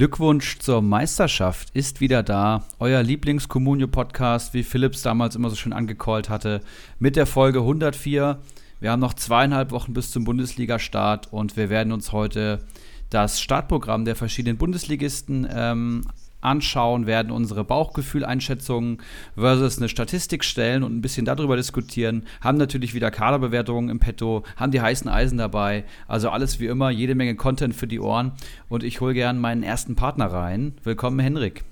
Glückwunsch zur Meisterschaft ist wieder da. Euer Lieblings-Communio-Podcast, wie Philips damals immer so schön angecallt hatte, mit der Folge 104. Wir haben noch zweieinhalb Wochen bis zum Bundesliga-Start und wir werden uns heute das Startprogramm der verschiedenen Bundesligisten ähm, anschauen, werden unsere Bauchgefühleinschätzungen versus eine Statistik stellen und ein bisschen darüber diskutieren. Haben natürlich wieder Kaderbewertungen im Petto, haben die heißen Eisen dabei. Also alles wie immer, jede Menge Content für die Ohren. Und ich hole gern meinen ersten Partner rein. Willkommen, Henrik.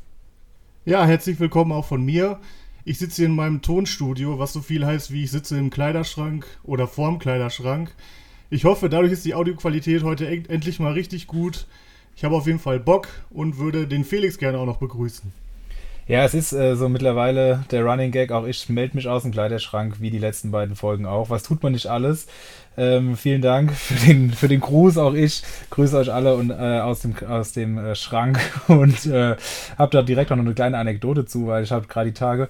Ja, herzlich willkommen auch von mir. Ich sitze hier in meinem Tonstudio, was so viel heißt wie ich sitze im Kleiderschrank oder vorm Kleiderschrank. Ich hoffe, dadurch ist die Audioqualität heute endlich mal richtig gut. Ich habe auf jeden Fall Bock und würde den Felix gerne auch noch begrüßen. Ja, es ist äh, so mittlerweile der Running Gag. Auch ich melde mich aus dem Kleiderschrank, wie die letzten beiden Folgen auch. Was tut man nicht alles? Ähm, vielen Dank für den, für den Gruß. Auch ich grüße euch alle und, äh, aus dem, aus dem äh, Schrank und äh, habe da direkt auch noch eine kleine Anekdote zu, weil ich habe gerade die Tage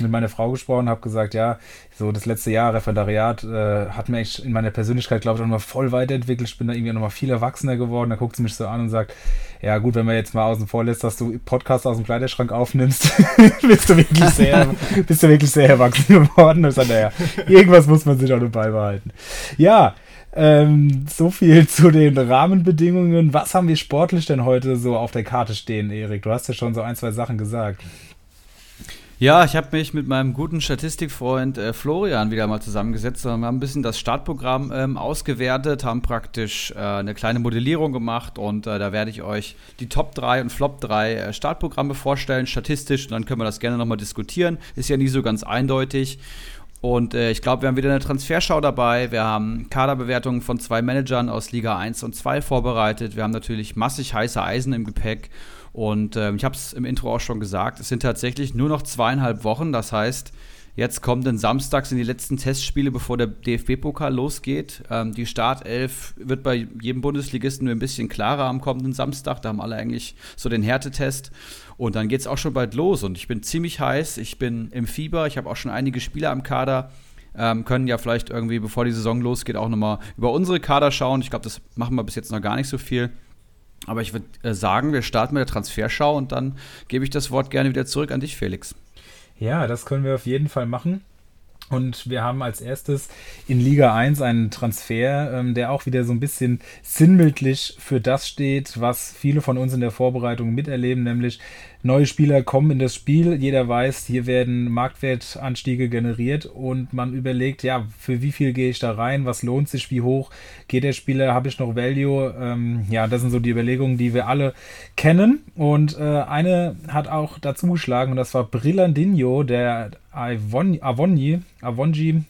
mit meiner Frau gesprochen, habe gesagt, ja, so das letzte Jahr Referendariat äh, hat mich in meiner Persönlichkeit, glaube ich, auch nochmal voll weiterentwickelt. Ich bin da irgendwie nochmal viel erwachsener geworden. Da guckt sie mich so an und sagt, ja gut, wenn man jetzt mal außen vor lässt, dass du Podcast aus dem Kleiderschrank aufnimmst, bist du wirklich sehr, bist du wirklich sehr erwachsen geworden. Und ich sage, naja, irgendwas muss man sich auch noch beibehalten. Ja, ähm, so viel zu den Rahmenbedingungen. Was haben wir sportlich denn heute so auf der Karte stehen, Erik? Du hast ja schon so ein, zwei Sachen gesagt. Ja, ich habe mich mit meinem guten Statistikfreund äh, Florian wieder mal zusammengesetzt und wir haben ein bisschen das Startprogramm ähm, ausgewertet, haben praktisch äh, eine kleine Modellierung gemacht und äh, da werde ich euch die Top 3 und Flop 3 äh, Startprogramme vorstellen, statistisch, und dann können wir das gerne nochmal diskutieren. Ist ja nie so ganz eindeutig. Und äh, ich glaube, wir haben wieder eine Transferschau dabei. Wir haben Kaderbewertungen von zwei Managern aus Liga 1 und 2 vorbereitet. Wir haben natürlich massig heiße Eisen im Gepäck. Und ähm, ich habe es im Intro auch schon gesagt, es sind tatsächlich nur noch zweieinhalb Wochen. Das heißt, jetzt kommt dann samstags in die letzten Testspiele, bevor der DFB-Pokal losgeht. Ähm, die Startelf wird bei jedem Bundesligisten nur ein bisschen klarer am kommenden Samstag. Da haben alle eigentlich so den Härtetest. Und dann geht es auch schon bald los. Und ich bin ziemlich heiß. Ich bin im Fieber. Ich habe auch schon einige Spieler am Kader. Ähm, können ja vielleicht irgendwie, bevor die Saison losgeht, auch nochmal über unsere Kader schauen. Ich glaube, das machen wir bis jetzt noch gar nicht so viel. Aber ich würde äh, sagen, wir starten mit der Transferschau und dann gebe ich das Wort gerne wieder zurück an dich, Felix. Ja, das können wir auf jeden Fall machen. Und wir haben als erstes in Liga 1 einen Transfer, ähm, der auch wieder so ein bisschen sinnbildlich für das steht, was viele von uns in der Vorbereitung miterleben, nämlich neue Spieler kommen in das Spiel. Jeder weiß, hier werden Marktwertanstiege generiert und man überlegt, ja, für wie viel gehe ich da rein? Was lohnt sich? Wie hoch geht der Spieler? Habe ich noch Value? Ähm, ja, das sind so die Überlegungen, die wir alle kennen. Und äh, eine hat auch dazu geschlagen und das war Brillandinho, der Avonji, Avonji,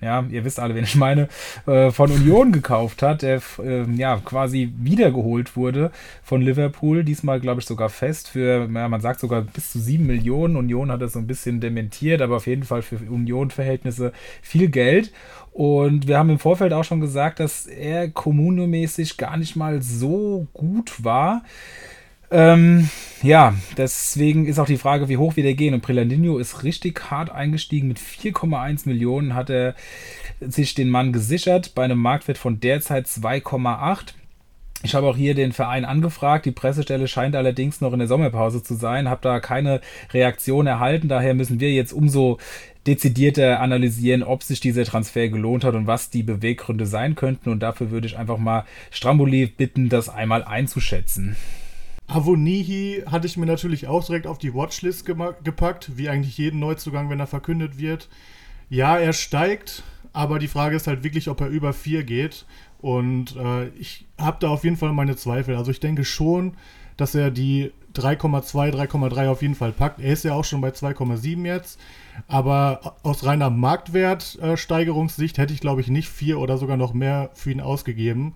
ja, ihr wisst alle, wen ich meine, äh, von Union gekauft hat, der äh, ja quasi wiedergeholt wurde von Liverpool, diesmal glaube ich sogar fest für, ja, man sagt sogar bis zu sieben Millionen. Union hat das so ein bisschen dementiert, aber auf jeden Fall für Union-Verhältnisse viel Geld. Und wir haben im Vorfeld auch schon gesagt, dass er kommunomäßig gar nicht mal so gut war. Ähm, ja, deswegen ist auch die Frage, wie hoch wir der gehen. Und Prelandinho ist richtig hart eingestiegen. Mit 4,1 Millionen hat er sich den Mann gesichert bei einem Marktwert von derzeit 2,8. Ich habe auch hier den Verein angefragt. Die Pressestelle scheint allerdings noch in der Sommerpause zu sein. Habe da keine Reaktion erhalten. Daher müssen wir jetzt umso dezidierter analysieren, ob sich dieser Transfer gelohnt hat und was die Beweggründe sein könnten. Und dafür würde ich einfach mal Stramboli bitten, das einmal einzuschätzen. Avonihi hatte ich mir natürlich auch direkt auf die Watchlist gepackt, wie eigentlich jeden Neuzugang, wenn er verkündet wird. Ja, er steigt, aber die Frage ist halt wirklich, ob er über 4 geht. Und äh, ich habe da auf jeden Fall meine Zweifel. Also ich denke schon, dass er die 3,2, 3,3 auf jeden Fall packt. Er ist ja auch schon bei 2,7 jetzt. Aber aus reiner Marktwertsteigerungssicht hätte ich, glaube ich, nicht 4 oder sogar noch mehr für ihn ausgegeben.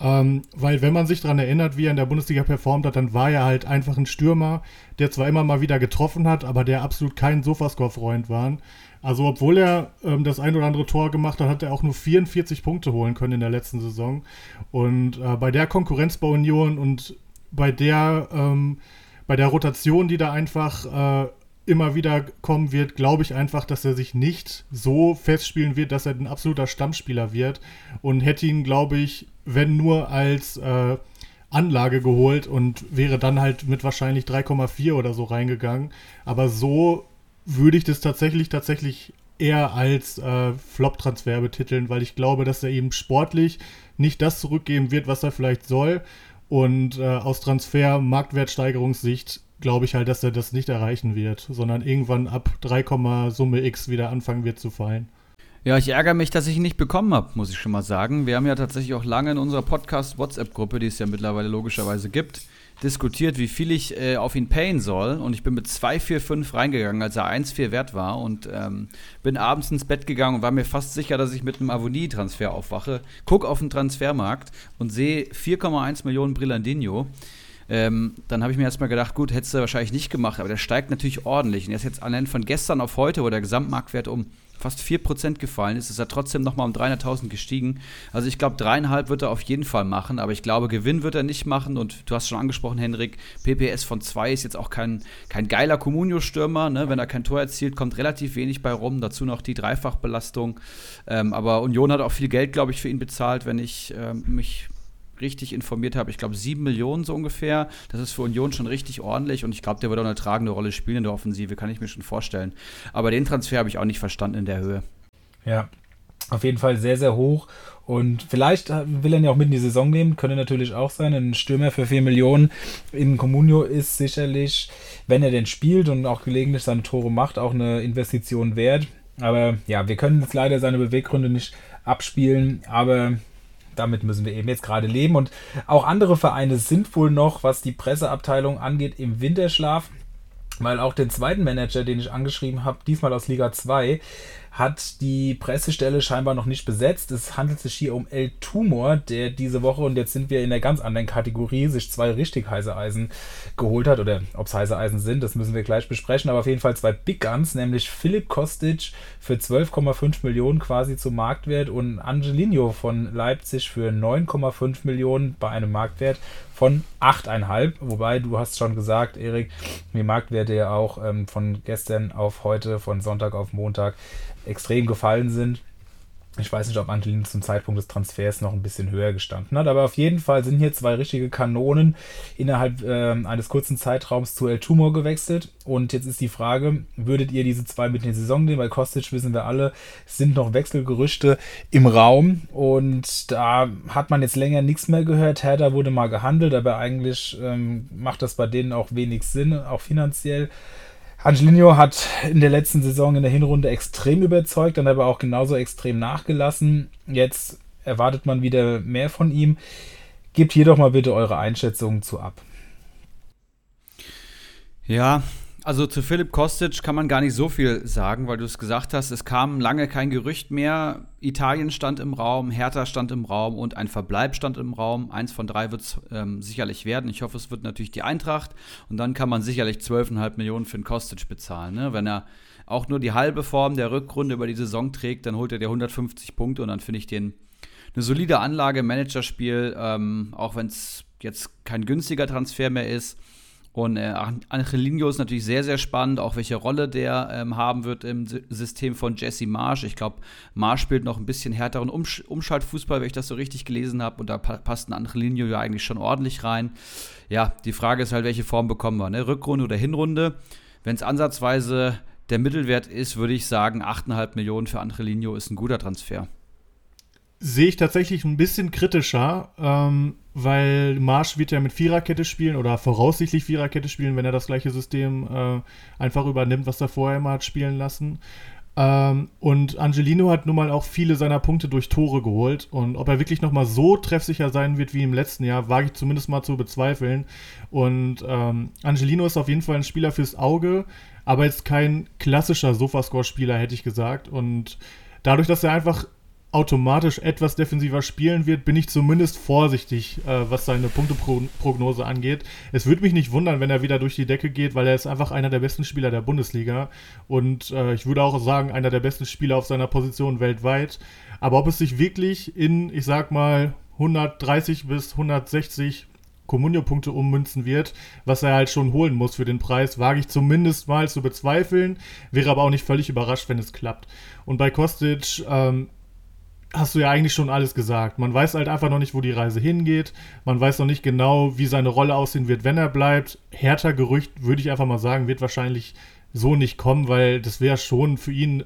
Ähm, weil wenn man sich daran erinnert, wie er in der Bundesliga performt hat, dann war er halt einfach ein Stürmer, der zwar immer mal wieder getroffen hat, aber der absolut kein Sofascore-Freund war. Also obwohl er ähm, das ein oder andere Tor gemacht hat, hat er auch nur 44 Punkte holen können in der letzten Saison. Und äh, bei der Konkurrenz bei Union und bei der, ähm, bei der Rotation, die da einfach äh, immer wieder kommen wird, glaube ich einfach, dass er sich nicht so festspielen wird, dass er ein absoluter Stammspieler wird. Und hätte ihn, glaube ich, wenn nur als, äh, Anlage geholt und wäre dann halt mit wahrscheinlich 3,4 oder so reingegangen. Aber so würde ich das tatsächlich, tatsächlich eher als äh, Flop-Transfer betiteln, weil ich glaube, dass er eben sportlich nicht das zurückgeben wird, was er vielleicht soll. Und äh, aus Transfer-Marktwertsteigerungssicht glaube ich halt, dass er das nicht erreichen wird, sondern irgendwann ab 3, Summe X wieder anfangen wird zu fallen. Ja, ich ärgere mich, dass ich ihn nicht bekommen habe, muss ich schon mal sagen. Wir haben ja tatsächlich auch lange in unserer Podcast-WhatsApp-Gruppe, die es ja mittlerweile logischerweise gibt, diskutiert, wie viel ich äh, auf ihn payen soll. Und ich bin mit 2,45 reingegangen, als er 1,4 wert war. Und ähm, bin abends ins Bett gegangen und war mir fast sicher, dass ich mit einem Avonie-Transfer aufwache. Guck auf den Transfermarkt und sehe 4,1 Millionen Brillandinho. Ähm, dann habe ich mir erstmal gedacht, gut, hättest du wahrscheinlich nicht gemacht, aber der steigt natürlich ordentlich. Und er ist jetzt allein von gestern auf heute, wo der Gesamtmarktwert um fast 4% gefallen ist, ist er trotzdem nochmal um 300.000 gestiegen. Also ich glaube, dreieinhalb wird er auf jeden Fall machen, aber ich glaube, Gewinn wird er nicht machen. Und du hast schon angesprochen, Henrik, PPS von 2 ist jetzt auch kein, kein geiler Comunio-Stürmer. Ne? Wenn er kein Tor erzielt, kommt relativ wenig bei rum. Dazu noch die Dreifachbelastung. Ähm, aber Union hat auch viel Geld, glaube ich, für ihn bezahlt, wenn ich ähm, mich richtig informiert habe, ich glaube sieben Millionen so ungefähr. Das ist für Union schon richtig ordentlich und ich glaube, der wird auch eine tragende Rolle spielen in der Offensive, kann ich mir schon vorstellen. Aber den Transfer habe ich auch nicht verstanden in der Höhe. Ja, auf jeden Fall sehr, sehr hoch. Und vielleicht will er ihn ja auch mit in die Saison nehmen, könnte natürlich auch sein. Ein Stürmer für 4 Millionen in Comunio ist sicherlich, wenn er denn spielt und auch gelegentlich seine Tore macht, auch eine Investition wert. Aber ja, wir können jetzt leider seine Beweggründe nicht abspielen. Aber damit müssen wir eben jetzt gerade leben. Und auch andere Vereine sind wohl noch, was die Presseabteilung angeht, im Winterschlaf. Weil auch den zweiten Manager, den ich angeschrieben habe, diesmal aus Liga 2, hat die Pressestelle scheinbar noch nicht besetzt. Es handelt sich hier um El Tumor, der diese Woche, und jetzt sind wir in der ganz anderen Kategorie, sich zwei richtig heiße Eisen geholt hat. Oder ob es heiße Eisen sind, das müssen wir gleich besprechen. Aber auf jeden Fall zwei Big Guns, nämlich Philipp Kostic für 12,5 Millionen quasi zum Marktwert und Angelino von Leipzig für 9,5 Millionen bei einem Marktwert von 8,5. Wobei du hast schon gesagt, Erik, die Marktwerte ja auch ähm, von gestern auf heute, von Sonntag auf Montag extrem gefallen sind. Ich weiß nicht, ob Angelino zum Zeitpunkt des Transfers noch ein bisschen höher gestanden hat, aber auf jeden Fall sind hier zwei richtige Kanonen innerhalb äh, eines kurzen Zeitraums zu El Tumor gewechselt. Und jetzt ist die Frage, würdet ihr diese zwei mit in die Saison nehmen? Bei Kostic wissen wir alle, es sind noch Wechselgerüchte im Raum und da hat man jetzt länger nichts mehr gehört. Hertha wurde mal gehandelt, aber eigentlich ähm, macht das bei denen auch wenig Sinn, auch finanziell. Angelino hat in der letzten Saison in der Hinrunde extrem überzeugt, dann aber auch genauso extrem nachgelassen. Jetzt erwartet man wieder mehr von ihm. Gebt hier doch mal bitte eure Einschätzungen zu ab. Ja, also zu Philipp Kostic kann man gar nicht so viel sagen, weil du es gesagt hast, es kam lange kein Gerücht mehr. Italien stand im Raum, Hertha stand im Raum und ein Verbleib stand im Raum. Eins von drei wird es ähm, sicherlich werden. Ich hoffe, es wird natürlich die Eintracht. Und dann kann man sicherlich 12,5 Millionen für den Kostic bezahlen. Ne? Wenn er auch nur die halbe Form der Rückrunde über die Saison trägt, dann holt er dir 150 Punkte und dann finde ich den eine solide Anlage, Managerspiel, ähm, auch wenn es jetzt kein günstiger Transfer mehr ist und äh, Angelino ist natürlich sehr, sehr spannend, auch welche Rolle der ähm, haben wird im System von Jesse Marsch. Ich glaube, Marsch spielt noch ein bisschen härteren Umsch Umschaltfußball, wenn ich das so richtig gelesen habe. Und da pa passt ein Angelino ja eigentlich schon ordentlich rein. Ja, die Frage ist halt, welche Form bekommen wir? Ne? Rückrunde oder Hinrunde? Wenn es ansatzweise der Mittelwert ist, würde ich sagen, 8,5 Millionen für Angelino ist ein guter Transfer sehe ich tatsächlich ein bisschen kritischer, ähm, weil Marsch wird ja mit Viererkette spielen oder voraussichtlich Viererkette spielen, wenn er das gleiche System äh, einfach übernimmt, was er vorher immer hat spielen lassen. Ähm, und Angelino hat nun mal auch viele seiner Punkte durch Tore geholt. Und ob er wirklich nochmal so treffsicher sein wird wie im letzten Jahr, wage ich zumindest mal zu bezweifeln. Und ähm, Angelino ist auf jeden Fall ein Spieler fürs Auge, aber jetzt kein klassischer Sofascore-Spieler, hätte ich gesagt. Und dadurch, dass er einfach automatisch etwas defensiver spielen wird, bin ich zumindest vorsichtig, äh, was seine Punkteprognose angeht. Es würde mich nicht wundern, wenn er wieder durch die Decke geht, weil er ist einfach einer der besten Spieler der Bundesliga und äh, ich würde auch sagen, einer der besten Spieler auf seiner Position weltweit. Aber ob es sich wirklich in, ich sag mal, 130 bis 160 Comunio-Punkte ummünzen wird, was er halt schon holen muss für den Preis, wage ich zumindest mal zu bezweifeln. Wäre aber auch nicht völlig überrascht, wenn es klappt. Und bei Kostic, ähm, hast du ja eigentlich schon alles gesagt. Man weiß halt einfach noch nicht, wo die Reise hingeht. Man weiß noch nicht genau, wie seine Rolle aussehen wird, wenn er bleibt. Härter Gerücht, würde ich einfach mal sagen, wird wahrscheinlich so nicht kommen, weil das wäre schon für ihn,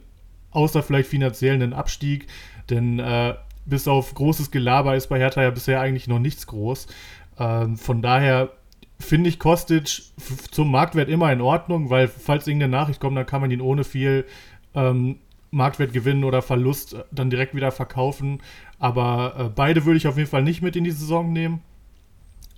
außer vielleicht finanziell, ein Abstieg. Denn äh, bis auf großes Gelaber ist bei Hertha ja bisher eigentlich noch nichts groß. Ähm, von daher finde ich Kostic zum Marktwert immer in Ordnung, weil falls irgendeine Nachricht kommt, dann kann man ihn ohne viel ähm, Marktwertgewinn oder Verlust äh, dann direkt wieder verkaufen. Aber äh, beide würde ich auf jeden Fall nicht mit in die Saison nehmen,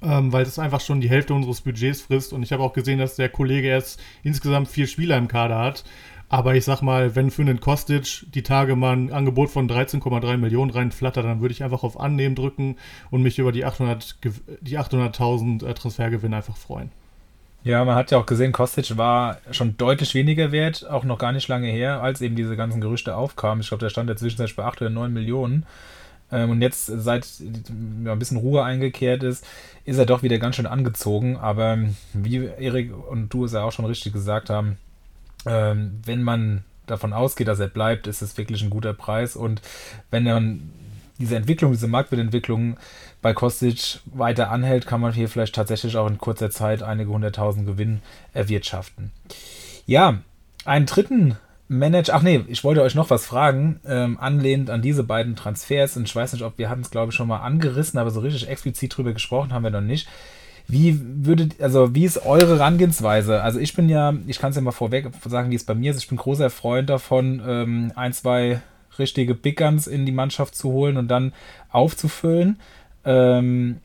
ähm, weil das einfach schon die Hälfte unseres Budgets frisst. Und ich habe auch gesehen, dass der Kollege erst insgesamt vier Spieler im Kader hat. Aber ich sag mal, wenn für einen Kostic die Tage mal ein Angebot von 13,3 Millionen reinflattert, dann würde ich einfach auf Annehmen drücken und mich über die 800.000 die 800 äh, Transfergewinn einfach freuen. Ja, man hat ja auch gesehen, Kostic war schon deutlich weniger wert, auch noch gar nicht lange her, als eben diese ganzen Gerüchte aufkamen. Ich glaube, der stand ja zwischenzeitlich bei 8 oder 9 Millionen. Ähm, und jetzt, seit ein bisschen Ruhe eingekehrt ist, ist er doch wieder ganz schön angezogen. Aber wie Erik und du es ja auch schon richtig gesagt haben, ähm, wenn man davon ausgeht, dass er bleibt, ist es wirklich ein guter Preis. Und wenn man diese Entwicklung, diese Marktwertentwicklung bei Kostic weiter anhält, kann man hier vielleicht tatsächlich auch in kurzer Zeit einige hunderttausend Gewinn erwirtschaften. Ja, einen dritten Manager, ach nee, ich wollte euch noch was fragen, ähm, anlehnend an diese beiden Transfers, und ich weiß nicht, ob wir hatten es, glaube ich, schon mal angerissen, aber so richtig explizit drüber gesprochen haben wir noch nicht. Wie würdet, also wie ist eure Herangehensweise? Also ich bin ja, ich kann es ja mal vorweg sagen, wie es bei mir ist. Ich bin großer Freund davon, ähm, ein, zwei richtige Big Guns in die Mannschaft zu holen und dann aufzufüllen. Ähm,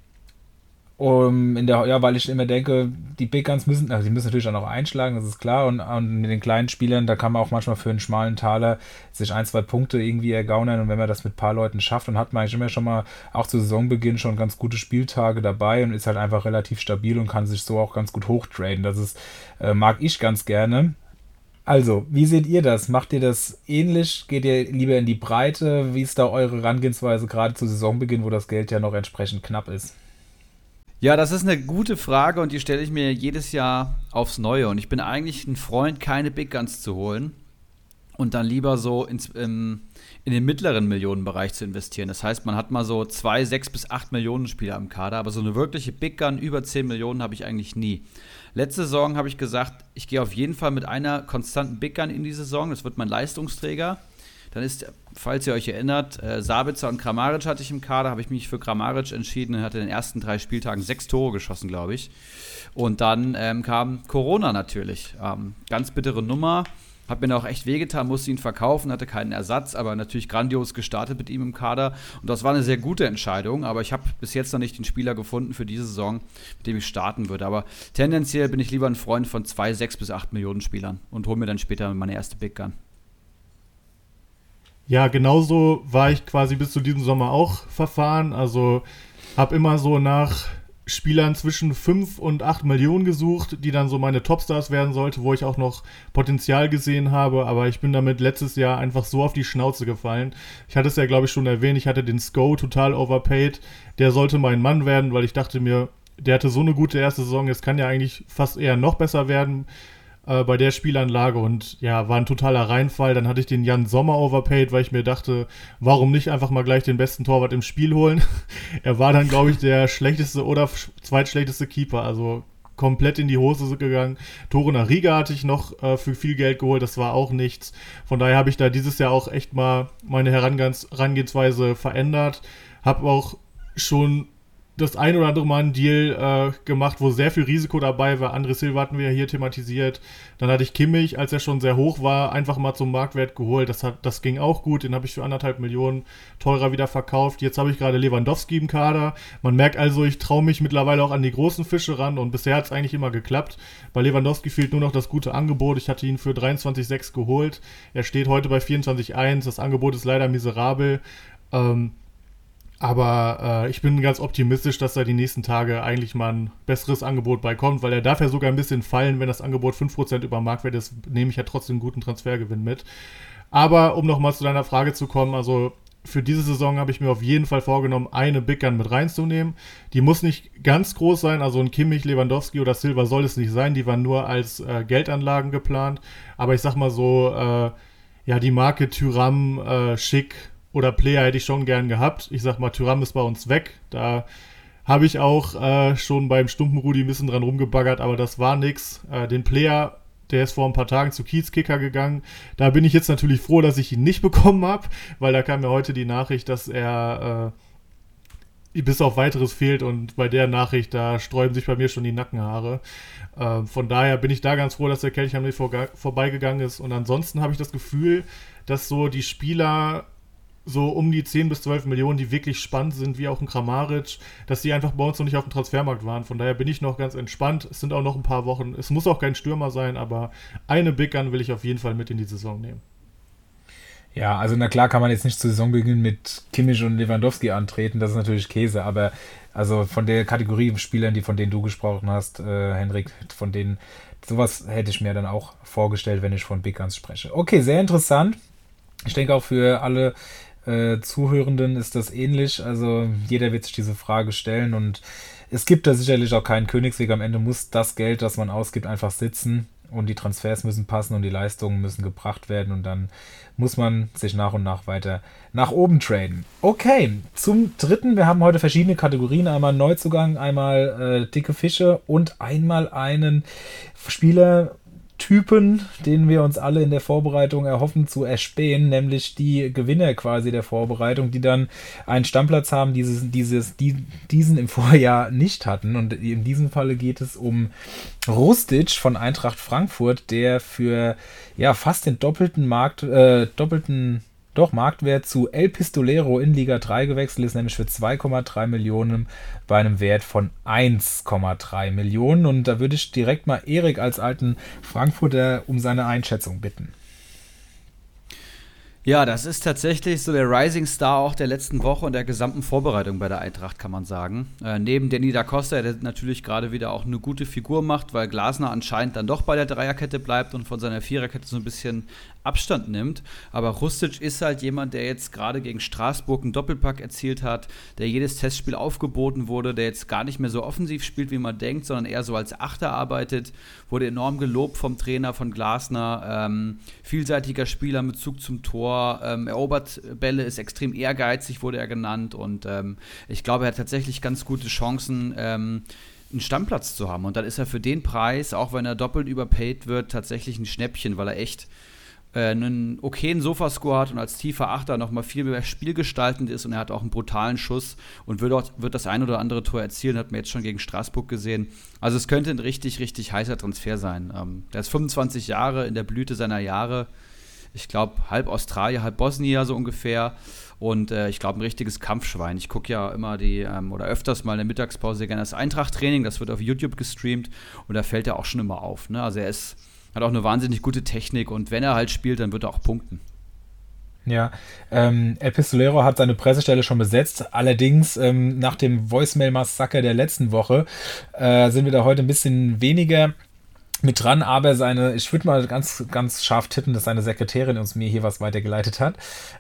um in der, ja, weil ich immer denke, die Big Guns müssen, also die müssen natürlich auch noch einschlagen, das ist klar. Und, und mit den kleinen Spielern, da kann man auch manchmal für einen schmalen Taler sich ein, zwei Punkte irgendwie ergaunern. Und wenn man das mit ein paar Leuten schafft, dann hat man eigentlich immer schon mal auch zu Saisonbeginn schon ganz gute Spieltage dabei und ist halt einfach relativ stabil und kann sich so auch ganz gut hochtraden. Das ist, äh, mag ich ganz gerne. Also, wie seht ihr das? Macht ihr das ähnlich? Geht ihr lieber in die Breite? Wie ist da eure Herangehensweise gerade zu Saisonbeginn, wo das Geld ja noch entsprechend knapp ist? Ja, das ist eine gute Frage und die stelle ich mir jedes Jahr aufs Neue. Und ich bin eigentlich ein Freund, keine Big Guns zu holen und dann lieber so ins, im, in den mittleren Millionenbereich zu investieren. Das heißt, man hat mal so zwei, sechs bis acht Millionen Spieler im Kader, aber so eine wirkliche Big Gun über zehn Millionen habe ich eigentlich nie. Letzte Saison habe ich gesagt, ich gehe auf jeden Fall mit einer konstanten Big Gun in die Saison. Das wird mein Leistungsträger. Dann ist, falls ihr euch erinnert, äh, Sabitzer und Kramaric hatte ich im Kader, habe ich mich für Kramaric entschieden und hatte in den ersten drei Spieltagen sechs Tore geschossen, glaube ich. Und dann ähm, kam Corona natürlich. Ähm, ganz bittere Nummer. Hat mir auch echt wehgetan, musste ihn verkaufen, hatte keinen Ersatz, aber natürlich grandios gestartet mit ihm im Kader. Und das war eine sehr gute Entscheidung, aber ich habe bis jetzt noch nicht den Spieler gefunden für diese Saison, mit dem ich starten würde. Aber tendenziell bin ich lieber ein Freund von zwei, sechs bis acht Millionen Spielern und hole mir dann später meine erste Big Gun. Ja, genauso war ich quasi bis zu diesem Sommer auch verfahren. Also habe immer so nach Spielern zwischen 5 und 8 Millionen gesucht, die dann so meine Topstars werden sollte, wo ich auch noch Potenzial gesehen habe, aber ich bin damit letztes Jahr einfach so auf die Schnauze gefallen. Ich hatte es ja, glaube ich, schon erwähnt, ich hatte den Sko total overpaid. Der sollte mein Mann werden, weil ich dachte mir, der hatte so eine gute erste Saison, es kann ja eigentlich fast eher noch besser werden äh, bei der Spielanlage und ja, war ein totaler Reinfall. Dann hatte ich den Jan Sommer overpaid, weil ich mir dachte, warum nicht einfach mal gleich den besten Torwart im Spiel holen? er war dann, glaube ich, der schlechteste oder zweitschlechteste Keeper, also komplett in die Hose gegangen. Tore nach Riga hatte ich noch äh, für viel Geld geholt, das war auch nichts. Von daher habe ich da dieses Jahr auch echt mal meine Herangehensweise verändert. Habe auch schon das ein oder andere Mal einen Deal äh, gemacht, wo sehr viel Risiko dabei war. André Silva hatten wir ja hier thematisiert. Dann hatte ich Kimmich, als er schon sehr hoch war, einfach mal zum Marktwert geholt. Das, hat, das ging auch gut. Den habe ich für anderthalb Millionen teurer wieder verkauft. Jetzt habe ich gerade Lewandowski im Kader. Man merkt also, ich traue mich mittlerweile auch an die großen Fische ran und bisher hat es eigentlich immer geklappt. Bei Lewandowski fehlt nur noch das gute Angebot. Ich hatte ihn für 23,6 geholt. Er steht heute bei 24,1. Das Angebot ist leider miserabel. Ähm, aber äh, ich bin ganz optimistisch, dass da die nächsten Tage eigentlich mal ein besseres Angebot beikommt, weil er darf ja sogar ein bisschen fallen, wenn das Angebot 5% über Marktwert ist, nehme ich ja trotzdem einen guten Transfergewinn mit. Aber um nochmal zu deiner Frage zu kommen, also für diese Saison habe ich mir auf jeden Fall vorgenommen, eine Big Gun mit reinzunehmen. Die muss nicht ganz groß sein, also ein Kimmich, Lewandowski oder Silva soll es nicht sein, die waren nur als äh, Geldanlagen geplant. Aber ich sag mal so, äh, ja, die Marke Tyram, äh, Schick, oder Player hätte ich schon gern gehabt. Ich sag mal, Tyram ist bei uns weg. Da habe ich auch äh, schon beim Stumpenrudi ein bisschen dran rumgebaggert, aber das war nix. Äh, den Player, der ist vor ein paar Tagen zu Kiezkicker gegangen. Da bin ich jetzt natürlich froh, dass ich ihn nicht bekommen habe, weil da kam mir heute die Nachricht, dass er äh, bis auf weiteres fehlt und bei der Nachricht, da sträuben sich bei mir schon die Nackenhaare. Äh, von daher bin ich da ganz froh, dass der Kelch vor, vorbeigegangen ist. Und ansonsten habe ich das Gefühl, dass so die Spieler so um die 10 bis 12 Millionen, die wirklich spannend sind, wie auch ein Kramaric, dass die einfach bei uns noch nicht auf dem Transfermarkt waren. Von daher bin ich noch ganz entspannt. Es sind auch noch ein paar Wochen. Es muss auch kein Stürmer sein, aber eine Big Gun will ich auf jeden Fall mit in die Saison nehmen. Ja, also na klar kann man jetzt nicht zu Saisonbeginn mit Kimmich und Lewandowski antreten, das ist natürlich Käse, aber also von der Kategorie Spielern, die von denen du gesprochen hast, äh, Henrik, von denen sowas hätte ich mir dann auch vorgestellt, wenn ich von Big Guns spreche. Okay, sehr interessant. Ich denke auch für alle äh, Zuhörenden ist das ähnlich. Also jeder wird sich diese Frage stellen und es gibt da sicherlich auch keinen Königsweg. Am Ende muss das Geld, das man ausgibt, einfach sitzen und die Transfers müssen passen und die Leistungen müssen gebracht werden und dann muss man sich nach und nach weiter nach oben traden. Okay, zum dritten, wir haben heute verschiedene Kategorien, einmal Neuzugang, einmal äh, dicke Fische und einmal einen Spieler, Typen, den wir uns alle in der Vorbereitung erhoffen zu erspähen, nämlich die Gewinner quasi der Vorbereitung, die dann einen Stammplatz haben, dieses, dieses, die, diesen im Vorjahr nicht hatten. Und in diesem Falle geht es um Rustic von Eintracht Frankfurt, der für ja fast den doppelten Markt, äh, doppelten doch Marktwert zu El Pistolero in Liga 3 gewechselt ist, nämlich für 2,3 Millionen bei einem Wert von 1,3 Millionen. Und da würde ich direkt mal Erik als alten Frankfurter um seine Einschätzung bitten. Ja, das ist tatsächlich so der Rising Star auch der letzten Woche und der gesamten Vorbereitung bei der Eintracht, kann man sagen. Äh, neben Danny da Costa, der natürlich gerade wieder auch eine gute Figur macht, weil Glasner anscheinend dann doch bei der Dreierkette bleibt und von seiner Viererkette so ein bisschen Abstand nimmt. Aber Rustic ist halt jemand, der jetzt gerade gegen Straßburg einen Doppelpack erzielt hat, der jedes Testspiel aufgeboten wurde, der jetzt gar nicht mehr so offensiv spielt, wie man denkt, sondern eher so als Achter arbeitet, wurde enorm gelobt vom Trainer von Glasner. Ähm, vielseitiger Spieler mit Zug zum Tor, ähm, erobert Bälle, ist extrem ehrgeizig, wurde er genannt. Und ähm, ich glaube, er hat tatsächlich ganz gute Chancen ähm, einen Stammplatz zu haben. Und dann ist er für den Preis, auch wenn er doppelt überpaid wird, tatsächlich ein Schnäppchen, weil er echt einen okayen Sofascore hat und als tiefer Achter nochmal viel mehr spielgestaltend ist und er hat auch einen brutalen Schuss und wird, dort, wird das ein oder andere Tor erzielen, hat man jetzt schon gegen Straßburg gesehen. Also es könnte ein richtig, richtig heißer Transfer sein. Ähm, der ist 25 Jahre in der Blüte seiner Jahre. Ich glaube, halb Australier, halb Bosnier so ungefähr. Und äh, ich glaube, ein richtiges Kampfschwein. Ich gucke ja immer die, ähm, oder öfters mal in der Mittagspause gerne das Eintracht-Training. Das wird auf YouTube gestreamt und da fällt er auch schon immer auf. Ne? Also er ist hat auch eine wahnsinnig gute Technik und wenn er halt spielt, dann wird er auch punkten. Ja, ähm, El Pistolero hat seine Pressestelle schon besetzt. Allerdings ähm, nach dem Voicemail-Massaker der letzten Woche äh, sind wir da heute ein bisschen weniger mit dran, aber seine, ich würde mal ganz, ganz scharf tippen, dass seine Sekretärin uns mir hier was weitergeleitet hat,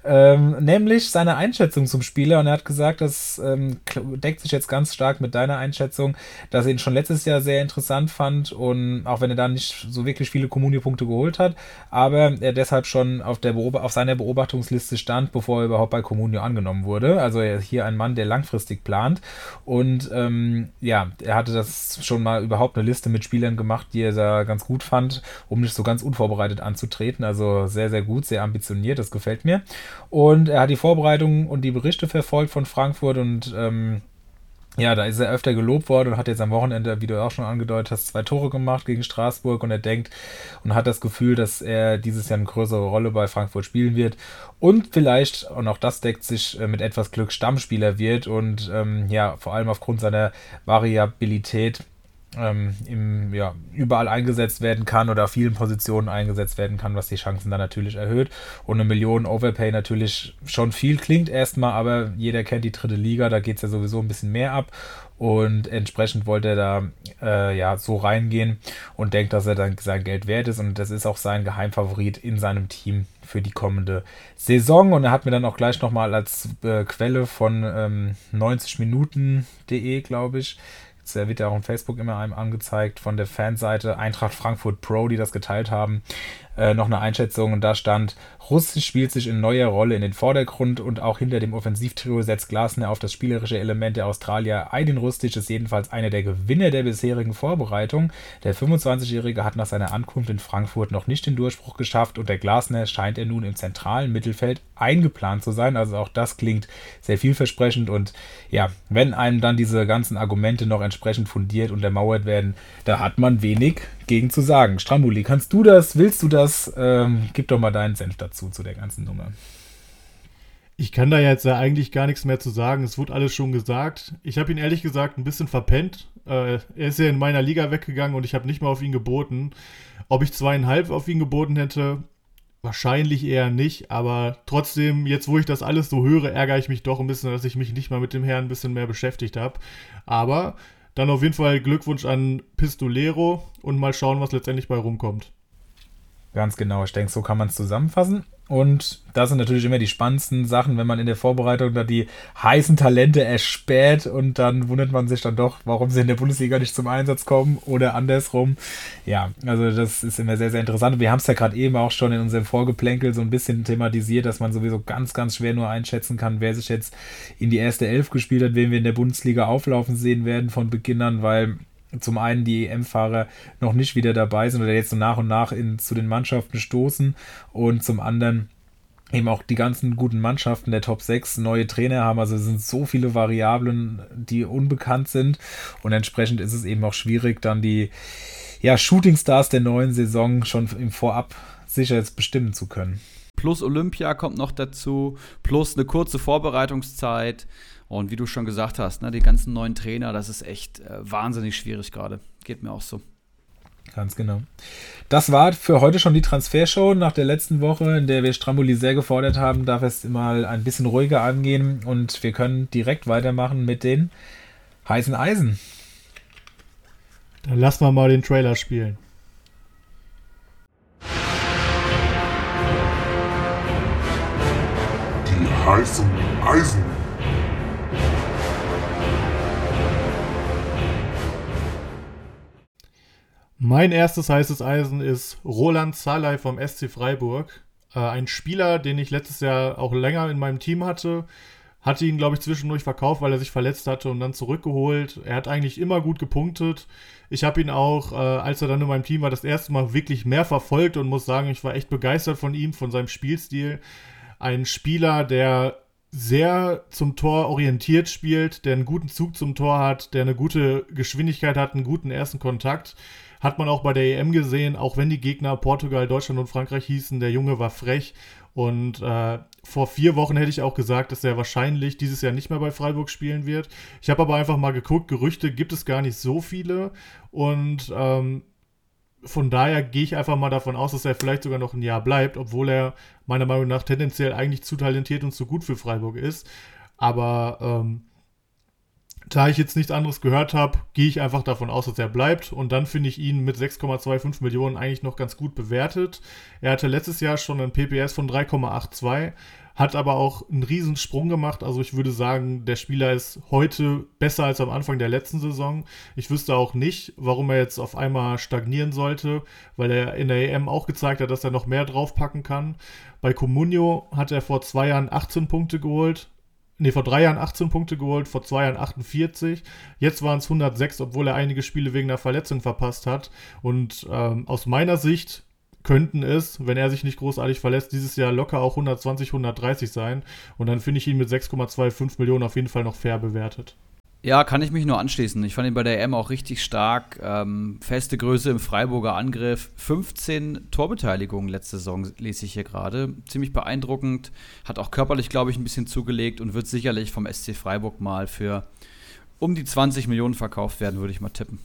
ähm, nämlich seine Einschätzung zum Spieler. Und er hat gesagt, das ähm, deckt sich jetzt ganz stark mit deiner Einschätzung, dass er ihn schon letztes Jahr sehr interessant fand. Und auch wenn er da nicht so wirklich viele Kommunio-Punkte geholt hat, aber er deshalb schon auf, der auf seiner Beobachtungsliste stand, bevor er überhaupt bei Kommunio angenommen wurde, also er ist hier ein Mann, der langfristig plant. Und ähm, ja, er hatte das schon mal überhaupt eine Liste mit Spielern gemacht, die er da ganz gut fand, um nicht so ganz unvorbereitet anzutreten. Also sehr, sehr gut, sehr ambitioniert, das gefällt mir. Und er hat die Vorbereitungen und die Berichte verfolgt von Frankfurt und ähm, ja, da ist er öfter gelobt worden und hat jetzt am Wochenende, wie du auch schon angedeutet hast, zwei Tore gemacht gegen Straßburg und er denkt und hat das Gefühl, dass er dieses Jahr eine größere Rolle bei Frankfurt spielen wird und vielleicht, und auch das deckt sich äh, mit etwas Glück, Stammspieler wird und ähm, ja, vor allem aufgrund seiner Variabilität ähm, im, ja, überall eingesetzt werden kann oder auf vielen Positionen eingesetzt werden kann, was die Chancen dann natürlich erhöht. Und eine Million Overpay natürlich schon viel klingt erstmal, aber jeder kennt die dritte Liga, da geht es ja sowieso ein bisschen mehr ab. Und entsprechend wollte er da äh, ja so reingehen und denkt, dass er dann sein Geld wert ist. Und das ist auch sein Geheimfavorit in seinem Team für die kommende Saison. Und er hat mir dann auch gleich nochmal als äh, Quelle von ähm, 90minuten.de, glaube ich, der wird ja auch auf Facebook immer einem angezeigt von der Fanseite Eintracht Frankfurt Pro, die das geteilt haben. Äh, noch eine Einschätzung und da stand, Russisch spielt sich in neuer Rolle in den Vordergrund und auch hinter dem Offensivtrio setzt Glasner auf das spielerische Element der Australier. Aydin Rustic ist jedenfalls einer der Gewinner der bisherigen Vorbereitung. Der 25-Jährige hat nach seiner Ankunft in Frankfurt noch nicht den Durchbruch geschafft und der Glasner scheint er nun im zentralen Mittelfeld eingeplant zu sein. Also auch das klingt sehr vielversprechend und ja, wenn einem dann diese ganzen Argumente noch entsprechend fundiert und ermauert werden, da hat man wenig gegen zu sagen. Strambuli, kannst du das, willst du das? Ähm, gib doch mal deinen Senf dazu, zu der ganzen Nummer. Ich kann da jetzt ja eigentlich gar nichts mehr zu sagen. Es wurde alles schon gesagt. Ich habe ihn ehrlich gesagt ein bisschen verpennt. Äh, er ist ja in meiner Liga weggegangen und ich habe nicht mal auf ihn geboten. Ob ich zweieinhalb auf ihn geboten hätte, wahrscheinlich eher nicht. Aber trotzdem, jetzt wo ich das alles so höre, ärgere ich mich doch ein bisschen, dass ich mich nicht mal mit dem Herrn ein bisschen mehr beschäftigt habe. Aber dann auf jeden Fall Glückwunsch an Pistolero und mal schauen, was letztendlich bei rumkommt. Ganz genau, ich denke, so kann man es zusammenfassen. Und das sind natürlich immer die spannendsten Sachen, wenn man in der Vorbereitung da die heißen Talente erspäht und dann wundert man sich dann doch, warum sie in der Bundesliga nicht zum Einsatz kommen oder andersrum. Ja, also das ist immer sehr, sehr interessant. Wir haben es ja gerade eben auch schon in unserem Vorgeplänkel so ein bisschen thematisiert, dass man sowieso ganz, ganz schwer nur einschätzen kann, wer sich jetzt in die erste Elf gespielt hat, wen wir in der Bundesliga auflaufen sehen werden von Beginn an, weil zum einen die EM-Fahrer noch nicht wieder dabei sind oder jetzt so nach und nach in, zu den Mannschaften stoßen und zum anderen eben auch die ganzen guten Mannschaften der Top 6 neue Trainer haben. Also es sind so viele Variablen, die unbekannt sind und entsprechend ist es eben auch schwierig, dann die ja, Shooting Stars der neuen Saison schon im Vorab sicher jetzt bestimmen zu können. Plus Olympia kommt noch dazu, plus eine kurze Vorbereitungszeit. Und wie du schon gesagt hast, ne, die ganzen neuen Trainer, das ist echt äh, wahnsinnig schwierig gerade. Geht mir auch so. Ganz genau. Das war für heute schon die Transfershow nach der letzten Woche, in der wir Stramboli sehr gefordert haben, darf es mal ein bisschen ruhiger angehen und wir können direkt weitermachen mit den heißen Eisen. Dann lassen wir mal den Trailer spielen. Die heißen Eisen. Mein erstes heißes Eisen ist Roland Salai vom SC Freiburg. Äh, ein Spieler, den ich letztes Jahr auch länger in meinem Team hatte. Hatte ihn, glaube ich, zwischendurch verkauft, weil er sich verletzt hatte und dann zurückgeholt. Er hat eigentlich immer gut gepunktet. Ich habe ihn auch, äh, als er dann in meinem Team war, das erste Mal wirklich mehr verfolgt und muss sagen, ich war echt begeistert von ihm, von seinem Spielstil. Ein Spieler, der sehr zum Tor orientiert spielt, der einen guten Zug zum Tor hat, der eine gute Geschwindigkeit hat, einen guten ersten Kontakt hat man auch bei der EM gesehen, auch wenn die Gegner Portugal, Deutschland und Frankreich hießen, der Junge war frech. Und äh, vor vier Wochen hätte ich auch gesagt, dass er wahrscheinlich dieses Jahr nicht mehr bei Freiburg spielen wird. Ich habe aber einfach mal geguckt, Gerüchte gibt es gar nicht so viele. Und ähm, von daher gehe ich einfach mal davon aus, dass er vielleicht sogar noch ein Jahr bleibt, obwohl er meiner Meinung nach tendenziell eigentlich zu talentiert und zu gut für Freiburg ist. Aber ähm, da ich jetzt nichts anderes gehört habe, gehe ich einfach davon aus, dass er bleibt. Und dann finde ich ihn mit 6,25 Millionen eigentlich noch ganz gut bewertet. Er hatte letztes Jahr schon einen PPS von 3,82, hat aber auch einen riesen Sprung gemacht. Also ich würde sagen, der Spieler ist heute besser als am Anfang der letzten Saison. Ich wüsste auch nicht, warum er jetzt auf einmal stagnieren sollte, weil er in der EM auch gezeigt hat, dass er noch mehr draufpacken kann. Bei Comunio hat er vor zwei Jahren 18 Punkte geholt, nee, vor drei Jahren 18 Punkte geholt, vor zwei Jahren 48. Jetzt waren es 106, obwohl er einige Spiele wegen einer Verletzung verpasst hat. Und ähm, aus meiner Sicht könnten es, wenn er sich nicht großartig verlässt, dieses Jahr locker auch 120, 130 sein. Und dann finde ich ihn mit 6,25 Millionen auf jeden Fall noch fair bewertet. Ja, kann ich mich nur anschließen. Ich fand ihn bei der EM auch richtig stark. Ähm, feste Größe im Freiburger Angriff. 15 Torbeteiligungen letzte Saison lese ich hier gerade. Ziemlich beeindruckend. Hat auch körperlich, glaube ich, ein bisschen zugelegt und wird sicherlich vom SC Freiburg mal für um die 20 Millionen verkauft werden, würde ich mal tippen.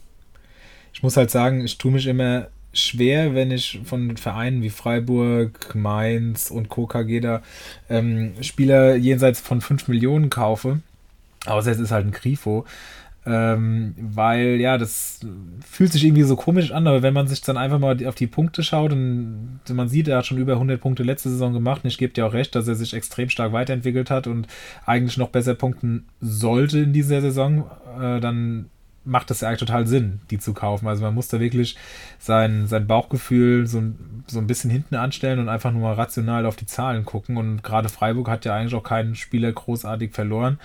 Ich muss halt sagen, ich tue mich immer schwer, wenn ich von Vereinen wie Freiburg, Mainz und Co. KG da ähm, Spieler jenseits von 5 Millionen kaufe Außer es ist halt ein Grifo. Ähm, weil, ja, das fühlt sich irgendwie so komisch an, aber wenn man sich dann einfach mal auf die Punkte schaut und man sieht, er hat schon über 100 Punkte letzte Saison gemacht und ich gebe dir auch recht, dass er sich extrem stark weiterentwickelt hat und eigentlich noch besser punkten sollte in dieser Saison, äh, dann macht das ja eigentlich total Sinn, die zu kaufen. Also man muss da wirklich sein, sein Bauchgefühl so, so ein bisschen hinten anstellen und einfach nur mal rational auf die Zahlen gucken. Und gerade Freiburg hat ja eigentlich auch keinen Spieler großartig verloren.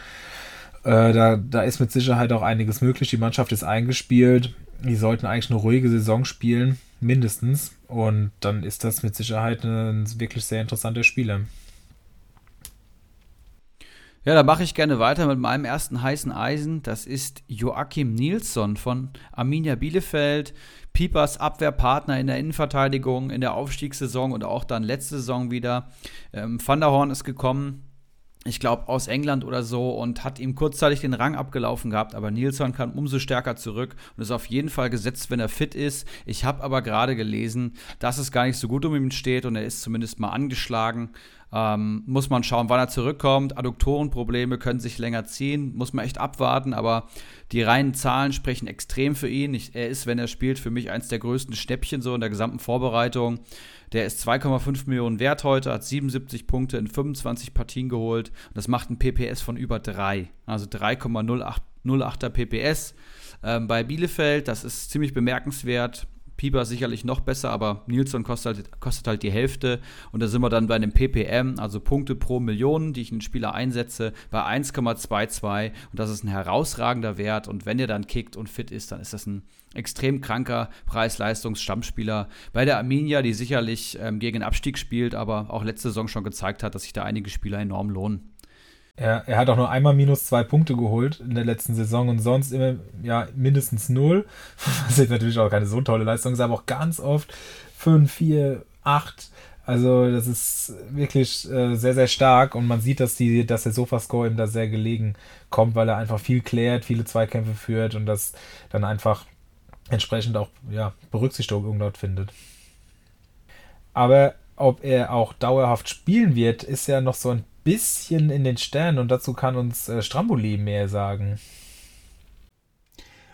Äh, da, da ist mit Sicherheit auch einiges möglich. Die Mannschaft ist eingespielt. Die sollten eigentlich eine ruhige Saison spielen, mindestens. Und dann ist das mit Sicherheit ein wirklich sehr interessanter Spieler. Ja, da mache ich gerne weiter mit meinem ersten heißen Eisen. Das ist Joachim Nilsson von Arminia Bielefeld. Piepers Abwehrpartner in der Innenverteidigung in der Aufstiegssaison und auch dann letzte Saison wieder. Ähm, Van der Horn ist gekommen, ich glaube, aus England oder so und hat ihm kurzzeitig den Rang abgelaufen gehabt, aber Nilsson kam umso stärker zurück und ist auf jeden Fall gesetzt, wenn er fit ist. Ich habe aber gerade gelesen, dass es gar nicht so gut um ihn steht und er ist zumindest mal angeschlagen. Ähm, muss man schauen, wann er zurückkommt. Adduktorenprobleme können sich länger ziehen, muss man echt abwarten, aber die reinen Zahlen sprechen extrem für ihn. Ich, er ist, wenn er spielt, für mich eins der größten Schnäppchen so in der gesamten Vorbereitung. Der ist 2,5 Millionen wert heute, hat 77 Punkte in 25 Partien geholt. Das macht ein PPS von über 3. Also 3,08er PPS. Ähm, bei Bielefeld, das ist ziemlich bemerkenswert. Pieper sicherlich noch besser, aber Nilsson kostet halt, kostet halt die Hälfte. Und da sind wir dann bei einem PPM, also Punkte pro Million, die ich in den Spieler einsetze, bei 1,22. Und das ist ein herausragender Wert. Und wenn er dann kickt und fit ist, dann ist das ein extrem kranker Preis-Leistungs-Stammspieler bei der Arminia, die sicherlich ähm, gegen Abstieg spielt, aber auch letzte Saison schon gezeigt hat, dass sich da einige Spieler enorm lohnen. Er, er, hat auch nur einmal minus zwei Punkte geholt in der letzten Saison und sonst immer ja, mindestens null. Was jetzt natürlich auch keine so tolle Leistung ist, aber auch ganz oft fünf, vier, acht. Also das ist wirklich äh, sehr, sehr stark und man sieht, dass, die, dass der Sofascore ihm da sehr gelegen kommt, weil er einfach viel klärt, viele Zweikämpfe führt und das dann einfach entsprechend auch ja, Berücksichtigung dort findet. Aber ob er auch dauerhaft spielen wird, ist ja noch so ein bisschen in den Sternen und dazu kann uns äh, Stramboli mehr sagen.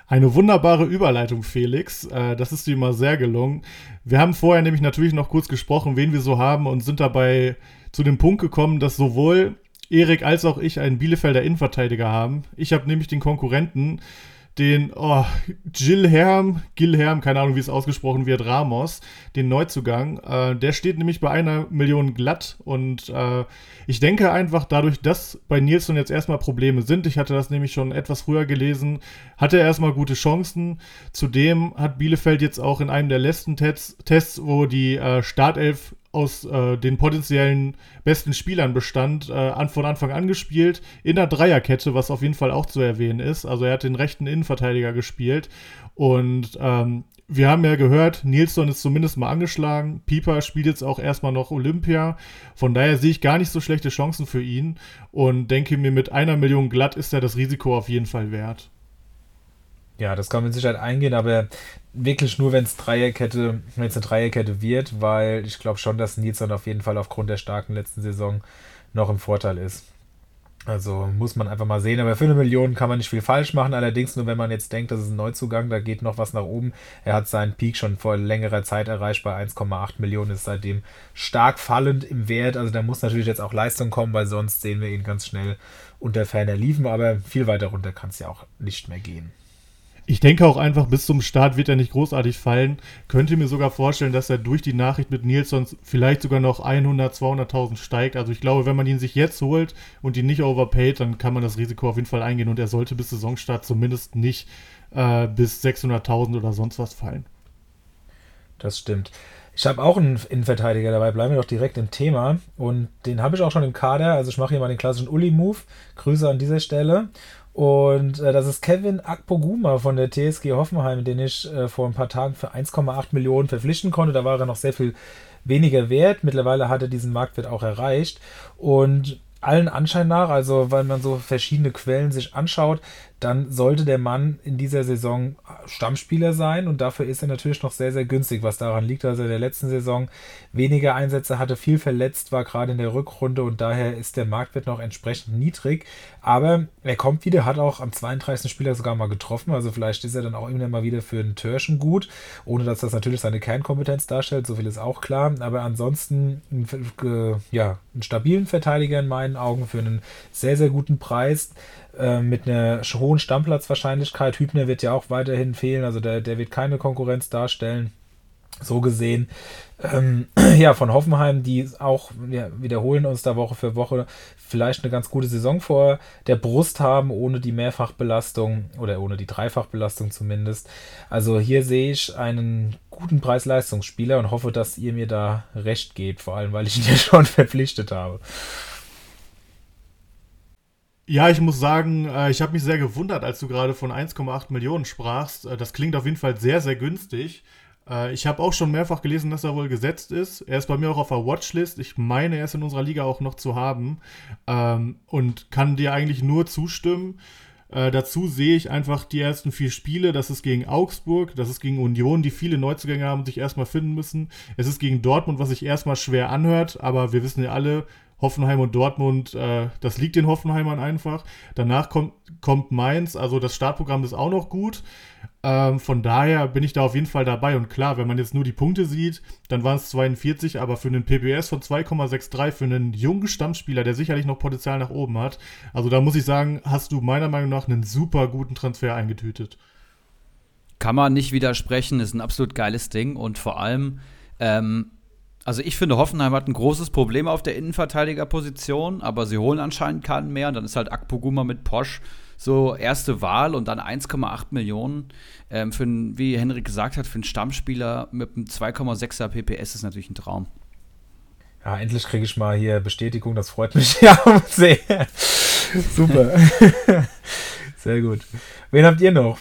Eine wunderbare Überleitung, Felix. Äh, das ist dir immer sehr gelungen. Wir haben vorher nämlich natürlich noch kurz gesprochen, wen wir so haben und sind dabei zu dem Punkt gekommen, dass sowohl Erik als auch ich einen Bielefelder Innenverteidiger haben. Ich habe nämlich den Konkurrenten den oh, Gilherm, Gilherm, keine Ahnung, wie es ausgesprochen wird, Ramos, den Neuzugang. Äh, der steht nämlich bei einer Million glatt und äh, ich denke einfach dadurch, dass bei Nilsson jetzt erstmal Probleme sind, ich hatte das nämlich schon etwas früher gelesen, hatte er erstmal gute Chancen. Zudem hat Bielefeld jetzt auch in einem der letzten Tests, Tests wo die äh, Startelf aus äh, den potenziellen besten Spielern bestand, äh, von Anfang an gespielt, in der Dreierkette, was auf jeden Fall auch zu erwähnen ist. Also er hat den rechten Innenverteidiger gespielt und ähm, wir haben ja gehört, Nilsson ist zumindest mal angeschlagen. Pieper spielt jetzt auch erstmal noch Olympia. Von daher sehe ich gar nicht so schlechte Chancen für ihn und denke mir, mit einer Million glatt ist er das Risiko auf jeden Fall wert. Ja, das kann mit Sicherheit eingehen, aber wirklich nur, wenn es Dreierkette, wenn es eine Dreierkette wird, weil ich glaube schon, dass Nilsson auf jeden Fall aufgrund der starken letzten Saison noch im Vorteil ist. Also muss man einfach mal sehen. Aber für eine Million kann man nicht viel falsch machen. Allerdings nur, wenn man jetzt denkt, das ist ein Neuzugang, da geht noch was nach oben. Er hat seinen Peak schon vor längerer Zeit erreicht bei 1,8 Millionen, ist seitdem stark fallend im Wert. Also da muss natürlich jetzt auch Leistung kommen, weil sonst sehen wir ihn ganz schnell unter ferner Liefen. Aber viel weiter runter kann es ja auch nicht mehr gehen. Ich denke auch einfach, bis zum Start wird er nicht großartig fallen. Könnte mir sogar vorstellen, dass er durch die Nachricht mit Nilsson vielleicht sogar noch 100, 200.000 steigt. Also ich glaube, wenn man ihn sich jetzt holt und ihn nicht overpaid, dann kann man das Risiko auf jeden Fall eingehen und er sollte bis Saisonstart zumindest nicht äh, bis 600.000 oder sonst was fallen. Das stimmt. Ich habe auch einen Innenverteidiger dabei, bleiben wir doch direkt im Thema. Und den habe ich auch schon im Kader. Also ich mache hier mal den klassischen Uli-Move. Grüße an dieser Stelle. Und äh, das ist Kevin Akpoguma von der TSG Hoffenheim, den ich äh, vor ein paar Tagen für 1,8 Millionen verpflichten konnte. Da war er noch sehr viel weniger wert. Mittlerweile hat er diesen Marktwert auch erreicht. Und allen Anschein nach, also weil man so verschiedene Quellen sich anschaut, dann sollte der Mann in dieser Saison Stammspieler sein und dafür ist er natürlich noch sehr, sehr günstig, was daran liegt, dass er in der letzten Saison weniger Einsätze hatte, viel verletzt war, gerade in der Rückrunde und daher ist der Marktwert noch entsprechend niedrig. Aber er kommt wieder, hat auch am 32. Spieler sogar mal getroffen, also vielleicht ist er dann auch immer mal wieder für einen Törschen gut, ohne dass das natürlich seine Kernkompetenz darstellt, so viel ist auch klar. Aber ansonsten ja, einen stabilen Verteidiger in meinen Augen für einen sehr, sehr guten Preis äh, mit einer hohen Stammplatzwahrscheinlichkeit. Hübner wird ja auch weiterhin fehlen, also der, der wird keine Konkurrenz darstellen. So gesehen, ähm, ja, von Hoffenheim, die auch, wir wiederholen uns da Woche für Woche, vielleicht eine ganz gute Saison vor der Brust haben, ohne die Mehrfachbelastung oder ohne die Dreifachbelastung zumindest. Also hier sehe ich einen guten Preis-Leistungsspieler und hoffe, dass ihr mir da recht gebt, vor allem weil ich ihn ja schon verpflichtet habe. Ja, ich muss sagen, äh, ich habe mich sehr gewundert, als du gerade von 1,8 Millionen sprachst. Äh, das klingt auf jeden Fall sehr, sehr günstig. Äh, ich habe auch schon mehrfach gelesen, dass er wohl gesetzt ist. Er ist bei mir auch auf der Watchlist. Ich meine, er ist in unserer Liga auch noch zu haben ähm, und kann dir eigentlich nur zustimmen. Dazu sehe ich einfach die ersten vier Spiele. Das ist gegen Augsburg, das ist gegen Union, die viele Neuzugänge haben und sich erstmal finden müssen. Es ist gegen Dortmund, was sich erstmal schwer anhört, aber wir wissen ja alle, Hoffenheim und Dortmund, äh, das liegt den Hoffenheimern einfach. Danach kommt, kommt Mainz, also das Startprogramm ist auch noch gut. Ähm, von daher bin ich da auf jeden Fall dabei. Und klar, wenn man jetzt nur die Punkte sieht, dann waren es 42, aber für einen PPS von 2,63 für einen jungen Stammspieler, der sicherlich noch Potenzial nach oben hat, also da muss ich sagen, hast du meiner Meinung nach einen super guten Transfer eingetütet. Kann man nicht widersprechen, ist ein absolut geiles Ding und vor allem ähm, also ich finde, Hoffenheim hat ein großes Problem auf der Innenverteidigerposition, aber sie holen anscheinend keinen mehr. Und dann ist halt Akpoguma mit Posch so erste Wahl und dann 1,8 Millionen. Ähm, für ein, wie Henrik gesagt hat, für einen Stammspieler mit einem 2,6er PPS ist natürlich ein Traum. Ja, endlich kriege ich mal hier Bestätigung, das freut mich ja sehr. Super. sehr gut. Wen habt ihr noch?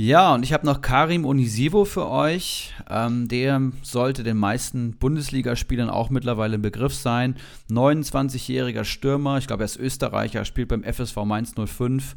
Ja, und ich habe noch Karim Onisivo für euch. Ähm, der sollte den meisten Bundesligaspielern auch mittlerweile im Begriff sein. 29-jähriger Stürmer, ich glaube, er ist Österreicher, spielt beim FSV Mainz 05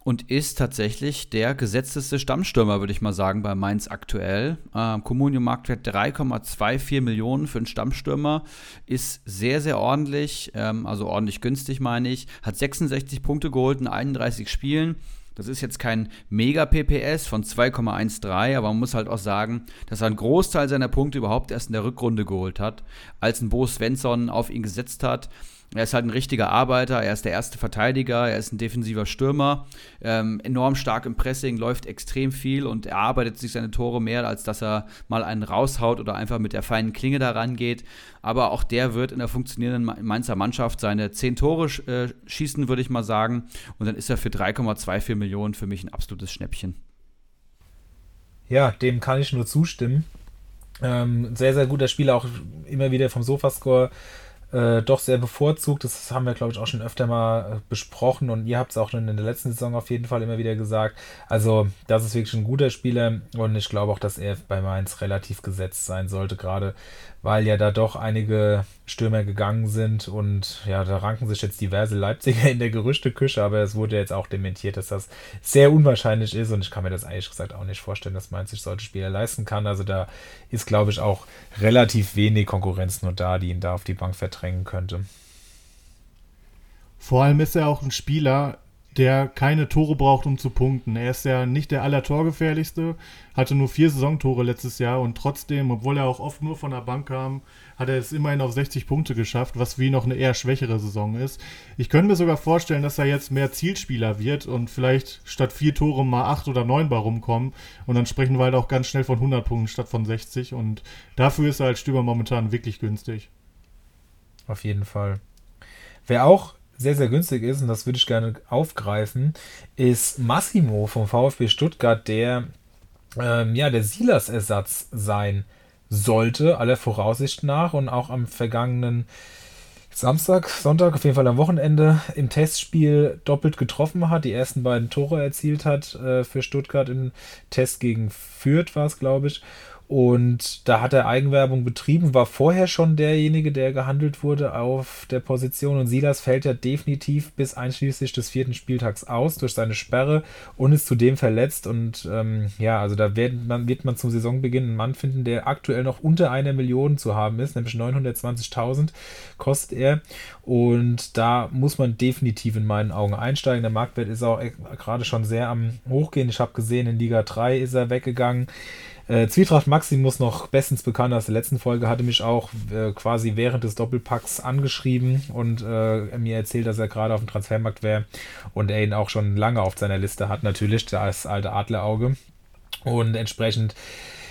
und ist tatsächlich der gesetzteste Stammstürmer, würde ich mal sagen, bei Mainz aktuell. Ähm, Marktwert 3,24 Millionen für einen Stammstürmer ist sehr, sehr ordentlich, ähm, also ordentlich günstig, meine ich. Hat 66 Punkte geholt in 31 Spielen das ist jetzt kein Mega-PPS von 2,13, aber man muss halt auch sagen, dass er einen Großteil seiner Punkte überhaupt erst in der Rückrunde geholt hat, als ein Bo Svensson auf ihn gesetzt hat. Er ist halt ein richtiger Arbeiter, er ist der erste Verteidiger, er ist ein defensiver Stürmer, ähm, enorm stark im Pressing, läuft extrem viel und er arbeitet sich seine Tore mehr, als dass er mal einen raushaut oder einfach mit der feinen Klinge da rangeht. Aber auch der wird in der funktionierenden Mainzer Mannschaft seine 10 Tore äh, schießen, würde ich mal sagen. Und dann ist er für 3,24 Millionen für mich ein absolutes Schnäppchen. Ja, dem kann ich nur zustimmen. Ähm, sehr, sehr guter Spieler, auch immer wieder vom Sofascore äh, doch sehr bevorzugt. Das haben wir, glaube ich, auch schon öfter mal äh, besprochen und ihr habt es auch schon in der letzten Saison auf jeden Fall immer wieder gesagt. Also, das ist wirklich ein guter Spieler und ich glaube auch, dass er bei Mainz relativ gesetzt sein sollte, gerade weil ja da doch einige Stürmer gegangen sind und ja, da ranken sich jetzt diverse Leipziger in der Gerüchteküche, aber es wurde jetzt auch dementiert, dass das sehr unwahrscheinlich ist und ich kann mir das eigentlich gesagt auch nicht vorstellen, dass Mainz sich solche Spieler leisten kann. Also da ist, glaube ich, auch relativ wenig Konkurrenz nur da, die ihn da auf die Bank verdrängen könnte. Vor allem ist er auch ein Spieler, der keine Tore braucht, um zu punkten. Er ist ja nicht der allertorgefährlichste, hatte nur vier Saisontore letztes Jahr und trotzdem, obwohl er auch oft nur von der Bank kam, hat er es immerhin auf 60 Punkte geschafft, was wie noch eine eher schwächere Saison ist. Ich könnte mir sogar vorstellen, dass er jetzt mehr Zielspieler wird und vielleicht statt vier Tore mal acht oder neun bei rumkommen und dann sprechen wir halt auch ganz schnell von 100 Punkten statt von 60 und dafür ist er als Stürmer momentan wirklich günstig. Auf jeden Fall. Wer auch sehr, sehr günstig ist, und das würde ich gerne aufgreifen, ist Massimo vom VfB Stuttgart, der ähm, ja der Silas-Ersatz sein sollte, aller Voraussicht nach, und auch am vergangenen Samstag, Sonntag, auf jeden Fall am Wochenende im Testspiel doppelt getroffen hat, die ersten beiden Tore erzielt hat äh, für Stuttgart im Test gegen Fürth war es, glaube ich. Und da hat er Eigenwerbung betrieben, war vorher schon derjenige, der gehandelt wurde auf der Position. Und Silas fällt ja definitiv bis einschließlich des vierten Spieltags aus durch seine Sperre und ist zudem verletzt. Und ähm, ja, also da wird man, wird man zum Saisonbeginn einen Mann finden, der aktuell noch unter einer Million zu haben ist, nämlich 920.000 kostet er. Und da muss man definitiv in meinen Augen einsteigen. Der Marktwert ist auch gerade schon sehr am Hochgehen. Ich habe gesehen, in Liga 3 ist er weggegangen. Äh, Zwietracht Maximus, noch bestens bekannt aus der letzten Folge, hatte mich auch äh, quasi während des Doppelpacks angeschrieben und äh, mir erzählt, dass er gerade auf dem Transfermarkt wäre und er ihn auch schon lange auf seiner Liste hat, natürlich, das alte Adlerauge. Und entsprechend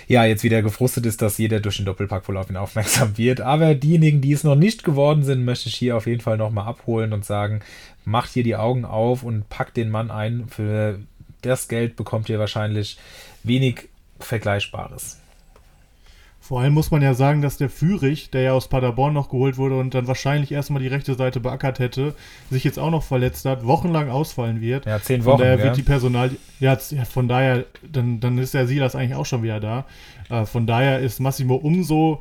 ja, jetzt wieder gefrustet ist, dass jeder durch den Doppelpack wohl auf ihn aufmerksam wird. Aber diejenigen, die es noch nicht geworden sind, möchte ich hier auf jeden Fall nochmal abholen und sagen, macht hier die Augen auf und packt den Mann ein. Für das Geld bekommt ihr wahrscheinlich wenig Vergleichbares. Vor allem muss man ja sagen, dass der Fürich, der ja aus Paderborn noch geholt wurde und dann wahrscheinlich erstmal die rechte Seite beackert hätte, sich jetzt auch noch verletzt hat, wochenlang ausfallen wird. Ja, zehn Wochen. Von daher ja. wird die Personal. Ja, von daher, dann, dann ist der Silas eigentlich auch schon wieder da. Äh, von daher ist Massimo umso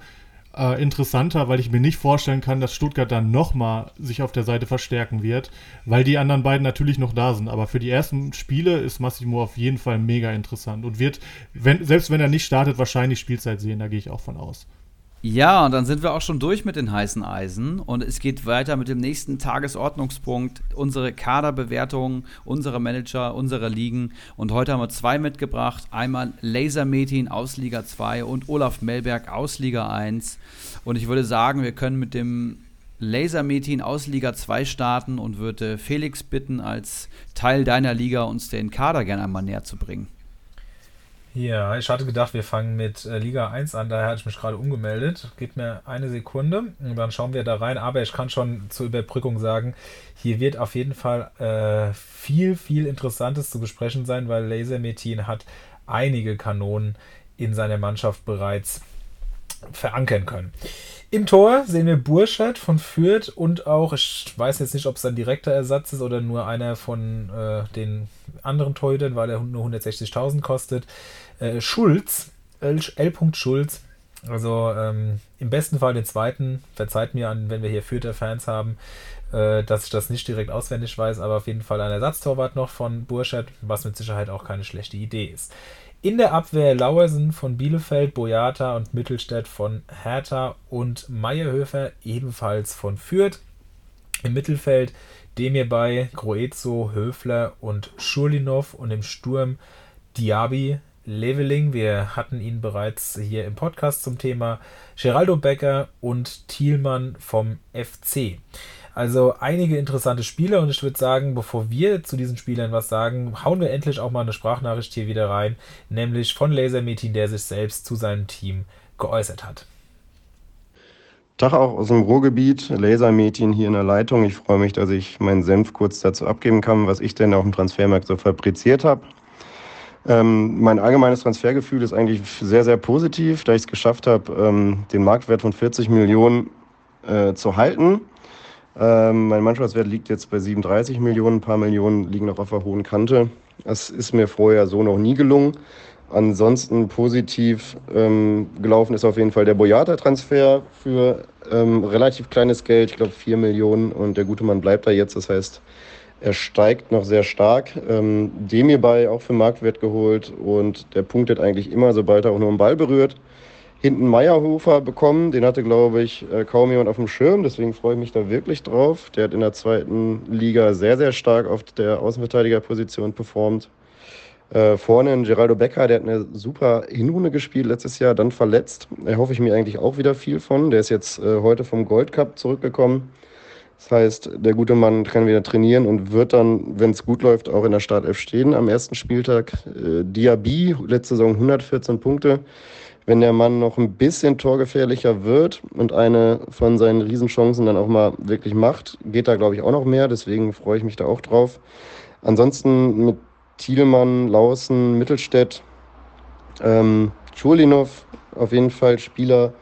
äh, interessanter, weil ich mir nicht vorstellen kann, dass Stuttgart dann nochmal sich auf der Seite verstärken wird, weil die anderen beiden natürlich noch da sind. Aber für die ersten Spiele ist Massimo auf jeden Fall mega interessant und wird, wenn, selbst wenn er nicht startet, wahrscheinlich Spielzeit sehen. Da gehe ich auch von aus. Ja, und dann sind wir auch schon durch mit den heißen Eisen und es geht weiter mit dem nächsten Tagesordnungspunkt, unsere Kaderbewertung, unsere Manager, unsere Ligen. Und heute haben wir zwei mitgebracht. Einmal Laser Metin aus Liga 2 und Olaf Melberg aus Liga 1. Und ich würde sagen, wir können mit dem Laser Metin aus Liga 2 starten und würde Felix bitten, als Teil deiner Liga uns den Kader gerne einmal näher zu bringen. Ja, ich hatte gedacht, wir fangen mit äh, Liga 1 an, daher hatte ich mich gerade umgemeldet. Gebt mir eine Sekunde und dann schauen wir da rein. Aber ich kann schon zur Überbrückung sagen, hier wird auf jeden Fall äh, viel, viel Interessantes zu besprechen sein, weil Laser Metin hat einige Kanonen in seiner Mannschaft bereits verankern können. Im Tor sehen wir Burschert von Fürth und auch, ich weiß jetzt nicht, ob es ein direkter Ersatz ist oder nur einer von äh, den anderen Torhütern, weil er nur 160.000 kostet. Äh, Schulz, L. L. Schulz, also ähm, im besten Fall den zweiten, verzeiht mir an, wenn wir hier Fürther Fans haben, äh, dass ich das nicht direkt auswendig weiß, aber auf jeden Fall ein Ersatztorwart noch von Burschert, was mit Sicherheit auch keine schlechte Idee ist. In der Abwehr Lauersen von Bielefeld, Boyata und Mittelstädt von Hertha und Meierhöfer ebenfalls von Fürth. Im Mittelfeld Demir bei Groezo, Höfler und Schulinov und im Sturm Diaby, Leveling. Wir hatten ihn bereits hier im Podcast zum Thema Geraldo Becker und Thielmann vom FC. Also einige interessante Spieler und ich würde sagen, bevor wir zu diesen Spielern was sagen, hauen wir endlich auch mal eine Sprachnachricht hier wieder rein, nämlich von Laser Metin, der sich selbst zu seinem Team geäußert hat. Tag auch aus dem Ruhrgebiet, Lasermädchen hier in der Leitung. Ich freue mich, dass ich meinen Senf kurz dazu abgeben kann, was ich denn auf dem Transfermarkt so fabriziert habe. Ähm, mein allgemeines Transfergefühl ist eigentlich sehr, sehr positiv, da ich es geschafft habe, ähm, den Marktwert von 40 Millionen äh, zu halten. Ähm, mein Mannschaftswert liegt jetzt bei 37 Millionen, ein paar Millionen liegen noch auf der hohen Kante. Das ist mir vorher so noch nie gelungen. Ansonsten positiv ähm, gelaufen ist auf jeden Fall der Boyata-Transfer für ähm, relativ kleines Geld, ich glaube 4 Millionen und der gute Mann bleibt da jetzt. Das heißt, er steigt noch sehr stark. Ähm, dem hierbei auch für Marktwert geholt und der punktet eigentlich immer, sobald er auch nur einen Ball berührt. Hinten Meierhofer bekommen, den hatte, glaube ich, äh, kaum jemand auf dem Schirm, deswegen freue ich mich da wirklich drauf. Der hat in der zweiten Liga sehr, sehr stark auf der Außenverteidigerposition performt. Äh, vorne ein Geraldo Becker, der hat eine super Hinrunde gespielt letztes Jahr, dann verletzt. Da hoffe ich mir eigentlich auch wieder viel von. Der ist jetzt äh, heute vom Gold Cup zurückgekommen. Das heißt, der gute Mann kann wieder trainieren und wird dann, wenn es gut läuft, auch in der Startelf stehen am ersten Spieltag. Äh, Diaby, letzte Saison 114 Punkte. Wenn der Mann noch ein bisschen torgefährlicher wird und eine von seinen Riesenchancen dann auch mal wirklich macht, geht da, glaube ich, auch noch mehr. Deswegen freue ich mich da auch drauf. Ansonsten mit Thielmann, Lausen, Mittelstädt, ähm, Schulinov, auf jeden Fall Spieler,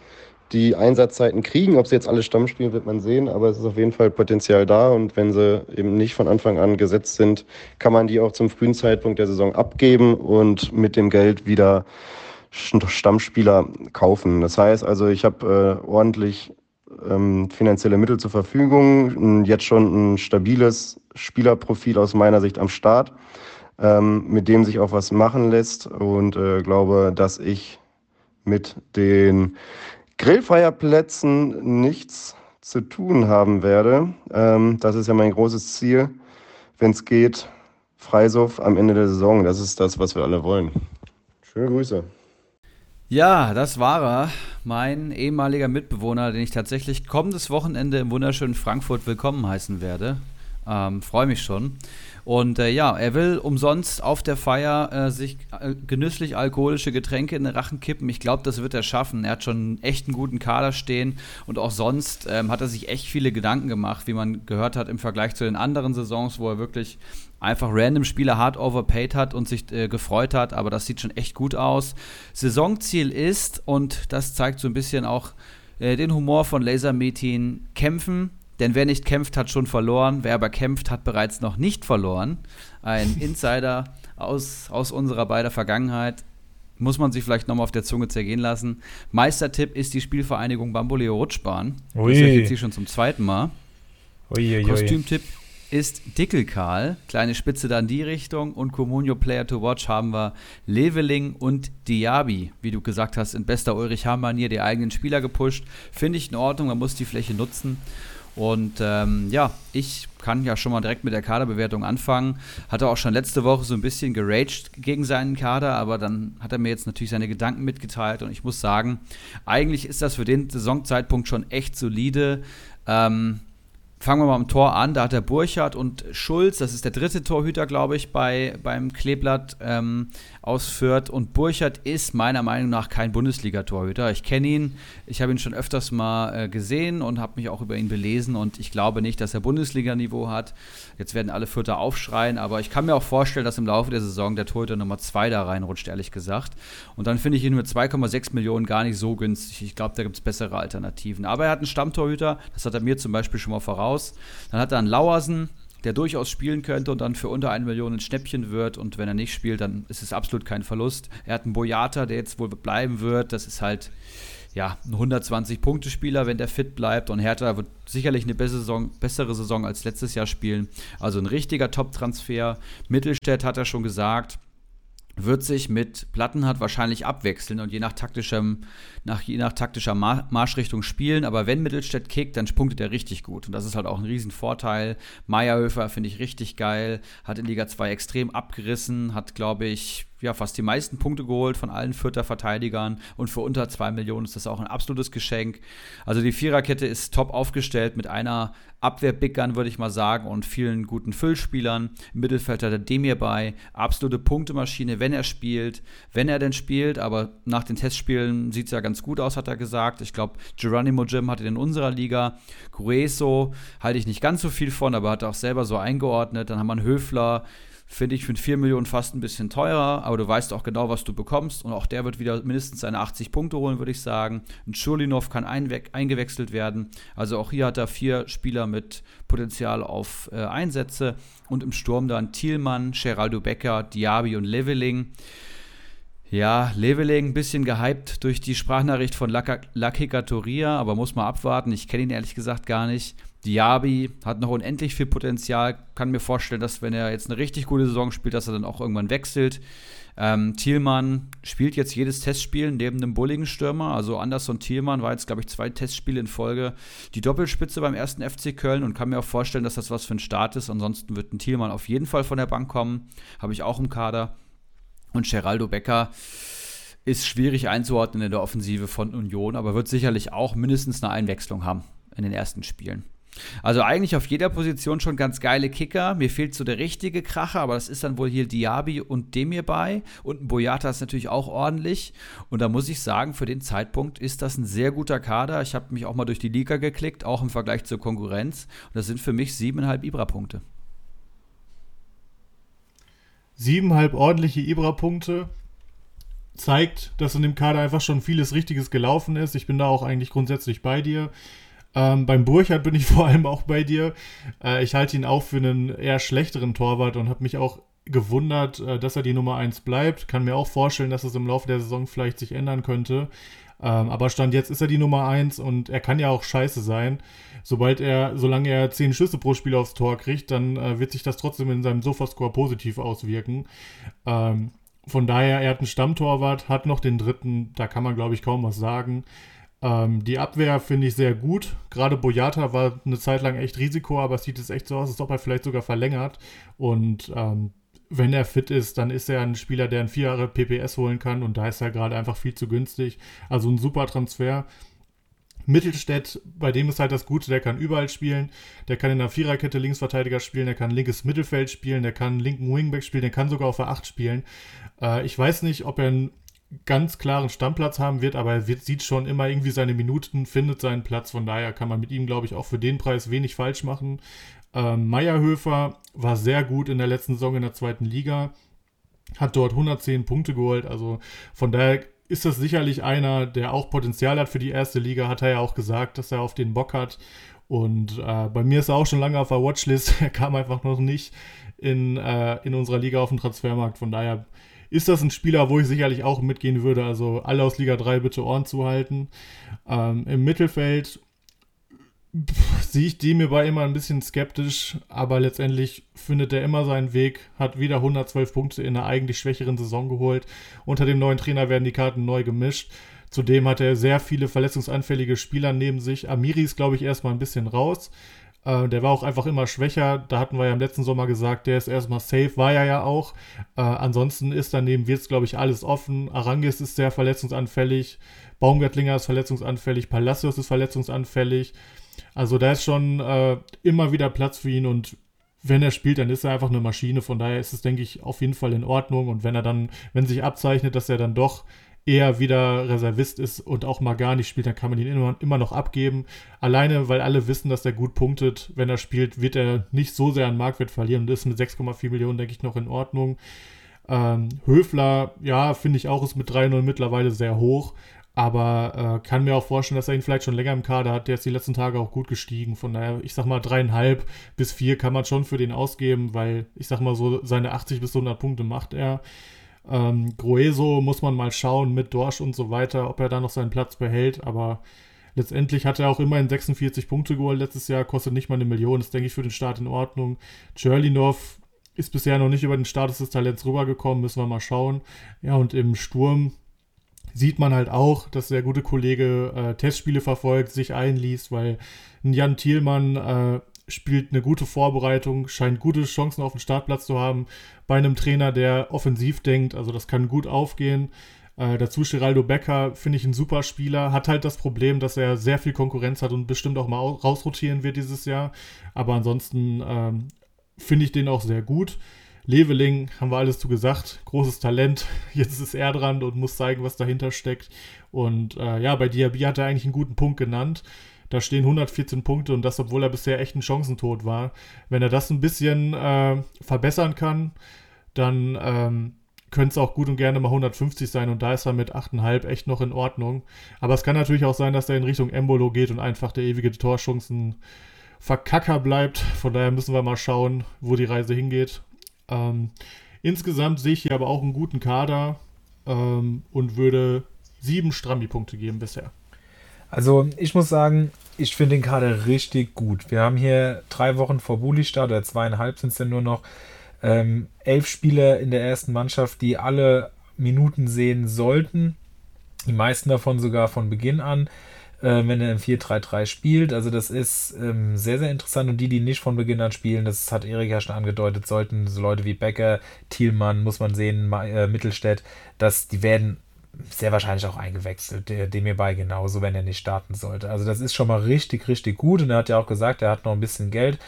die Einsatzzeiten kriegen. Ob sie jetzt alle Stamm spielen, wird man sehen, aber es ist auf jeden Fall Potenzial da und wenn sie eben nicht von Anfang an gesetzt sind, kann man die auch zum frühen Zeitpunkt der Saison abgeben und mit dem Geld wieder Stammspieler kaufen. Das heißt also, ich habe äh, ordentlich ähm, finanzielle Mittel zur Verfügung, jetzt schon ein stabiles Spielerprofil aus meiner Sicht am Start, ähm, mit dem sich auch was machen lässt und äh, glaube, dass ich mit den Grillfeierplätzen nichts zu tun haben werde. Ähm, das ist ja mein großes Ziel, wenn es geht. Freisuff am Ende der Saison, das ist das, was wir alle wollen. Schöne Grüße. Ja, das war er. Mein ehemaliger Mitbewohner, den ich tatsächlich kommendes Wochenende im wunderschönen Frankfurt willkommen heißen werde. Ähm, Freue mich schon. Und äh, ja, er will umsonst auf der Feier äh, sich äh, genüsslich alkoholische Getränke in den Rachen kippen. Ich glaube, das wird er schaffen. Er hat schon echt einen guten Kader stehen und auch sonst ähm, hat er sich echt viele Gedanken gemacht, wie man gehört hat im Vergleich zu den anderen Saisons, wo er wirklich einfach random Spieler hart overpaid hat und sich äh, gefreut hat. Aber das sieht schon echt gut aus. Saisonziel ist, und das zeigt so ein bisschen auch äh, den Humor von Laser Metin, kämpfen denn wer nicht kämpft, hat schon verloren. Wer aber kämpft, hat bereits noch nicht verloren. Ein Insider aus, aus unserer beider Vergangenheit. Muss man sich vielleicht nochmal auf der Zunge zergehen lassen. Meistertipp ist die Spielvereinigung Bamboleo Rutschbahn. Ui. Das ist jetzt hier schon zum zweiten Mal. Ui, Kostümtipp ist Dickelkarl. Kleine Spitze dann die Richtung. Und Comunio Player to Watch haben wir Leveling und Diaby. Wie du gesagt hast, in bester Ulrich Hammer-Manier die eigenen Spieler gepusht. Finde ich in Ordnung, man muss die Fläche nutzen. Und ähm, ja, ich kann ja schon mal direkt mit der Kaderbewertung anfangen. Hatte auch schon letzte Woche so ein bisschen geraged gegen seinen Kader, aber dann hat er mir jetzt natürlich seine Gedanken mitgeteilt und ich muss sagen, eigentlich ist das für den Saisonzeitpunkt schon echt solide. Ähm, Fangen wir mal am Tor an. Da hat der Burchardt und Schulz, das ist der dritte Torhüter, glaube ich, bei, beim Kleeblatt ähm, ausführt. Und Burchardt ist meiner Meinung nach kein Bundesliga-Torhüter. Ich kenne ihn, ich habe ihn schon öfters mal äh, gesehen und habe mich auch über ihn belesen. Und ich glaube nicht, dass er Bundesliga-Niveau hat. Jetzt werden alle Vierter aufschreien, aber ich kann mir auch vorstellen, dass im Laufe der Saison der Torhüter Nummer 2 da reinrutscht, ehrlich gesagt. Und dann finde ich ihn mit 2,6 Millionen gar nicht so günstig. Ich glaube, da gibt es bessere Alternativen. Aber er hat einen Stammtorhüter, das hat er mir zum Beispiel schon mal voraus raus. Dann hat er einen Lauersen, der durchaus spielen könnte und dann für unter eine Million ein Schnäppchen wird. Und wenn er nicht spielt, dann ist es absolut kein Verlust. Er hat einen Boyata, der jetzt wohl bleiben wird. Das ist halt ja, ein 120-Punkte-Spieler, wenn der fit bleibt. Und Hertha wird sicherlich eine bessere Saison, bessere Saison als letztes Jahr spielen. Also ein richtiger Top-Transfer. Mittelstädt hat er schon gesagt wird sich mit Plattenhardt wahrscheinlich abwechseln und je nach taktischem, nach, je nach taktischer Marschrichtung spielen. Aber wenn Mittelstädt kickt, dann punktet er richtig gut. Und das ist halt auch ein Riesenvorteil. Meierhöfer finde ich richtig geil, hat in Liga 2 extrem abgerissen, hat, glaube ich, ja, fast die meisten Punkte geholt von allen Vierter Verteidigern und für unter 2 Millionen ist das auch ein absolutes Geschenk. Also die Viererkette ist top aufgestellt mit einer Abwehr-Big würde ich mal sagen, und vielen guten Füllspielern. Im Mittelfeld hat er Demir bei, absolute Punktemaschine, wenn er spielt, wenn er denn spielt, aber nach den Testspielen sieht es ja ganz gut aus, hat er gesagt. Ich glaube, Geronimo Jim hatte in unserer Liga. Grueso halte ich nicht ganz so viel von, aber hat er auch selber so eingeordnet. Dann haben wir einen Höfler, Finde ich für 4 Millionen fast ein bisschen teurer, aber du weißt auch genau, was du bekommst. Und auch der wird wieder mindestens seine 80 Punkte holen, würde ich sagen. Ein Schulinov kann eingewechselt werden. Also auch hier hat er vier Spieler mit Potenzial auf äh, Einsätze. Und im Sturm dann Thielmann, Geraldo Becker, Diaby und Leveling. Ja, Leveling ein bisschen gehypt durch die Sprachnachricht von Lakika Toria, aber muss mal abwarten. Ich kenne ihn ehrlich gesagt gar nicht. Diaby hat noch unendlich viel Potenzial. Kann mir vorstellen, dass wenn er jetzt eine richtig gute Saison spielt, dass er dann auch irgendwann wechselt. Ähm, Thielmann spielt jetzt jedes Testspiel neben einem bulligen Stürmer. Also Anderson Thielmann war jetzt, glaube ich, zwei Testspiele in Folge die Doppelspitze beim ersten FC Köln und kann mir auch vorstellen, dass das was für ein Start ist. Ansonsten wird ein Thielmann auf jeden Fall von der Bank kommen. Habe ich auch im Kader. Und Geraldo Becker ist schwierig einzuordnen in der Offensive von Union, aber wird sicherlich auch mindestens eine Einwechslung haben in den ersten Spielen. Also eigentlich auf jeder Position schon ganz geile Kicker. Mir fehlt so der richtige Kracher, aber das ist dann wohl hier Diaby und Demir bei. Und ein Boyata ist natürlich auch ordentlich. Und da muss ich sagen, für den Zeitpunkt ist das ein sehr guter Kader. Ich habe mich auch mal durch die Liga geklickt, auch im Vergleich zur Konkurrenz. Und das sind für mich siebeneinhalb Ibra-Punkte. Siebeneinhalb ordentliche Ibra-Punkte zeigt, dass in dem Kader einfach schon vieles Richtiges gelaufen ist. Ich bin da auch eigentlich grundsätzlich bei dir. Ähm, beim Burchardt bin ich vor allem auch bei dir. Äh, ich halte ihn auch für einen eher schlechteren Torwart und habe mich auch gewundert, äh, dass er die Nummer 1 bleibt. Kann mir auch vorstellen, dass es im Laufe der Saison vielleicht sich ändern könnte. Ähm, aber Stand jetzt ist er die Nummer 1 und er kann ja auch scheiße sein. Sobald er, solange er 10 Schüsse pro Spiel aufs Tor kriegt, dann äh, wird sich das trotzdem in seinem Sofascore positiv auswirken. Ähm, von daher, er hat einen Stammtorwart, hat noch den dritten, da kann man, glaube ich, kaum was sagen. Ähm, die Abwehr finde ich sehr gut. Gerade Boyata war eine Zeit lang echt Risiko, aber es sieht jetzt echt so aus, als ob er vielleicht sogar verlängert. Und ähm, wenn er fit ist, dann ist er ein Spieler, der ein vier Jahre PPS holen kann und da ist er gerade einfach viel zu günstig. Also ein super Transfer. Mittelstädt, bei dem ist halt das Gute, der kann überall spielen. Der kann in der Viererkette Linksverteidiger spielen, der kann linkes Mittelfeld spielen, der kann linken Wingback spielen, der kann sogar auf der 8 spielen. Äh, ich weiß nicht, ob er einen ganz klaren Stammplatz haben wird, aber er wird, sieht schon immer irgendwie seine Minuten, findet seinen Platz. Von daher kann man mit ihm, glaube ich, auch für den Preis wenig falsch machen. Ähm, Meierhöfer war sehr gut in der letzten Saison in der zweiten Liga, hat dort 110 Punkte geholt. Also von daher ist das sicherlich einer, der auch Potenzial hat für die erste Liga, hat er ja auch gesagt, dass er auf den Bock hat. Und äh, bei mir ist er auch schon lange auf der Watchlist. Er kam einfach noch nicht in, äh, in unserer Liga auf den Transfermarkt. Von daher ist das ein Spieler, wo ich sicherlich auch mitgehen würde. Also alle aus Liga 3 bitte Ohren zuhalten. Ähm, Im Mittelfeld sehe ich die mir bei immer ein bisschen skeptisch, aber letztendlich findet er immer seinen Weg, hat wieder 112 Punkte in einer eigentlich schwächeren Saison geholt. Unter dem neuen Trainer werden die Karten neu gemischt. Zudem hat er sehr viele verletzungsanfällige Spieler neben sich. Amiri ist, glaube ich, erstmal ein bisschen raus. Äh, der war auch einfach immer schwächer. Da hatten wir ja im letzten Sommer gesagt, der ist erstmal safe, war er ja auch. Äh, ansonsten ist daneben jetzt, glaube ich, alles offen. Arangis ist sehr verletzungsanfällig. Baumgartlinger ist verletzungsanfällig. Palacios ist verletzungsanfällig. Also da ist schon äh, immer wieder Platz für ihn und wenn er spielt, dann ist er einfach eine Maschine. Von daher ist es, denke ich, auf jeden Fall in Ordnung. Und wenn er dann, wenn sich abzeichnet, dass er dann doch eher wieder Reservist ist und auch mal gar nicht spielt, dann kann man ihn immer, immer noch abgeben. Alleine, weil alle wissen, dass er gut punktet. Wenn er spielt, wird er nicht so sehr an Marktwert verlieren und ist mit 6,4 Millionen, denke ich, noch in Ordnung. Ähm, Höfler, ja, finde ich auch, ist mit 3-0 mittlerweile sehr hoch. Aber äh, kann mir auch vorstellen, dass er ihn vielleicht schon länger im Kader hat. Der ist die letzten Tage auch gut gestiegen. Von daher, ich sag mal, dreieinhalb bis vier kann man schon für den ausgeben, weil ich sag mal so, seine 80 bis 100 Punkte macht er. Ähm, Groeso muss man mal schauen mit Dorsch und so weiter, ob er da noch seinen Platz behält. Aber letztendlich hat er auch immerhin 46 Punkte geholt letztes Jahr, kostet nicht mal eine Million. Das denke ich für den Start in Ordnung. Cherlinov ist bisher noch nicht über den Status des Talents rübergekommen, müssen wir mal schauen. Ja, und im Sturm sieht man halt auch, dass der gute Kollege äh, Testspiele verfolgt, sich einliest, weil ein Jan Thielmann äh, spielt eine gute Vorbereitung, scheint gute Chancen auf den Startplatz zu haben bei einem Trainer, der offensiv denkt. Also das kann gut aufgehen. Äh, dazu Geraldo Becker finde ich ein super Spieler, hat halt das Problem, dass er sehr viel Konkurrenz hat und bestimmt auch mal rausrotieren wird dieses Jahr. Aber ansonsten ähm, finde ich den auch sehr gut. Leveling, haben wir alles zu gesagt, großes Talent. Jetzt ist er dran und muss zeigen, was dahinter steckt. Und äh, ja, bei Diaby hat er eigentlich einen guten Punkt genannt. Da stehen 114 Punkte und das, obwohl er bisher echt ein Chancentod war. Wenn er das ein bisschen äh, verbessern kann, dann ähm, könnte es auch gut und gerne mal 150 sein und da ist er mit 8,5 echt noch in Ordnung. Aber es kann natürlich auch sein, dass er in Richtung Embolo geht und einfach der ewige Torchancen Verkacker bleibt. Von daher müssen wir mal schauen, wo die Reise hingeht. Ähm, insgesamt sehe ich hier aber auch einen guten Kader ähm, und würde sieben Strammi-Punkte geben bisher. Also ich muss sagen, ich finde den Kader richtig gut. Wir haben hier drei Wochen vor Bulli-Start oder zweieinhalb sind es denn nur noch ähm, elf Spieler in der ersten Mannschaft, die alle Minuten sehen sollten. Die meisten davon sogar von Beginn an äh, wenn er im 4-3-3 spielt. Also das ist ähm, sehr, sehr interessant. Und die, die nicht von Beginn an spielen, das hat Erik ja schon angedeutet, sollten so Leute wie Becker, Thielmann, muss man sehen, äh, Mittelstädt, dass die werden sehr wahrscheinlich auch eingewechselt, dem hierbei genauso, wenn er nicht starten sollte. Also das ist schon mal richtig, richtig gut. Und er hat ja auch gesagt, er hat noch ein bisschen Geld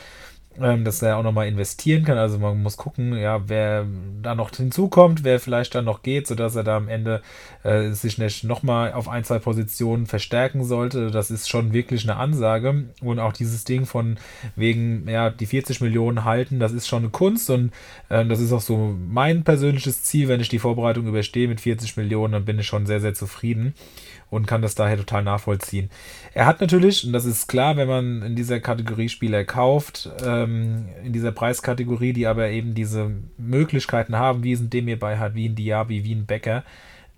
ähm, dass er auch nochmal investieren kann. Also man muss gucken, ja, wer da noch hinzukommt, wer vielleicht dann noch geht, sodass er da am Ende äh, sich nicht nochmal auf ein, zwei Positionen verstärken sollte. Das ist schon wirklich eine Ansage. Und auch dieses Ding von wegen, ja, die 40 Millionen halten, das ist schon eine Kunst und äh, das ist auch so mein persönliches Ziel, wenn ich die Vorbereitung überstehe mit 40 Millionen, dann bin ich schon sehr, sehr zufrieden und kann das daher total nachvollziehen. Er hat natürlich, und das ist klar, wenn man in dieser Kategorie Spieler kauft, ähm, in dieser Preiskategorie, die aber eben diese Möglichkeiten haben, wie es ein Demir bei hat, wie ein Diaby, wie ein Becker,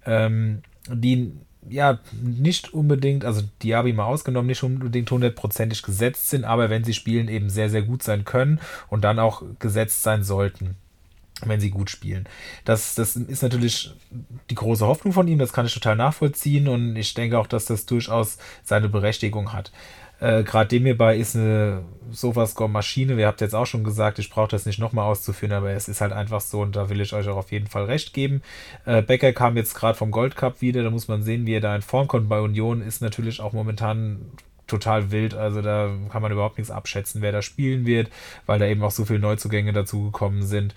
ähm, die ja nicht unbedingt, also Diaby mal ausgenommen, nicht unbedingt hundertprozentig gesetzt sind, aber wenn sie spielen, eben sehr, sehr gut sein können und dann auch gesetzt sein sollten wenn sie gut spielen. Das, das ist natürlich die große Hoffnung von ihm, das kann ich total nachvollziehen und ich denke auch, dass das durchaus seine Berechtigung hat. Äh, Gerade dem hierbei ist eine Sofascore-Maschine. Wir habt jetzt auch schon gesagt, ich brauche das nicht nochmal auszuführen, aber es ist halt einfach so und da will ich euch auch auf jeden Fall recht geben. Äh, Becker kam jetzt gerade vom Gold Cup wieder, da muss man sehen, wie er da in Form kommt. Bei Union ist natürlich auch momentan total wild. Also da kann man überhaupt nichts abschätzen, wer da spielen wird, weil da eben auch so viele Neuzugänge dazugekommen sind,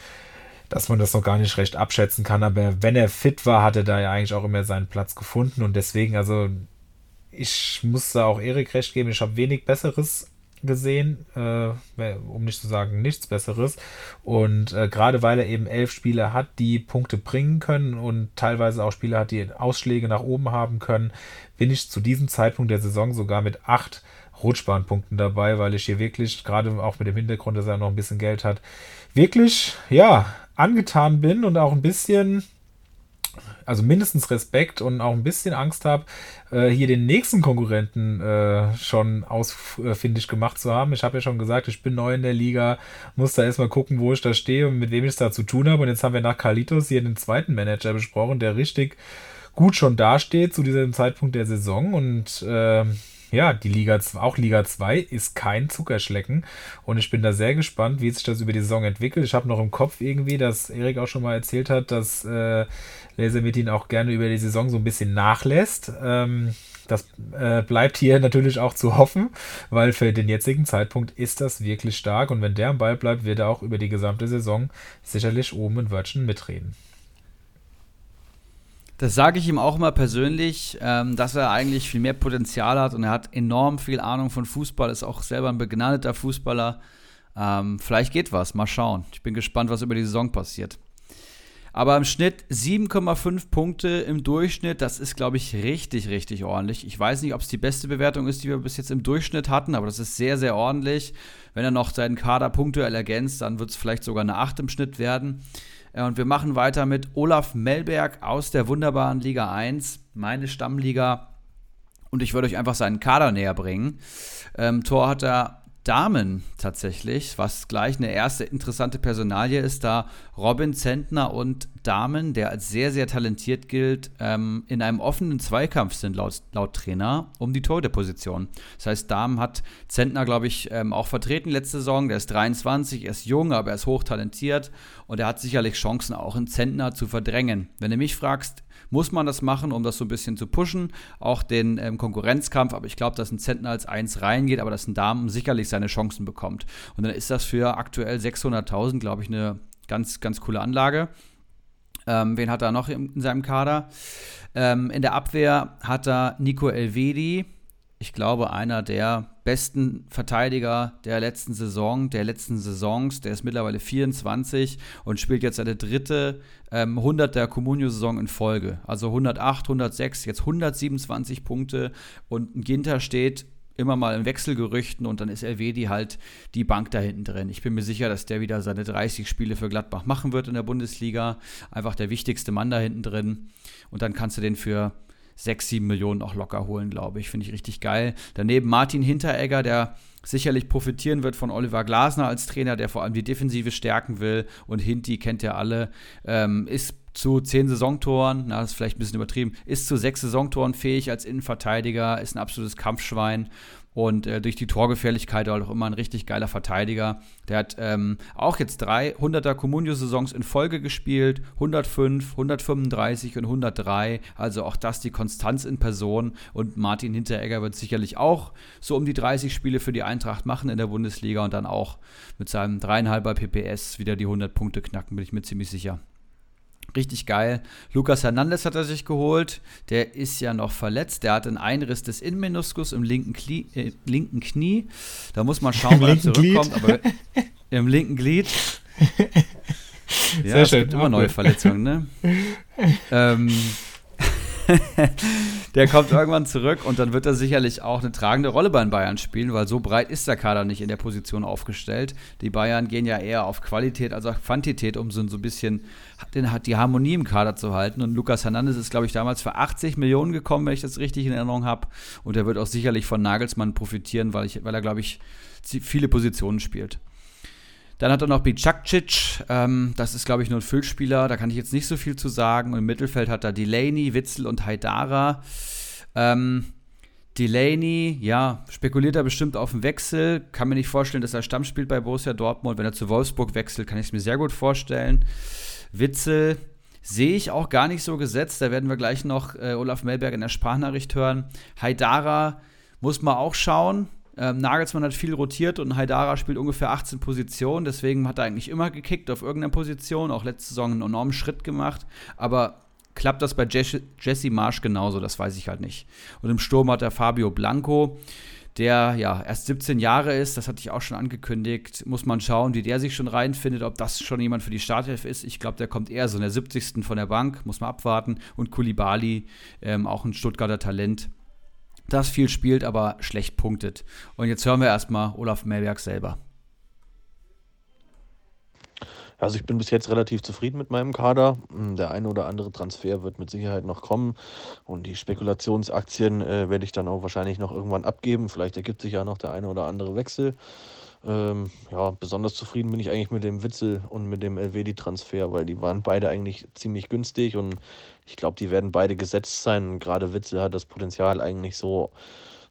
dass man das noch gar nicht recht abschätzen kann. Aber wenn er fit war, hat er da ja eigentlich auch immer seinen Platz gefunden und deswegen, also ich muss da auch Erik recht geben, ich habe wenig Besseres gesehen, äh, um nicht zu sagen nichts Besseres. Und äh, gerade weil er eben elf Spieler hat, die Punkte bringen können und teilweise auch Spieler hat, die Ausschläge nach oben haben können, bin ich zu diesem Zeitpunkt der Saison sogar mit acht Rutschbahnpunkten dabei, weil ich hier wirklich, gerade auch mit dem Hintergrund, dass er noch ein bisschen Geld hat, wirklich, ja, angetan bin und auch ein bisschen also mindestens Respekt und auch ein bisschen Angst habe, äh, hier den nächsten Konkurrenten äh, schon ausfindig gemacht zu haben. Ich habe ja schon gesagt, ich bin neu in der Liga, muss da erstmal gucken, wo ich da stehe und mit wem ich es da zu tun habe. Und jetzt haben wir nach Carlitos hier den zweiten Manager besprochen, der richtig gut schon dasteht zu diesem Zeitpunkt der Saison und äh, ja, die Liga, auch Liga 2 ist kein Zuckerschlecken und ich bin da sehr gespannt, wie sich das über die Saison entwickelt. Ich habe noch im Kopf irgendwie, dass Erik auch schon mal erzählt hat, dass äh, Lasermetin auch gerne über die Saison so ein bisschen nachlässt. Ähm, das äh, bleibt hier natürlich auch zu hoffen, weil für den jetzigen Zeitpunkt ist das wirklich stark und wenn der am Ball bleibt, wird er auch über die gesamte Saison sicherlich oben in Wörtchen mitreden. Das sage ich ihm auch immer persönlich, ähm, dass er eigentlich viel mehr Potenzial hat und er hat enorm viel Ahnung von Fußball, ist auch selber ein begnadeter Fußballer. Ähm, vielleicht geht was, mal schauen. Ich bin gespannt, was über die Saison passiert. Aber im Schnitt 7,5 Punkte im Durchschnitt, das ist, glaube ich, richtig, richtig ordentlich. Ich weiß nicht, ob es die beste Bewertung ist, die wir bis jetzt im Durchschnitt hatten, aber das ist sehr, sehr ordentlich. Wenn er noch seinen Kader punktuell ergänzt, dann wird es vielleicht sogar eine 8 im Schnitt werden. Äh, und wir machen weiter mit Olaf Melberg aus der wunderbaren Liga 1, meine Stammliga. Und ich würde euch einfach seinen Kader näher bringen. Ähm, Tor hat er Damen tatsächlich, was gleich eine erste interessante Personalie ist, da Robin Zentner und Damen, der als sehr, sehr talentiert gilt, ähm, in einem offenen Zweikampf sind laut, laut Trainer um die Torhüterposition. Das heißt, Damen hat Zentner, glaube ich, ähm, auch vertreten letzte Saison. Der ist 23, er ist jung, aber er ist hochtalentiert und er hat sicherlich Chancen, auch in Zentner zu verdrängen. Wenn du mich fragst, muss man das machen, um das so ein bisschen zu pushen, auch den ähm, Konkurrenzkampf. Aber ich glaube, dass ein Zentner als 1 reingeht, aber dass ein Damen sicherlich seine Chancen bekommt. Und dann ist das für aktuell 600.000, glaube ich, eine ganz, ganz coole Anlage. Ähm, wen hat er noch in, in seinem Kader? Ähm, in der Abwehr hat er Nico Elvedi, ich glaube, einer der besten Verteidiger der letzten Saison, der letzten Saisons. Der ist mittlerweile 24 und spielt jetzt seine dritte ähm, 100er Comunio-Saison in Folge. Also 108, 106, jetzt 127 Punkte und Ginter steht immer mal in Wechselgerüchten und dann ist Elvedi halt die Bank da hinten drin. Ich bin mir sicher, dass der wieder seine 30 Spiele für Gladbach machen wird in der Bundesliga. Einfach der wichtigste Mann da hinten drin. Und dann kannst du den für 6, 7 Millionen auch locker holen, glaube ich. Finde ich richtig geil. Daneben Martin Hinteregger, der sicherlich profitieren wird von Oliver Glasner als Trainer, der vor allem die Defensive stärken will. Und Hinti kennt ja alle, ähm, ist zu zehn Saisontoren, na, das ist vielleicht ein bisschen übertrieben, ist zu sechs Saisontoren fähig als Innenverteidiger, ist ein absolutes Kampfschwein und äh, durch die Torgefährlichkeit auch immer ein richtig geiler Verteidiger. Der hat ähm, auch jetzt drei 100er Comunio-Saisons in Folge gespielt, 105, 135 und 103. Also auch das die Konstanz in Person. Und Martin Hinteregger wird sicherlich auch so um die 30 Spiele für die Eintracht machen in der Bundesliga und dann auch mit seinem dreieinhalber PPS wieder die 100 Punkte knacken, bin ich mir ziemlich sicher. Richtig geil. Lukas Hernandez hat er sich geholt. Der ist ja noch verletzt. Der hat einen Einriss des Innenmeniskus im linken, Knie, äh, linken Knie. Da muss man schauen, wann er zurückkommt. Aber im linken Glied. ja, Sehr es schön. gibt immer neue Verletzungen, ne? ähm, der kommt irgendwann zurück und dann wird er sicherlich auch eine tragende Rolle bei den Bayern spielen, weil so breit ist der Kader nicht in der Position aufgestellt. Die Bayern gehen ja eher auf Qualität als auf Quantität, um so ein bisschen die Harmonie im Kader zu halten. Und Lukas Hernandez ist, glaube ich, damals für 80 Millionen gekommen, wenn ich das richtig in Erinnerung habe. Und er wird auch sicherlich von Nagelsmann profitieren, weil, ich, weil er, glaube ich, viele Positionen spielt. Dann hat er noch Bicakcic, ähm, das ist, glaube ich, nur ein Füllspieler, da kann ich jetzt nicht so viel zu sagen. Und Im Mittelfeld hat er Delaney, Witzel und Haidara. Ähm, Delaney, ja, spekuliert er bestimmt auf einen Wechsel. Kann mir nicht vorstellen, dass er Stamm spielt bei Borussia Dortmund. Wenn er zu Wolfsburg wechselt, kann ich es mir sehr gut vorstellen. Witzel sehe ich auch gar nicht so gesetzt. Da werden wir gleich noch äh, Olaf Melberg in der Sprachnachricht hören. Haidara muss man auch schauen. Ähm, Nagelsmann hat viel rotiert und Haidara spielt ungefähr 18 Positionen. Deswegen hat er eigentlich immer gekickt auf irgendeiner Position. Auch letzte Saison einen enormen Schritt gemacht. Aber klappt das bei Jesse Marsch genauso? Das weiß ich halt nicht. Und im Sturm hat er Fabio Blanco der ja erst 17 Jahre ist, das hatte ich auch schon angekündigt, muss man schauen, wie der sich schon reinfindet, ob das schon jemand für die Startelf ist. Ich glaube, der kommt eher so in der 70. von der Bank, muss man abwarten. Und Kulibali, ähm, auch ein Stuttgarter Talent, das viel spielt, aber schlecht punktet. Und jetzt hören wir erstmal Olaf Melberg selber. Also ich bin bis jetzt relativ zufrieden mit meinem Kader. Hm, der eine oder andere Transfer wird mit Sicherheit noch kommen und die Spekulationsaktien äh, werde ich dann auch wahrscheinlich noch irgendwann abgeben. Vielleicht ergibt sich ja noch der eine oder andere Wechsel. Ähm, ja, besonders zufrieden bin ich eigentlich mit dem Witzel und mit dem Elvedi-Transfer, weil die waren beide eigentlich ziemlich günstig und ich glaube, die werden beide gesetzt sein. Gerade Witzel hat das Potenzial eigentlich so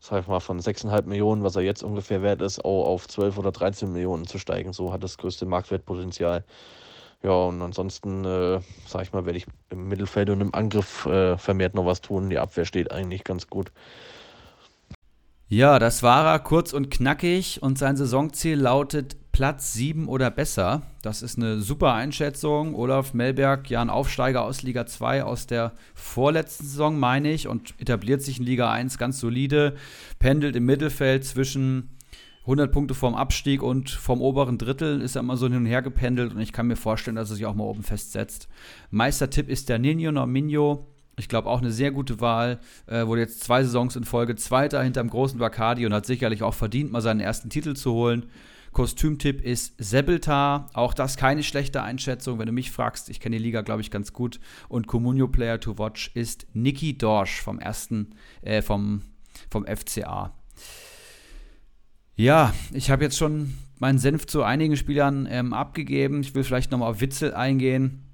sag ich mal, von 6,5 Millionen, was er jetzt ungefähr wert ist, auch auf 12 oder 13 Millionen zu steigen. So hat das größte Marktwertpotenzial. Ja, und ansonsten, äh, sag ich mal, werde ich im Mittelfeld und im Angriff äh, vermehrt noch was tun. Die Abwehr steht eigentlich ganz gut. Ja, das war er kurz und knackig und sein Saisonziel lautet Platz 7 oder besser. Das ist eine super Einschätzung. Olaf Melberg, ja ein Aufsteiger aus Liga 2 aus der vorletzten Saison, meine ich, und etabliert sich in Liga 1 ganz solide, pendelt im Mittelfeld zwischen 100 Punkte vorm Abstieg und vom oberen Drittel ist er immer so hin und her gependelt und ich kann mir vorstellen, dass er sich auch mal oben festsetzt. Meistertipp ist der Nino Norminho ich glaube auch eine sehr gute Wahl. Äh, wurde jetzt zwei Saisons in Folge Zweiter hinterm großen Bacardi und hat sicherlich auch verdient, mal seinen ersten Titel zu holen. Kostümtipp ist Sebeltar. Auch das keine schlechte Einschätzung, wenn du mich fragst. Ich kenne die Liga, glaube ich, ganz gut. Und Comunio Player to Watch ist Niki Dorsch vom ersten, äh, vom, vom FCA. Ja, ich habe jetzt schon meinen Senf zu einigen Spielern ähm, abgegeben. Ich will vielleicht nochmal auf Witzel eingehen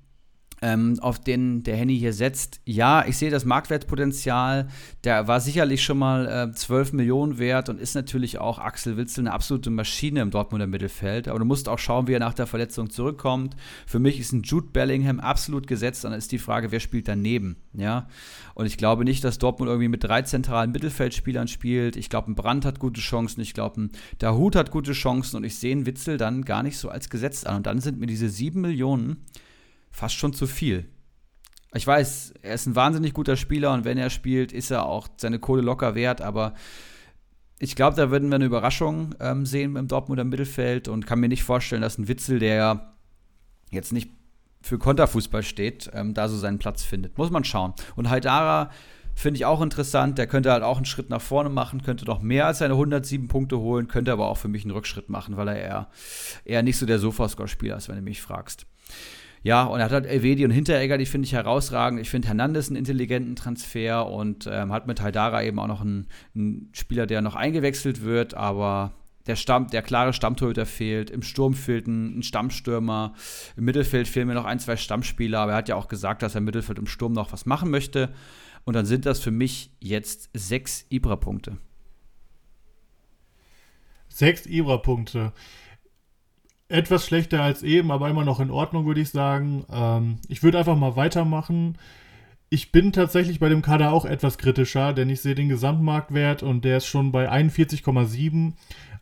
ähm, auf den der Henny hier setzt. Ja, ich sehe das Marktwertpotenzial. Der war sicherlich schon mal äh, 12 Millionen wert und ist natürlich auch Axel Witzel eine absolute Maschine im Dortmunder Mittelfeld. Aber du musst auch schauen, wie er nach der Verletzung zurückkommt. Für mich ist ein Jude Bellingham absolut gesetzt. Dann ist die Frage, wer spielt daneben? Ja, und ich glaube nicht, dass Dortmund irgendwie mit drei zentralen Mittelfeldspielern spielt. Ich glaube, ein Brandt hat gute Chancen. Ich glaube, ein Dahut hat gute Chancen. Und ich sehe einen Witzel dann gar nicht so als gesetzt an. Und dann sind mir diese sieben Millionen fast schon zu viel. Ich weiß, er ist ein wahnsinnig guter Spieler und wenn er spielt, ist er auch seine Kohle locker wert, aber ich glaube, da würden wir eine Überraschung ähm, sehen im Dortmunder Mittelfeld und kann mir nicht vorstellen, dass ein Witzel, der jetzt nicht für Konterfußball steht, ähm, da so seinen Platz findet. Muss man schauen. Und Haidara finde ich auch interessant. Der könnte halt auch einen Schritt nach vorne machen, könnte noch mehr als seine 107 Punkte holen, könnte aber auch für mich einen Rückschritt machen, weil er eher, eher nicht so der Sofascore-Spieler ist, wenn du mich fragst. Ja, und er hat halt Elvedi und Hinteregger, die finde ich herausragend. Ich finde Hernandez einen intelligenten Transfer und ähm, hat mit Haidara eben auch noch einen, einen, Spieler, der noch eingewechselt wird, aber der, Stamm, der klare Stammtorhüter fehlt. Im Sturm fehlt ein, ein, Stammstürmer. Im Mittelfeld fehlen mir noch ein, zwei Stammspieler, aber er hat ja auch gesagt, dass er im Mittelfeld im Sturm noch was machen möchte. Und dann sind das für mich jetzt sechs Ibra-Punkte. Sechs Ibra-Punkte etwas schlechter als eben, aber immer noch in Ordnung, würde ich sagen. Ähm, ich würde einfach mal weitermachen. Ich bin tatsächlich bei dem Kader auch etwas kritischer, denn ich sehe den Gesamtmarktwert und der ist schon bei 41,7.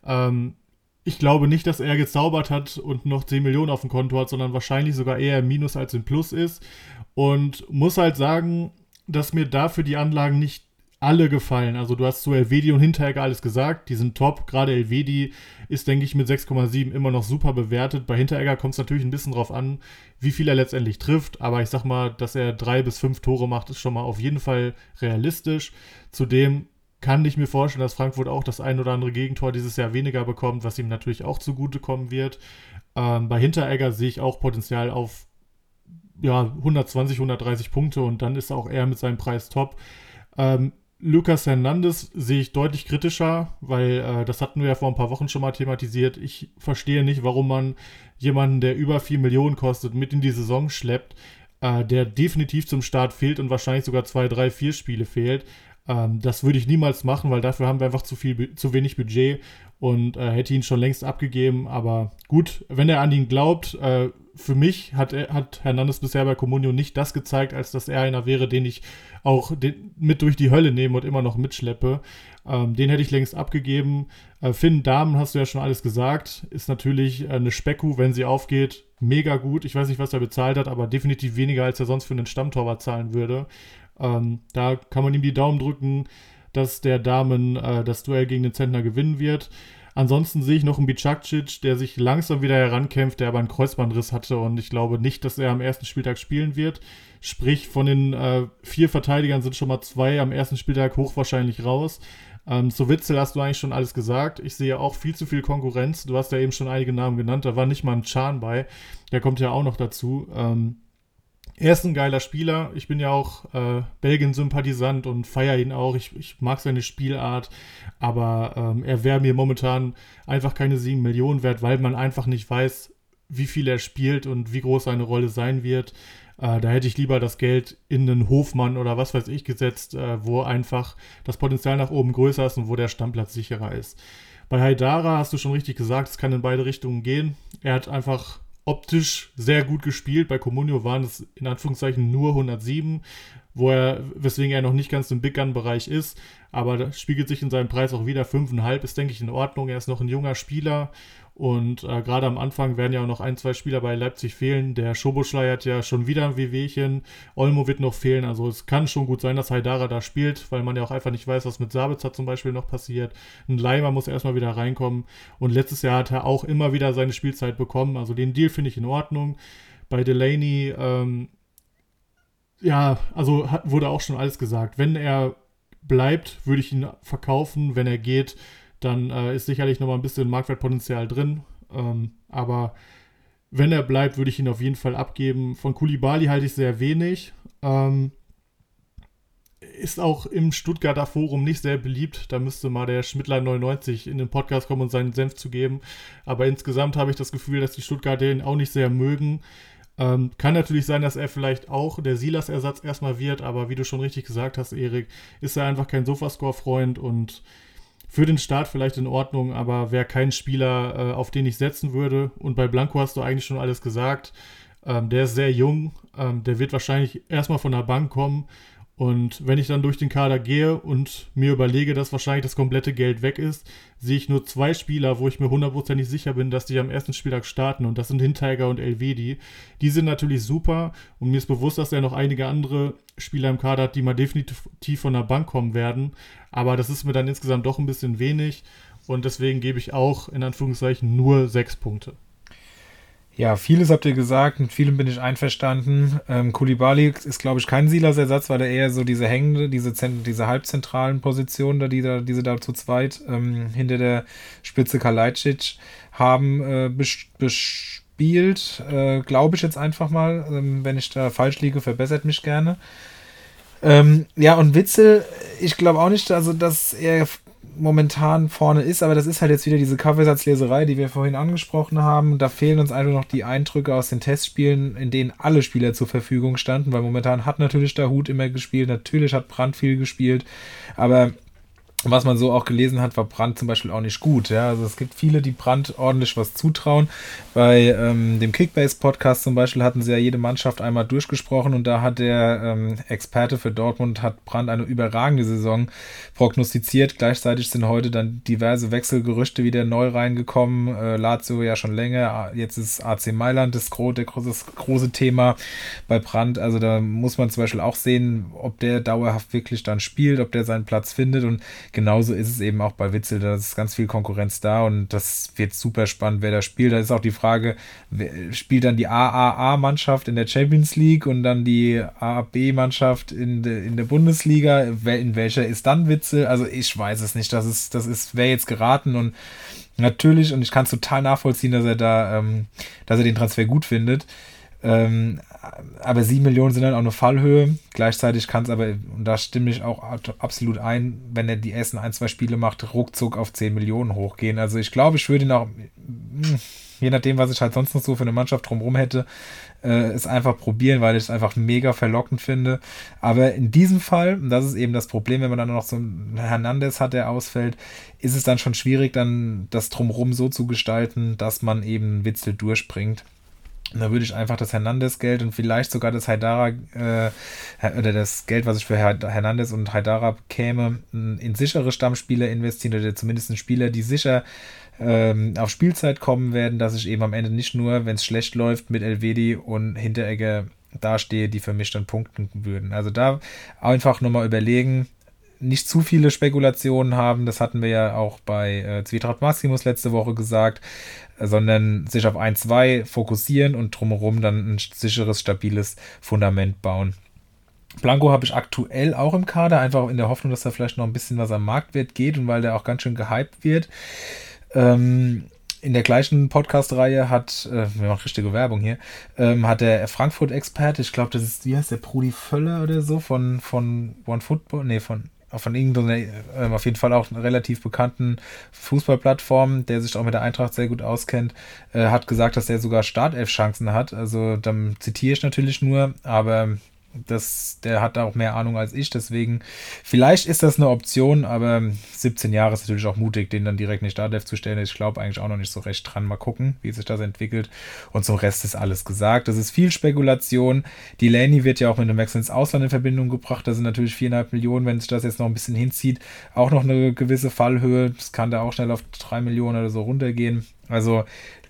Ähm, ich glaube nicht, dass er gezaubert hat und noch 10 Millionen auf dem Konto hat, sondern wahrscheinlich sogar eher im Minus als im Plus ist. Und muss halt sagen, dass mir dafür die Anlagen nicht alle gefallen. Also du hast zu Elvedi und Hinteregger alles gesagt, die sind top. Gerade Elvedi ist, denke ich, mit 6,7 immer noch super bewertet. Bei Hinteregger kommt es natürlich ein bisschen drauf an, wie viel er letztendlich trifft. Aber ich sag mal, dass er drei bis fünf Tore macht, ist schon mal auf jeden Fall realistisch. Zudem kann ich mir vorstellen, dass Frankfurt auch das ein oder andere Gegentor dieses Jahr weniger bekommt, was ihm natürlich auch zugutekommen wird. Ähm, bei Hinteregger sehe ich auch Potenzial auf ja, 120, 130 Punkte und dann ist auch er mit seinem Preis top. Ähm, Lucas Hernandez sehe ich deutlich kritischer, weil äh, das hatten wir ja vor ein paar Wochen schon mal thematisiert. Ich verstehe nicht, warum man jemanden, der über 4 Millionen kostet, mit in die Saison schleppt, äh, der definitiv zum Start fehlt und wahrscheinlich sogar zwei, drei, vier Spiele fehlt. Ähm, das würde ich niemals machen, weil dafür haben wir einfach zu viel, zu wenig Budget und äh, hätte ihn schon längst abgegeben. Aber gut, wenn er an ihn glaubt, äh, für mich hat, hat Hernandez bisher bei Comunio nicht das gezeigt, als dass er einer wäre, den ich auch den, mit durch die Hölle nehme und immer noch mitschleppe. Ähm, den hätte ich längst abgegeben. Äh, Finn Damen, hast du ja schon alles gesagt, ist natürlich äh, eine Specku, wenn sie aufgeht, mega gut. Ich weiß nicht, was er bezahlt hat, aber definitiv weniger, als er sonst für einen Stammtorwart zahlen würde. Ähm, da kann man ihm die Daumen drücken, dass der Damen äh, das Duell gegen den Zentner gewinnen wird. Ansonsten sehe ich noch einen Bicakcic, der sich langsam wieder herankämpft, der aber einen Kreuzbandriss hatte und ich glaube nicht, dass er am ersten Spieltag spielen wird. Sprich, von den äh, vier Verteidigern sind schon mal zwei am ersten Spieltag hochwahrscheinlich raus. Ähm, zu Witzel hast du eigentlich schon alles gesagt. Ich sehe auch viel zu viel Konkurrenz. Du hast ja eben schon einige Namen genannt. Da war nicht mal ein Chan bei. Der kommt ja auch noch dazu. Ähm, er ist ein geiler Spieler. Ich bin ja auch äh, Belgien-Sympathisant und feiere ihn auch. Ich, ich, mag seine Spielart, aber ähm, er wäre mir momentan einfach keine 7 Millionen wert, weil man einfach nicht weiß, wie viel er spielt und wie groß seine Rolle sein wird. Äh, da hätte ich lieber das Geld in einen Hofmann oder was weiß ich gesetzt, äh, wo einfach das Potenzial nach oben größer ist und wo der Stammplatz sicherer ist. Bei Haidara hast du schon richtig gesagt, es kann in beide Richtungen gehen. Er hat einfach optisch sehr gut gespielt. Bei Comunio waren es in Anführungszeichen nur 107, wo er, weswegen er noch nicht ganz im Big Gun-Bereich ist. Aber das spiegelt sich in seinem Preis auch wieder. 5,5 ist, denke ich, in Ordnung. Er ist noch ein junger Spieler und äh, gerade am Anfang werden ja auch noch ein, zwei Spieler bei Leipzig fehlen. Der Schoboschlei hat ja schon wieder ein Wehwehchen. Olmo wird noch fehlen. Also es kann schon gut sein, dass Haidara da spielt, weil man ja auch einfach nicht weiß, was mit Sabitzer zum Beispiel noch passiert. Ein Leimer muss erstmal wieder reinkommen. Und letztes Jahr hat er auch immer wieder seine Spielzeit bekommen. Also den Deal finde ich in Ordnung. Bei Delaney, ähm, ja, also hat, wurde auch schon alles gesagt. Wenn er bleibt, würde ich ihn verkaufen. Wenn er geht, dann äh, ist sicherlich noch mal ein bisschen Marktwertpotenzial drin. Ähm, aber wenn er bleibt, würde ich ihn auf jeden Fall abgeben. Von Kulibali halte ich sehr wenig. Ähm, ist auch im Stuttgarter Forum nicht sehr beliebt. Da müsste mal der Schmidtler 99 in den Podcast kommen und seinen Senf zu geben. Aber insgesamt habe ich das Gefühl, dass die Stuttgarter ihn auch nicht sehr mögen. Ähm, kann natürlich sein, dass er vielleicht auch der Silas-Ersatz erstmal wird, aber wie du schon richtig gesagt hast, Erik, ist er einfach kein Sofascore-Freund und für den Start vielleicht in Ordnung, aber wäre kein Spieler, äh, auf den ich setzen würde. Und bei Blanco hast du eigentlich schon alles gesagt. Ähm, der ist sehr jung, ähm, der wird wahrscheinlich erstmal von der Bank kommen und wenn ich dann durch den Kader gehe und mir überlege, dass wahrscheinlich das komplette Geld weg ist, sehe ich nur zwei Spieler, wo ich mir hundertprozentig sicher bin, dass die am ersten Spieltag starten. Und das sind Hinteiger und Elvedi. Die sind natürlich super. Und mir ist bewusst, dass er noch einige andere Spieler im Kader hat, die mal definitiv von der Bank kommen werden. Aber das ist mir dann insgesamt doch ein bisschen wenig. Und deswegen gebe ich auch in Anführungszeichen nur sechs Punkte. Ja, vieles habt ihr gesagt, mit vielem bin ich einverstanden. Ähm, Kulibali ist, glaube ich, kein Silas-Ersatz, weil er eher so diese hängende, diese, diese halbzentralen Positionen, da, die, da, diese da zu zweit ähm, hinter der Spitze Kalajdzic haben äh, bespielt. Äh, glaube ich jetzt einfach mal. Ähm, wenn ich da falsch liege, verbessert mich gerne. Ähm, ja, und Witzel, ich glaube auch nicht, also dass er momentan vorne ist, aber das ist halt jetzt wieder diese Kaffeesatzleserei, die wir vorhin angesprochen haben. Da fehlen uns einfach noch die Eindrücke aus den Testspielen, in denen alle Spieler zur Verfügung standen, weil momentan hat natürlich der Hut immer gespielt, natürlich hat Brand viel gespielt, aber was man so auch gelesen hat, war Brandt zum Beispiel auch nicht gut. Ja? Also es gibt viele, die Brandt ordentlich was zutrauen. Bei ähm, dem Kickbase-Podcast zum Beispiel hatten sie ja jede Mannschaft einmal durchgesprochen und da hat der ähm, Experte für Dortmund hat Brandt eine überragende Saison prognostiziert. Gleichzeitig sind heute dann diverse Wechselgerüchte wieder neu reingekommen. Äh, Lazio ja schon länger, jetzt ist AC Mailand das, gro der große, das große Thema bei Brandt. Also da muss man zum Beispiel auch sehen, ob der dauerhaft wirklich dann spielt, ob der seinen Platz findet und genauso ist es eben auch bei Witzel, da ist ganz viel Konkurrenz da und das wird super spannend, wer da spielt. Da ist auch die Frage, spielt dann die AAA-Mannschaft in der Champions League und dann die AAB-Mannschaft in, de, in der Bundesliga? In welcher ist dann Witzel? Also ich weiß es nicht. Das ist, das ist, wäre jetzt geraten und natürlich, und ich kann es total nachvollziehen, dass er da, ähm, dass er den Transfer gut findet. Ähm, aber 7 Millionen sind dann auch eine Fallhöhe. Gleichzeitig kann es aber, und da stimme ich auch absolut ein, wenn er die ersten ein, zwei Spiele macht, ruckzuck auf 10 Millionen hochgehen. Also ich glaube, ich würde ihn auch, hm, je nachdem, was ich halt sonst noch so für eine Mannschaft drumherum hätte, äh, es einfach probieren, weil ich es einfach mega verlockend finde. Aber in diesem Fall, und das ist eben das Problem, wenn man dann noch so einen Hernandez hat, der ausfällt, ist es dann schon schwierig, dann das drumherum so zu gestalten, dass man eben Witzel durchbringt. Da würde ich einfach das Hernandez-Geld und vielleicht sogar das Haidara äh, oder das Geld, was ich für Hernandez und Haidara käme, in sichere Stammspieler investieren oder zumindest in Spieler, die sicher ähm, auf Spielzeit kommen werden, dass ich eben am Ende nicht nur, wenn es schlecht läuft, mit Elvedi und Hinteregger dastehe, die für mich dann punkten würden. Also da einfach nochmal überlegen, nicht zu viele Spekulationen haben, das hatten wir ja auch bei äh, Zwietracht Maximus letzte Woche gesagt, sondern sich auf ein, zwei fokussieren und drumherum dann ein sicheres, stabiles Fundament bauen. Blanco habe ich aktuell auch im Kader, einfach in der Hoffnung, dass da vielleicht noch ein bisschen was am Marktwert geht und weil der auch ganz schön gehypt wird. Ähm, in der gleichen Podcast-Reihe hat, äh, wir machen richtige Werbung hier, ähm, hat der Frankfurt-Experte, ich glaube, das ist, wie heißt der, Prudi Völler oder so, von, von One Football, nee, von von irgendeiner, äh, auf jeden Fall auch relativ bekannten Fußballplattform, der sich auch mit der Eintracht sehr gut auskennt, äh, hat gesagt, dass er sogar Startelf-Chancen hat. Also dann zitiere ich natürlich nur, aber das, der hat auch mehr Ahnung als ich, deswegen vielleicht ist das eine Option, aber 17 Jahre ist natürlich auch mutig, den dann direkt in die Startelf zu stellen. Ich glaube eigentlich auch noch nicht so recht dran. Mal gucken, wie sich das entwickelt. Und zum Rest ist alles gesagt. Das ist viel Spekulation. Die Laney wird ja auch mit einem Wechsel ins Ausland in Verbindung gebracht. Das sind natürlich viereinhalb Millionen, wenn sich das jetzt noch ein bisschen hinzieht. Auch noch eine gewisse Fallhöhe. Das kann da auch schnell auf drei Millionen oder so runtergehen. Also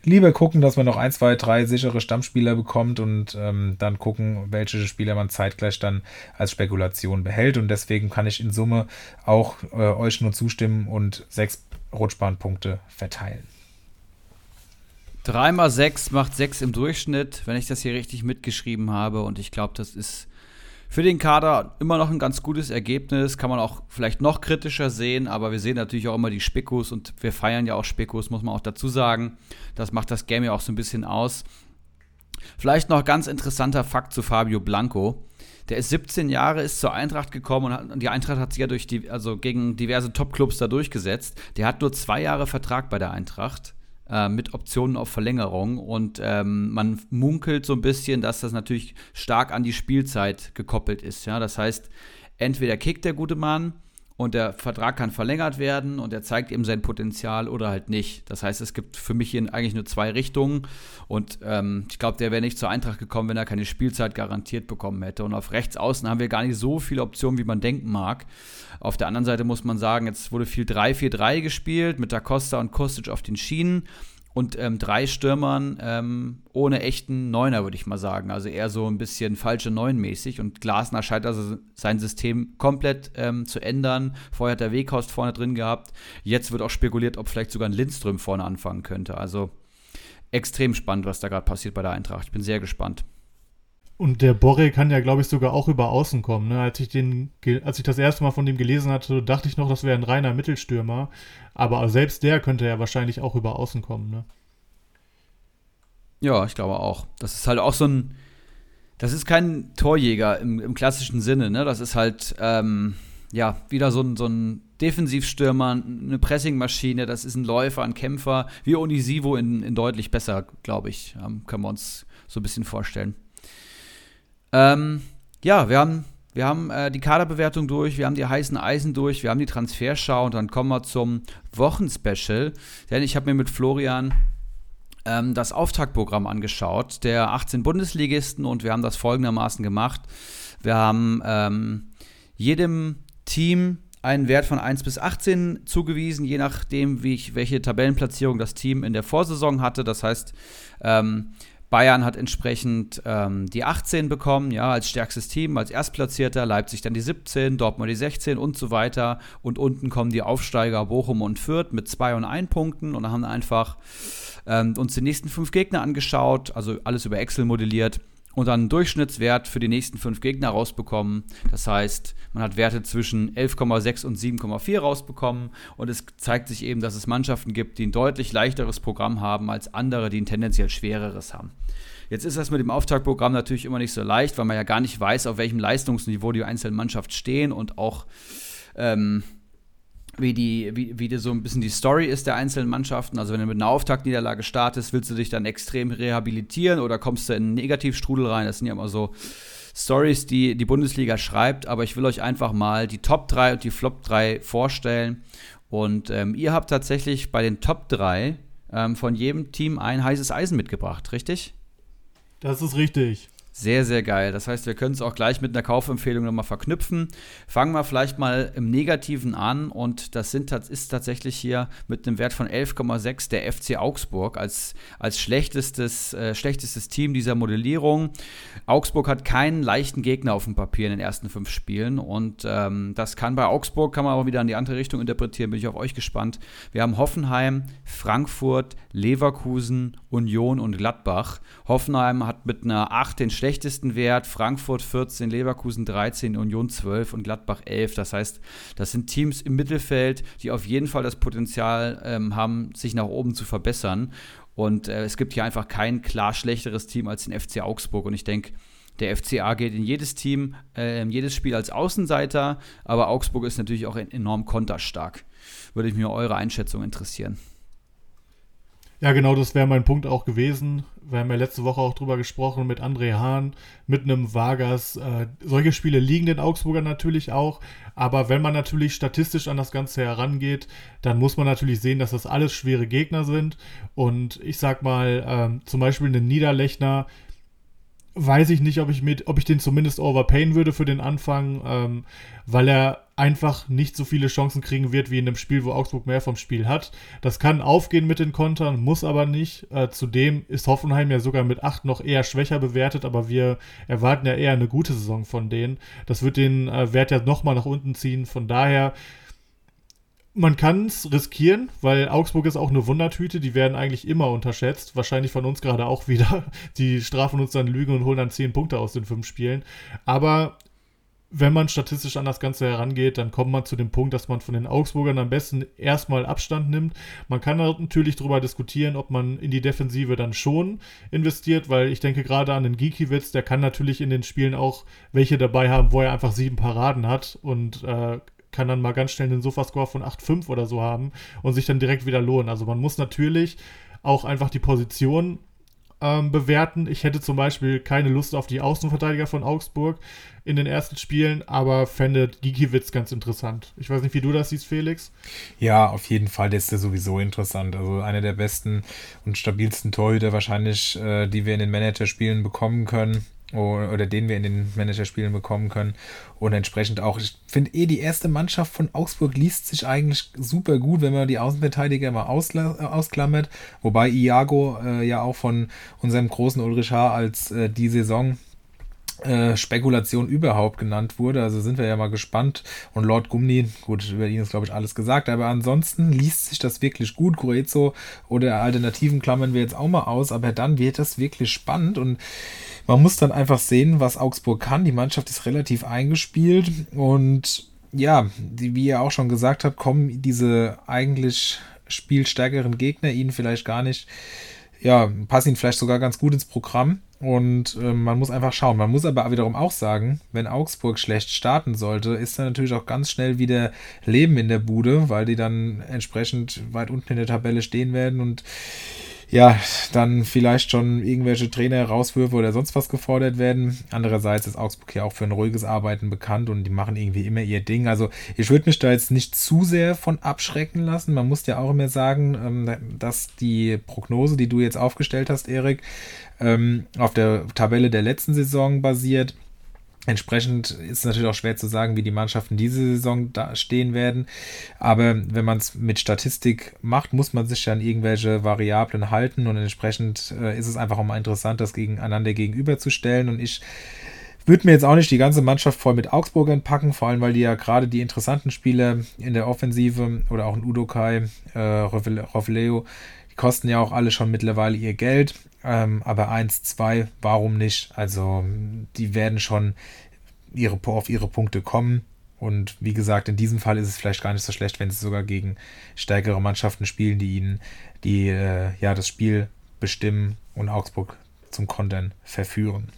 lieber gucken, dass man noch ein, zwei, drei sichere Stammspieler bekommt und ähm, dann gucken, welche Spieler man zeitgleich dann als Spekulation behält. Und deswegen kann ich in Summe auch äh, euch nur zustimmen und sechs Rutschbahnpunkte verteilen. 3 mal 6 macht 6 im Durchschnitt, wenn ich das hier richtig mitgeschrieben habe. Und ich glaube, das ist für den Kader immer noch ein ganz gutes Ergebnis. Kann man auch vielleicht noch kritischer sehen, aber wir sehen natürlich auch immer die Spikus und wir feiern ja auch Spikus, muss man auch dazu sagen. Das macht das Game ja auch so ein bisschen aus. Vielleicht noch ganz interessanter Fakt zu Fabio Blanco. Der ist 17 Jahre, ist zur Eintracht gekommen und die Eintracht hat sich ja durch die, also gegen diverse Topclubs da durchgesetzt. Der hat nur zwei Jahre Vertrag bei der Eintracht äh, mit Optionen auf Verlängerung. Und ähm, man munkelt so ein bisschen, dass das natürlich stark an die Spielzeit gekoppelt ist. Ja? Das heißt, entweder kickt der gute Mann und der Vertrag kann verlängert werden und er zeigt eben sein Potenzial oder halt nicht. Das heißt, es gibt für mich hier eigentlich nur zwei Richtungen und ähm, ich glaube, der wäre nicht zur Eintracht gekommen, wenn er keine Spielzeit garantiert bekommen hätte. Und auf rechts außen haben wir gar nicht so viele Optionen, wie man denken mag. Auf der anderen Seite muss man sagen, jetzt wurde viel 3-4-3 gespielt mit Da Costa und Kostic auf den Schienen und ähm, drei Stürmern ähm, ohne echten Neuner, würde ich mal sagen. Also eher so ein bisschen falsche Neun-mäßig. Und Glasner scheint also sein System komplett ähm, zu ändern. Vorher hat der Weghorst vorne drin gehabt. Jetzt wird auch spekuliert, ob vielleicht sogar ein Lindström vorne anfangen könnte. Also extrem spannend, was da gerade passiert bei der Eintracht. Ich bin sehr gespannt. Und der Borre kann ja, glaube ich, sogar auch über außen kommen. Ne? Als, ich den, als ich das erste Mal von dem gelesen hatte, dachte ich noch, das wäre ein reiner Mittelstürmer. Aber selbst der könnte ja wahrscheinlich auch über außen kommen. Ne? Ja, ich glaube auch. Das ist halt auch so ein. Das ist kein Torjäger im, im klassischen Sinne. Ne? Das ist halt, ähm, ja, wieder so ein, so ein Defensivstürmer, eine Pressingmaschine. Das ist ein Läufer, ein Kämpfer. Wie Onisivo in, in deutlich besser, glaube ich. Ähm, können wir uns so ein bisschen vorstellen. Ähm, ja, wir haben, wir haben äh, die Kaderbewertung durch, wir haben die heißen Eisen durch, wir haben die Transferschau und dann kommen wir zum Wochenspecial. Denn ich habe mir mit Florian ähm, das Auftaktprogramm angeschaut der 18 Bundesligisten und wir haben das folgendermaßen gemacht. Wir haben ähm, jedem Team einen Wert von 1 bis 18 zugewiesen, je nachdem, wie ich, welche Tabellenplatzierung das Team in der Vorsaison hatte. Das heißt, ähm, Bayern hat entsprechend ähm, die 18 bekommen, ja, als stärkstes Team, als Erstplatzierter, Leipzig dann die 17, Dortmund die 16 und so weiter. Und unten kommen die Aufsteiger Bochum und Fürth mit 2 und 1 Punkten und haben einfach ähm, uns die nächsten fünf Gegner angeschaut, also alles über Excel modelliert und dann einen Durchschnittswert für die nächsten fünf Gegner rausbekommen. Das heißt, man hat Werte zwischen 11,6 und 7,4 rausbekommen und es zeigt sich eben, dass es Mannschaften gibt, die ein deutlich leichteres Programm haben als andere, die ein tendenziell schwereres haben. Jetzt ist das mit dem Auftaktprogramm natürlich immer nicht so leicht, weil man ja gar nicht weiß, auf welchem Leistungsniveau die einzelnen Mannschaften stehen und auch ähm, wie die, wie, wie die so ein bisschen die Story ist der einzelnen Mannschaften. Also wenn du mit einer Auftaktniederlage startest, willst du dich dann extrem rehabilitieren oder kommst du in einen Negativstrudel rein? Das sind ja immer so Stories, die die Bundesliga schreibt, aber ich will euch einfach mal die Top 3 und die Flop 3 vorstellen. Und ähm, ihr habt tatsächlich bei den Top 3 ähm, von jedem Team ein heißes Eisen mitgebracht, richtig? Das ist richtig. Sehr, sehr geil. Das heißt, wir können es auch gleich mit einer Kaufempfehlung nochmal verknüpfen. Fangen wir vielleicht mal im Negativen an und das sind, ist tatsächlich hier mit einem Wert von 11,6 der FC Augsburg als, als schlechtestes, äh, schlechtestes Team dieser Modellierung. Augsburg hat keinen leichten Gegner auf dem Papier in den ersten fünf Spielen und ähm, das kann bei Augsburg, kann man aber wieder in die andere Richtung interpretieren, bin ich auf euch gespannt. Wir haben Hoffenheim, Frankfurt, Leverkusen, Union und Gladbach. Hoffenheim hat mit einer 8 den schlechtesten Wert, Frankfurt 14, Leverkusen 13, Union 12 und Gladbach 11. Das heißt, das sind Teams im Mittelfeld, die auf jeden Fall das Potenzial ähm, haben, sich nach oben zu verbessern. Und äh, es gibt hier einfach kein klar schlechteres Team als den FC Augsburg. Und ich denke, der FCA geht in jedes Team, äh, jedes Spiel als Außenseiter, aber Augsburg ist natürlich auch enorm konterstark. Würde mich mir eure Einschätzung interessieren. Ja, genau, das wäre mein Punkt auch gewesen. Wir haben ja letzte Woche auch drüber gesprochen mit André Hahn, mit einem Vargas. Äh, solche Spiele liegen den Augsburgern natürlich auch. Aber wenn man natürlich statistisch an das Ganze herangeht, dann muss man natürlich sehen, dass das alles schwere Gegner sind. Und ich sag mal, ähm, zum Beispiel einen Niederlechner weiß ich nicht, ob ich, mit, ob ich den zumindest overpayen würde für den Anfang, ähm, weil er einfach nicht so viele Chancen kriegen wird wie in einem Spiel, wo Augsburg mehr vom Spiel hat. Das kann aufgehen mit den Kontern, muss aber nicht. Äh, zudem ist Hoffenheim ja sogar mit 8 noch eher schwächer bewertet, aber wir erwarten ja eher eine gute Saison von denen. Das wird den äh, Wert ja nochmal nach unten ziehen. Von daher man kann es riskieren, weil Augsburg ist auch eine Wundertüte, die werden eigentlich immer unterschätzt. Wahrscheinlich von uns gerade auch wieder. Die strafen uns dann Lügen und holen dann 10 Punkte aus den fünf Spielen. Aber wenn man statistisch an das Ganze herangeht, dann kommt man zu dem Punkt, dass man von den Augsburgern am besten erstmal Abstand nimmt. Man kann natürlich darüber diskutieren, ob man in die Defensive dann schon investiert, weil ich denke gerade an den Gikiewicz, der kann natürlich in den Spielen auch welche dabei haben, wo er einfach sieben Paraden hat und äh, kann dann mal ganz schnell einen Sofascore von 8,5 oder so haben und sich dann direkt wieder lohnen. Also man muss natürlich auch einfach die Position ähm, bewerten. Ich hätte zum Beispiel keine Lust auf die Außenverteidiger von Augsburg in den ersten Spielen, aber fände Gigiewicz ganz interessant. Ich weiß nicht, wie du das siehst, Felix. Ja, auf jeden Fall, der ist ja sowieso interessant. Also einer der besten und stabilsten Torhüter wahrscheinlich, äh, die wir in den Managerspielen bekommen können oder den wir in den Managerspielen bekommen können. Und entsprechend auch, ich finde eh, die erste Mannschaft von Augsburg liest sich eigentlich super gut, wenn man die Außenverteidiger mal ausklammert. Wobei Iago äh, ja auch von unserem großen Ulrich H. als äh, die Saison äh, Spekulation überhaupt genannt wurde. Also sind wir ja mal gespannt. Und Lord Gumni, gut, über ihn ist glaube ich alles gesagt, aber ansonsten liest sich das wirklich gut. Gruezo oder Alternativen klammern wir jetzt auch mal aus, aber dann wird das wirklich spannend und man muss dann einfach sehen, was Augsburg kann. Die Mannschaft ist relativ eingespielt und ja, die, wie ihr auch schon gesagt habt, kommen diese eigentlich spielstärkeren Gegner ihnen vielleicht gar nicht, ja, passen ihnen vielleicht sogar ganz gut ins Programm. Und äh, man muss einfach schauen. Man muss aber wiederum auch sagen, wenn Augsburg schlecht starten sollte, ist dann natürlich auch ganz schnell wieder Leben in der Bude, weil die dann entsprechend weit unten in der Tabelle stehen werden und ja, dann vielleicht schon irgendwelche Trainer rauswürfe oder sonst was gefordert werden. Andererseits ist Augsburg ja auch für ein ruhiges Arbeiten bekannt und die machen irgendwie immer ihr Ding. Also ich würde mich da jetzt nicht zu sehr von abschrecken lassen. Man muss ja auch immer sagen, ähm, dass die Prognose, die du jetzt aufgestellt hast, Erik, ähm, auf der Tabelle der letzten Saison basiert. Entsprechend ist es natürlich auch schwer zu sagen, wie die Mannschaften diese Saison da stehen werden. Aber wenn man es mit Statistik macht, muss man sich an irgendwelche Variablen halten und entsprechend äh, ist es einfach auch mal interessant, das gegeneinander gegenüberzustellen. Und ich würde mir jetzt auch nicht die ganze Mannschaft voll mit Augsburgern packen, vor allem weil die ja gerade die interessanten Spieler in der Offensive oder auch in Udokai, äh, Rovleo, die kosten ja auch alle schon mittlerweile ihr Geld. Ähm, aber 1, 2, warum nicht? Also, die werden schon ihre, auf ihre Punkte kommen. Und wie gesagt, in diesem Fall ist es vielleicht gar nicht so schlecht, wenn sie sogar gegen stärkere Mannschaften spielen, die ihnen die, äh, ja, das Spiel bestimmen und Augsburg zum Kontern verführen.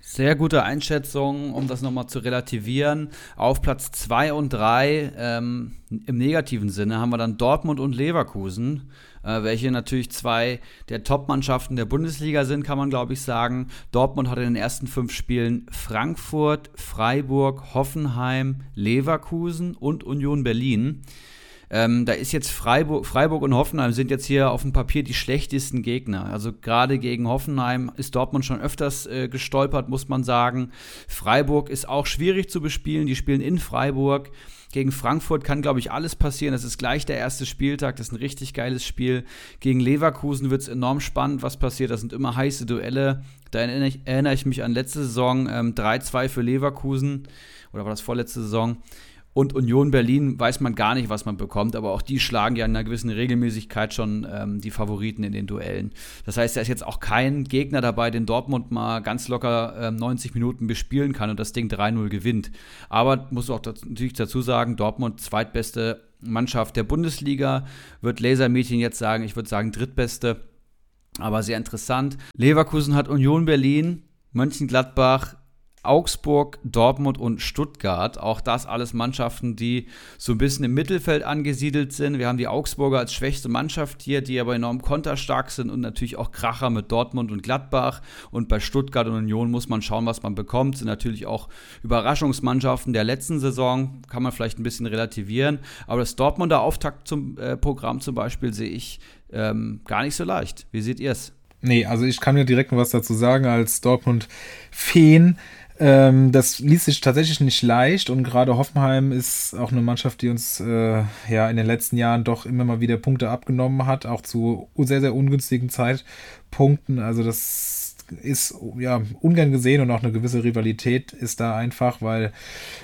Sehr gute Einschätzung, um das nochmal zu relativieren. Auf Platz 2 und 3 ähm, im negativen Sinne haben wir dann Dortmund und Leverkusen, äh, welche natürlich zwei der Top-Mannschaften der Bundesliga sind, kann man glaube ich sagen. Dortmund hat in den ersten fünf Spielen Frankfurt, Freiburg, Hoffenheim, Leverkusen und Union Berlin. Ähm, da ist jetzt Freiburg, Freiburg und Hoffenheim sind jetzt hier auf dem Papier die schlechtesten Gegner. Also gerade gegen Hoffenheim ist Dortmund schon öfters äh, gestolpert, muss man sagen. Freiburg ist auch schwierig zu bespielen. Die spielen in Freiburg. Gegen Frankfurt kann, glaube ich, alles passieren. Das ist gleich der erste Spieltag. Das ist ein richtig geiles Spiel. Gegen Leverkusen wird es enorm spannend, was passiert. Das sind immer heiße Duelle. Da erinnere ich, erinnere ich mich an letzte Saison ähm, 3-2 für Leverkusen. Oder war das vorletzte Saison? Und Union Berlin weiß man gar nicht, was man bekommt, aber auch die schlagen ja in einer gewissen Regelmäßigkeit schon ähm, die Favoriten in den Duellen. Das heißt, da ist jetzt auch kein Gegner dabei, den Dortmund mal ganz locker ähm, 90 Minuten bespielen kann und das Ding 3-0 gewinnt. Aber muss auch dazu, natürlich dazu sagen, Dortmund zweitbeste Mannschaft der Bundesliga, wird Lasermädchen jetzt sagen, ich würde sagen drittbeste, aber sehr interessant. Leverkusen hat Union Berlin, Mönchengladbach, Augsburg, Dortmund und Stuttgart. Auch das alles Mannschaften, die so ein bisschen im Mittelfeld angesiedelt sind. Wir haben die Augsburger als schwächste Mannschaft hier, die aber enorm konterstark sind und natürlich auch Kracher mit Dortmund und Gladbach. Und bei Stuttgart und Union muss man schauen, was man bekommt. Sind natürlich auch Überraschungsmannschaften der letzten Saison, kann man vielleicht ein bisschen relativieren. Aber das Dortmunder Auftakt zum äh, Programm zum Beispiel sehe ich ähm, gar nicht so leicht. Wie seht ihr es? Nee, also ich kann mir direkt was dazu sagen als Dortmund-Fan. Ähm, das ließ sich tatsächlich nicht leicht und gerade Hoffenheim ist auch eine Mannschaft, die uns äh, ja in den letzten Jahren doch immer mal wieder Punkte abgenommen hat, auch zu sehr, sehr ungünstigen Zeitpunkten. Also das ist ja ungern gesehen und auch eine gewisse Rivalität ist da einfach, weil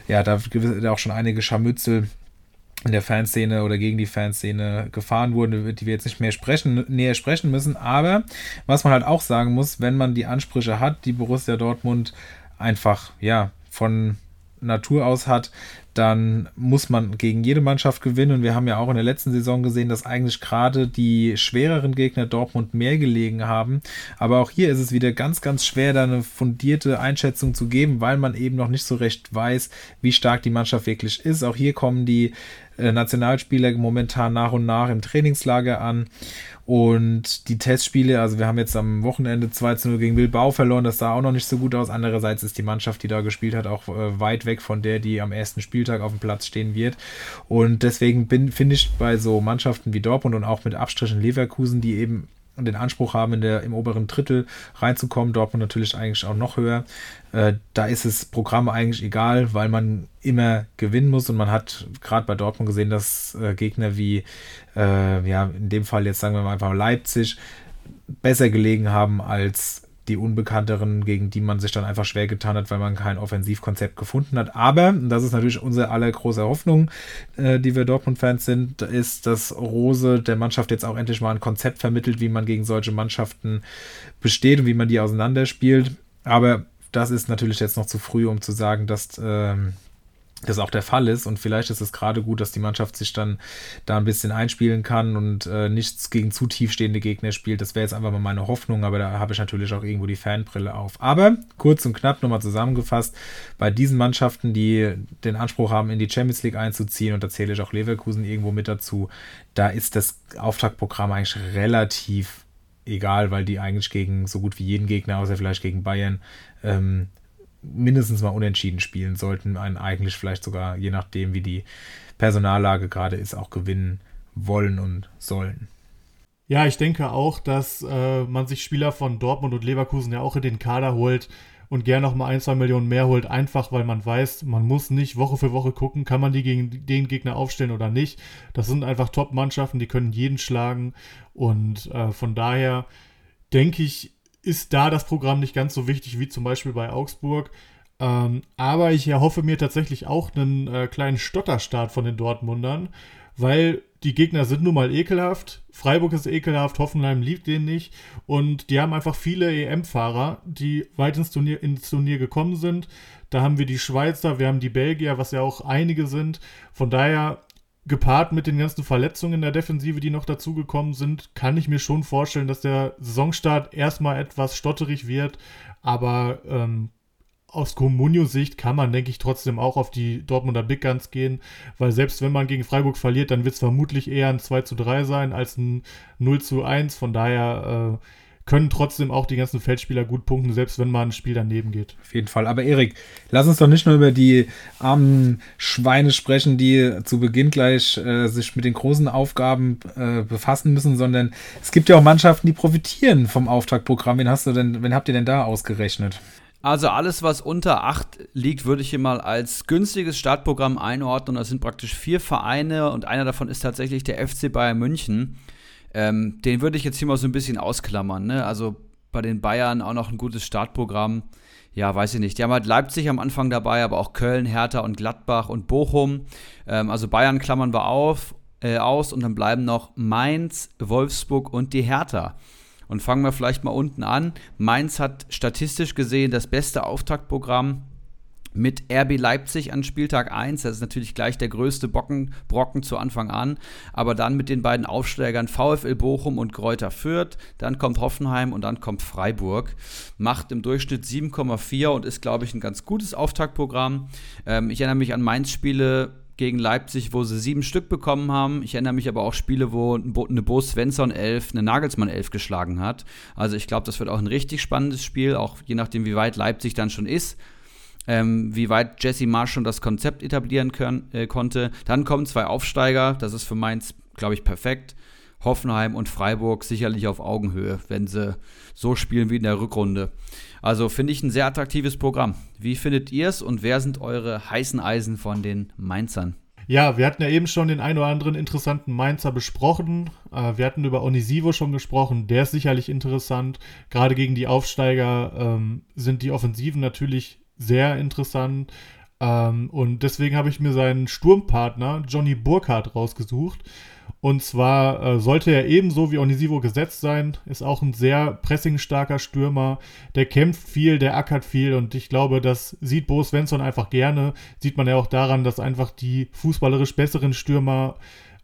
ja da, da auch schon einige Scharmützel in der Fanszene oder gegen die Fanszene gefahren wurden, die wir jetzt nicht mehr sprechen, näher sprechen müssen. Aber was man halt auch sagen muss, wenn man die Ansprüche hat, die Borussia Dortmund einfach, ja, von Natur aus hat, dann muss man gegen jede Mannschaft gewinnen. Und wir haben ja auch in der letzten Saison gesehen, dass eigentlich gerade die schwereren Gegner Dortmund mehr gelegen haben. Aber auch hier ist es wieder ganz, ganz schwer, da eine fundierte Einschätzung zu geben, weil man eben noch nicht so recht weiß, wie stark die Mannschaft wirklich ist. Auch hier kommen die Nationalspieler momentan nach und nach im Trainingslager an. Und die Testspiele, also wir haben jetzt am Wochenende 2 0 gegen Bilbao verloren, das sah auch noch nicht so gut aus. Andererseits ist die Mannschaft, die da gespielt hat, auch äh, weit weg von der, die am ersten Spieltag auf dem Platz stehen wird. Und deswegen finde ich bei so Mannschaften wie Dortmund und auch mit Abstrichen Leverkusen, die eben den Anspruch haben, in der, im oberen Drittel reinzukommen, Dortmund natürlich eigentlich auch noch höher. Äh, da ist das Programm eigentlich egal, weil man immer gewinnen muss und man hat gerade bei Dortmund gesehen, dass äh, Gegner wie, äh, ja, in dem Fall jetzt sagen wir mal einfach Leipzig, besser gelegen haben als die Unbekannteren, gegen die man sich dann einfach schwer getan hat, weil man kein Offensivkonzept gefunden hat. Aber, und das ist natürlich unsere aller große Hoffnung, äh, die wir Dortmund-Fans sind, ist, dass Rose der Mannschaft jetzt auch endlich mal ein Konzept vermittelt, wie man gegen solche Mannschaften besteht und wie man die auseinanderspielt. Aber das ist natürlich jetzt noch zu früh, um zu sagen, dass ähm, das auch der Fall ist. Und vielleicht ist es gerade gut, dass die Mannschaft sich dann da ein bisschen einspielen kann und äh, nichts gegen zu tiefstehende Gegner spielt. Das wäre jetzt einfach mal meine Hoffnung, aber da habe ich natürlich auch irgendwo die Fanbrille auf. Aber kurz und knapp nochmal zusammengefasst, bei diesen Mannschaften, die den Anspruch haben, in die Champions League einzuziehen, und da zähle ich auch Leverkusen irgendwo mit dazu, da ist das Auftaktprogramm eigentlich relativ egal, weil die eigentlich gegen so gut wie jeden Gegner, außer vielleicht gegen Bayern, ähm, mindestens mal unentschieden spielen sollten, einen eigentlich vielleicht sogar, je nachdem, wie die Personallage gerade ist, auch gewinnen wollen und sollen. Ja, ich denke auch, dass äh, man sich Spieler von Dortmund und Leverkusen ja auch in den Kader holt und gerne noch mal ein, zwei Millionen mehr holt, einfach weil man weiß, man muss nicht Woche für Woche gucken, kann man die gegen den Gegner aufstellen oder nicht. Das sind einfach Top-Mannschaften, die können jeden schlagen und äh, von daher denke ich, ist da das Programm nicht ganz so wichtig wie zum Beispiel bei Augsburg. Ähm, aber ich erhoffe mir tatsächlich auch einen äh, kleinen Stotterstart von den Dortmundern, weil die Gegner sind nun mal ekelhaft. Freiburg ist ekelhaft, Hoffenheim liebt den nicht. Und die haben einfach viele EM-Fahrer, die weit ins Turnier, ins Turnier gekommen sind. Da haben wir die Schweizer, wir haben die Belgier, was ja auch einige sind. Von daher gepaart mit den ganzen Verletzungen in der Defensive, die noch dazugekommen sind, kann ich mir schon vorstellen, dass der Saisonstart erstmal etwas stotterig wird. Aber ähm, aus Comunio-Sicht kann man, denke ich, trotzdem auch auf die Dortmunder Big Guns gehen, weil selbst wenn man gegen Freiburg verliert, dann wird es vermutlich eher ein 2 zu 3 sein als ein 0 zu 1. Von daher äh, können trotzdem auch die ganzen Feldspieler gut punkten, selbst wenn mal ein Spiel daneben geht. Auf jeden Fall. Aber Erik, lass uns doch nicht nur über die armen Schweine sprechen, die zu Beginn gleich äh, sich mit den großen Aufgaben äh, befassen müssen, sondern es gibt ja auch Mannschaften, die profitieren vom Auftaktprogramm. Wen hast du denn, wen habt ihr denn da ausgerechnet? Also alles, was unter 8 liegt, würde ich hier mal als günstiges Startprogramm einordnen. Das sind praktisch vier Vereine und einer davon ist tatsächlich der FC Bayern München. Ähm, den würde ich jetzt hier mal so ein bisschen ausklammern. Ne? Also bei den Bayern auch noch ein gutes Startprogramm. Ja, weiß ich nicht. Die haben halt Leipzig am Anfang dabei, aber auch Köln, Hertha und Gladbach und Bochum. Ähm, also Bayern klammern wir auf, äh, aus und dann bleiben noch Mainz, Wolfsburg und die Hertha. Und fangen wir vielleicht mal unten an. Mainz hat statistisch gesehen das beste Auftaktprogramm mit RB Leipzig an Spieltag 1. Das ist natürlich gleich der größte Bocken, Brocken zu Anfang an. Aber dann mit den beiden Aufsteigern VfL Bochum und Kräuter Fürth. Dann kommt Hoffenheim und dann kommt Freiburg. Macht im Durchschnitt 7,4 und ist, glaube ich, ein ganz gutes Auftaktprogramm. Ähm, ich erinnere mich an Mainz-Spiele gegen Leipzig, wo sie sieben Stück bekommen haben. Ich erinnere mich aber auch Spiele, wo eine Bo Svensson 11, eine Nagelsmann 11 geschlagen hat. Also ich glaube, das wird auch ein richtig spannendes Spiel, auch je nachdem, wie weit Leipzig dann schon ist ähm, wie weit Jesse Marsch schon das Konzept etablieren können, äh, konnte. Dann kommen zwei Aufsteiger, das ist für Mainz, glaube ich, perfekt. Hoffenheim und Freiburg sicherlich auf Augenhöhe, wenn sie so spielen wie in der Rückrunde. Also finde ich ein sehr attraktives Programm. Wie findet ihr es und wer sind eure heißen Eisen von den Mainzern? Ja, wir hatten ja eben schon den ein oder anderen interessanten Mainzer besprochen. Äh, wir hatten über Onisivo schon gesprochen. Der ist sicherlich interessant. Gerade gegen die Aufsteiger ähm, sind die Offensiven natürlich sehr interessant. Ähm, und deswegen habe ich mir seinen Sturmpartner Johnny Burkhardt rausgesucht. Und zwar äh, sollte er ebenso wie Onisivo gesetzt sein, ist auch ein sehr pressingstarker Stürmer, der kämpft viel, der ackert viel und ich glaube, das sieht Bo Svensson einfach gerne. Sieht man ja auch daran, dass einfach die fußballerisch besseren Stürmer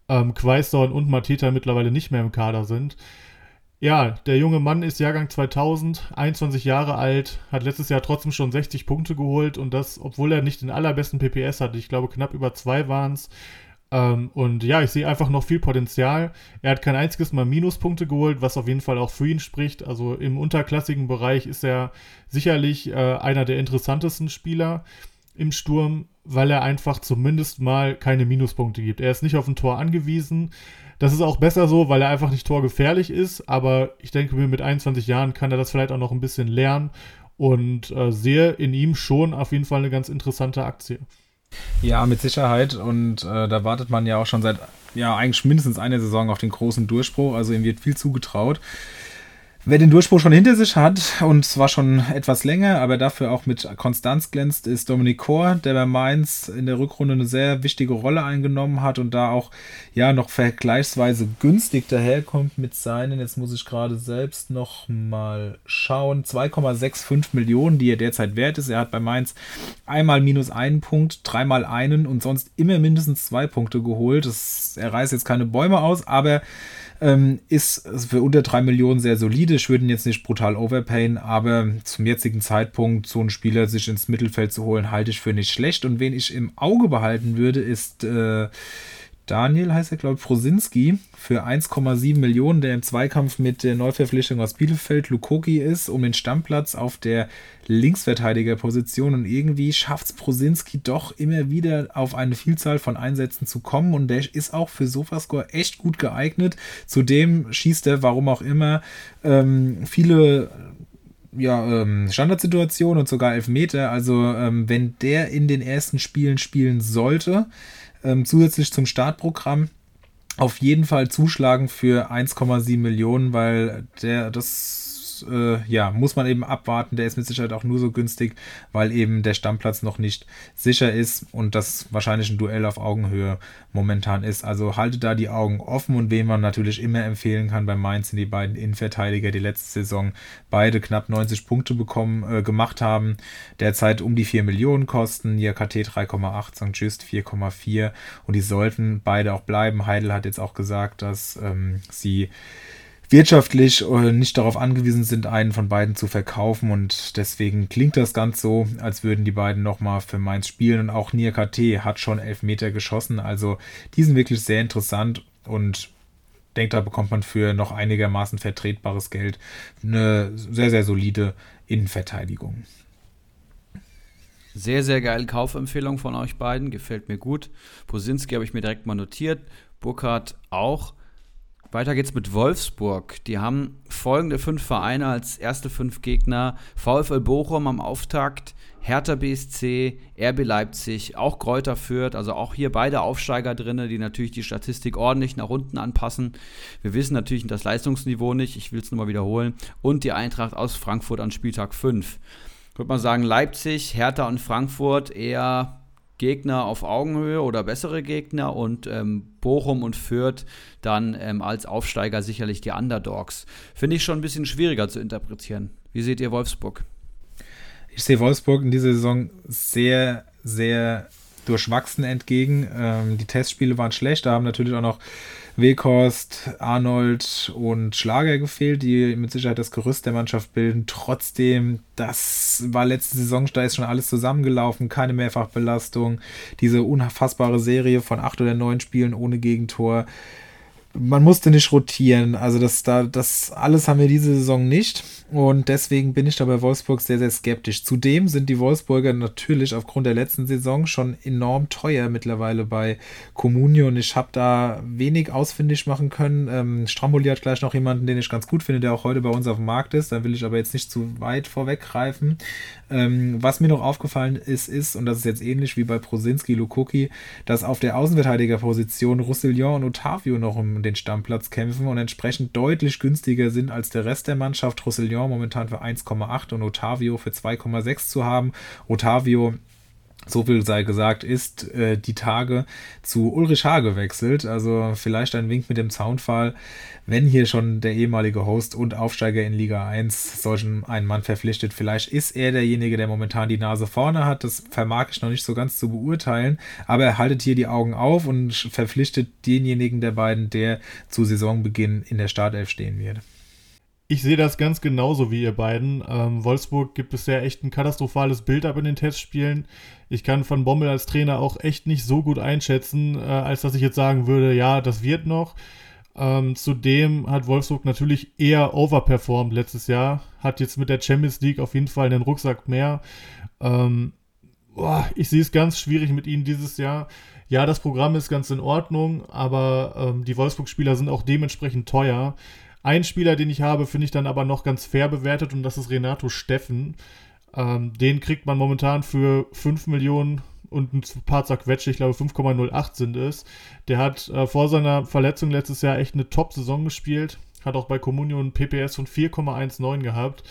ähm, Quaisdorn und Mateta mittlerweile nicht mehr im Kader sind. Ja, der junge Mann ist Jahrgang 2000, 21 Jahre alt, hat letztes Jahr trotzdem schon 60 Punkte geholt und das, obwohl er nicht den allerbesten PPS hatte. Ich glaube, knapp über zwei waren es. Ähm, und ja, ich sehe einfach noch viel Potenzial. Er hat kein einziges Mal Minuspunkte geholt, was auf jeden Fall auch für ihn spricht. Also im unterklassigen Bereich ist er sicherlich äh, einer der interessantesten Spieler im Sturm, weil er einfach zumindest mal keine Minuspunkte gibt. Er ist nicht auf ein Tor angewiesen. Das ist auch besser so, weil er einfach nicht torgefährlich ist. Aber ich denke mir, mit 21 Jahren kann er das vielleicht auch noch ein bisschen lernen und äh, sehe in ihm schon auf jeden Fall eine ganz interessante Aktie. Ja, mit Sicherheit. Und äh, da wartet man ja auch schon seit, ja, eigentlich mindestens einer Saison auf den großen Durchbruch. Also ihm wird viel zugetraut. Wer den Durchbruch schon hinter sich hat, und zwar schon etwas länger, aber dafür auch mit Konstanz glänzt, ist Dominik Kor, der bei Mainz in der Rückrunde eine sehr wichtige Rolle eingenommen hat und da auch ja noch vergleichsweise günstig daherkommt mit seinen, jetzt muss ich gerade selbst noch mal schauen, 2,65 Millionen, die er derzeit wert ist. Er hat bei Mainz einmal minus einen Punkt, dreimal einen und sonst immer mindestens zwei Punkte geholt. Das, er reißt jetzt keine Bäume aus, aber ähm, ist für unter 3 Millionen sehr solide. Ich würde ihn jetzt nicht brutal overpayen, aber zum jetzigen Zeitpunkt so einen Spieler sich ins Mittelfeld zu holen, halte ich für nicht schlecht. Und wen ich im Auge behalten würde, ist äh, Daniel heißt er, glaube ich, Frosinski für 1,7 Millionen, der im Zweikampf mit der Neuverpflichtung aus Bielefeld Lukoki ist, um den Stammplatz auf der Linksverteidigerposition. Und irgendwie schafft es Prosinski doch immer wieder auf eine Vielzahl von Einsätzen zu kommen. Und der ist auch für Sofascore echt gut geeignet. Zudem schießt er, warum auch immer, ähm, viele ja, ähm, Standardsituationen und sogar Elfmeter. Also, ähm, wenn der in den ersten Spielen spielen sollte, ähm, zusätzlich zum Startprogramm auf jeden Fall zuschlagen für 1,7 Millionen, weil der das äh, ja, muss man eben abwarten. Der ist mit Sicherheit auch nur so günstig, weil eben der Stammplatz noch nicht sicher ist und das wahrscheinlich ein Duell auf Augenhöhe momentan ist. Also haltet da die Augen offen und wen man natürlich immer empfehlen kann bei Mainz sind die beiden Innenverteidiger, die letzte Saison beide knapp 90 Punkte bekommen, äh, gemacht haben. Derzeit um die 4 Millionen kosten, JKT 3,8, St. Just 4,4 und die sollten beide auch bleiben. Heidel hat jetzt auch gesagt, dass ähm, sie wirtschaftlich äh, nicht darauf angewiesen sind, einen von beiden zu verkaufen. Und deswegen klingt das ganz so, als würden die beiden nochmal für Mainz spielen. Und auch Nia KT hat schon elf Meter geschossen. Also die sind wirklich sehr interessant und denke, da bekommt man für noch einigermaßen vertretbares Geld eine sehr, sehr solide Innenverteidigung. Sehr, sehr geile Kaufempfehlung von euch beiden. Gefällt mir gut. Posinski habe ich mir direkt mal notiert. Burkhardt auch. Weiter geht's mit Wolfsburg. Die haben folgende fünf Vereine als erste fünf Gegner: VfL Bochum am Auftakt, Hertha BSC, RB Leipzig, auch Kräuter Fürth, also auch hier beide Aufsteiger drin, die natürlich die Statistik ordentlich nach unten anpassen. Wir wissen natürlich das Leistungsniveau nicht, ich will es nur mal wiederholen. Und die Eintracht aus Frankfurt an Spieltag 5. Ich würde mal sagen, Leipzig, Hertha und Frankfurt eher Gegner auf Augenhöhe oder bessere Gegner und ähm, Bochum und Fürth dann ähm, als Aufsteiger sicherlich die Underdogs. Finde ich schon ein bisschen schwieriger zu interpretieren. Wie seht ihr Wolfsburg? Ich sehe Wolfsburg in dieser Saison sehr, sehr durchwachsen entgegen. Ähm, die Testspiele waren schlecht. Da haben natürlich auch noch Weghorst, Arnold und Schlager gefehlt, die mit Sicherheit das Gerüst der Mannschaft bilden. Trotzdem, das war letzte Saison, da ist schon alles zusammengelaufen, keine Mehrfachbelastung, diese unfassbare Serie von acht oder neun Spielen ohne Gegentor man musste nicht rotieren. Also das, da, das alles haben wir diese Saison nicht. Und deswegen bin ich da bei Wolfsburg sehr, sehr skeptisch. Zudem sind die Wolfsburger natürlich aufgrund der letzten Saison schon enorm teuer mittlerweile bei Comunio. Und ich habe da wenig ausfindig machen können. Ähm, Stramboli hat gleich noch jemanden, den ich ganz gut finde, der auch heute bei uns auf dem Markt ist. Da will ich aber jetzt nicht zu weit vorweggreifen. Ähm, was mir noch aufgefallen ist, ist, und das ist jetzt ähnlich wie bei Prosinski, Lukoki, dass auf der Außenverteidigerposition Roussillon und Otavio noch den Stammplatz kämpfen und entsprechend deutlich günstiger sind als der Rest der Mannschaft. Roussillon momentan für 1,8 und Otavio für 2,6 zu haben. Otavio so viel sei gesagt, ist äh, die Tage zu Ulrich Haar gewechselt. Also vielleicht ein Wink mit dem Zaunfall, wenn hier schon der ehemalige Host und Aufsteiger in Liga 1 solchen einen Mann verpflichtet. Vielleicht ist er derjenige, der momentan die Nase vorne hat. Das vermag ich noch nicht so ganz zu beurteilen. Aber er haltet hier die Augen auf und verpflichtet denjenigen der beiden, der zu Saisonbeginn in der Startelf stehen wird. Ich sehe das ganz genauso wie ihr beiden. Ähm, Wolfsburg gibt bisher echt ein katastrophales Bild ab in den Testspielen. Ich kann Van Bommel als Trainer auch echt nicht so gut einschätzen, äh, als dass ich jetzt sagen würde, ja, das wird noch. Ähm, zudem hat Wolfsburg natürlich eher overperformed letztes Jahr, hat jetzt mit der Champions League auf jeden Fall einen Rucksack mehr. Ähm, boah, ich sehe es ganz schwierig mit ihnen dieses Jahr. Ja, das Programm ist ganz in Ordnung, aber ähm, die Wolfsburg-Spieler sind auch dementsprechend teuer. Ein Spieler, den ich habe, finde ich dann aber noch ganz fair bewertet und das ist Renato Steffen. Ähm, den kriegt man momentan für 5 Millionen und ein paar zerquetsche, ich glaube 5,08 sind es. Der hat äh, vor seiner Verletzung letztes Jahr echt eine Top-Saison gespielt. Hat auch bei Comunio ein PPS von 4,19 gehabt.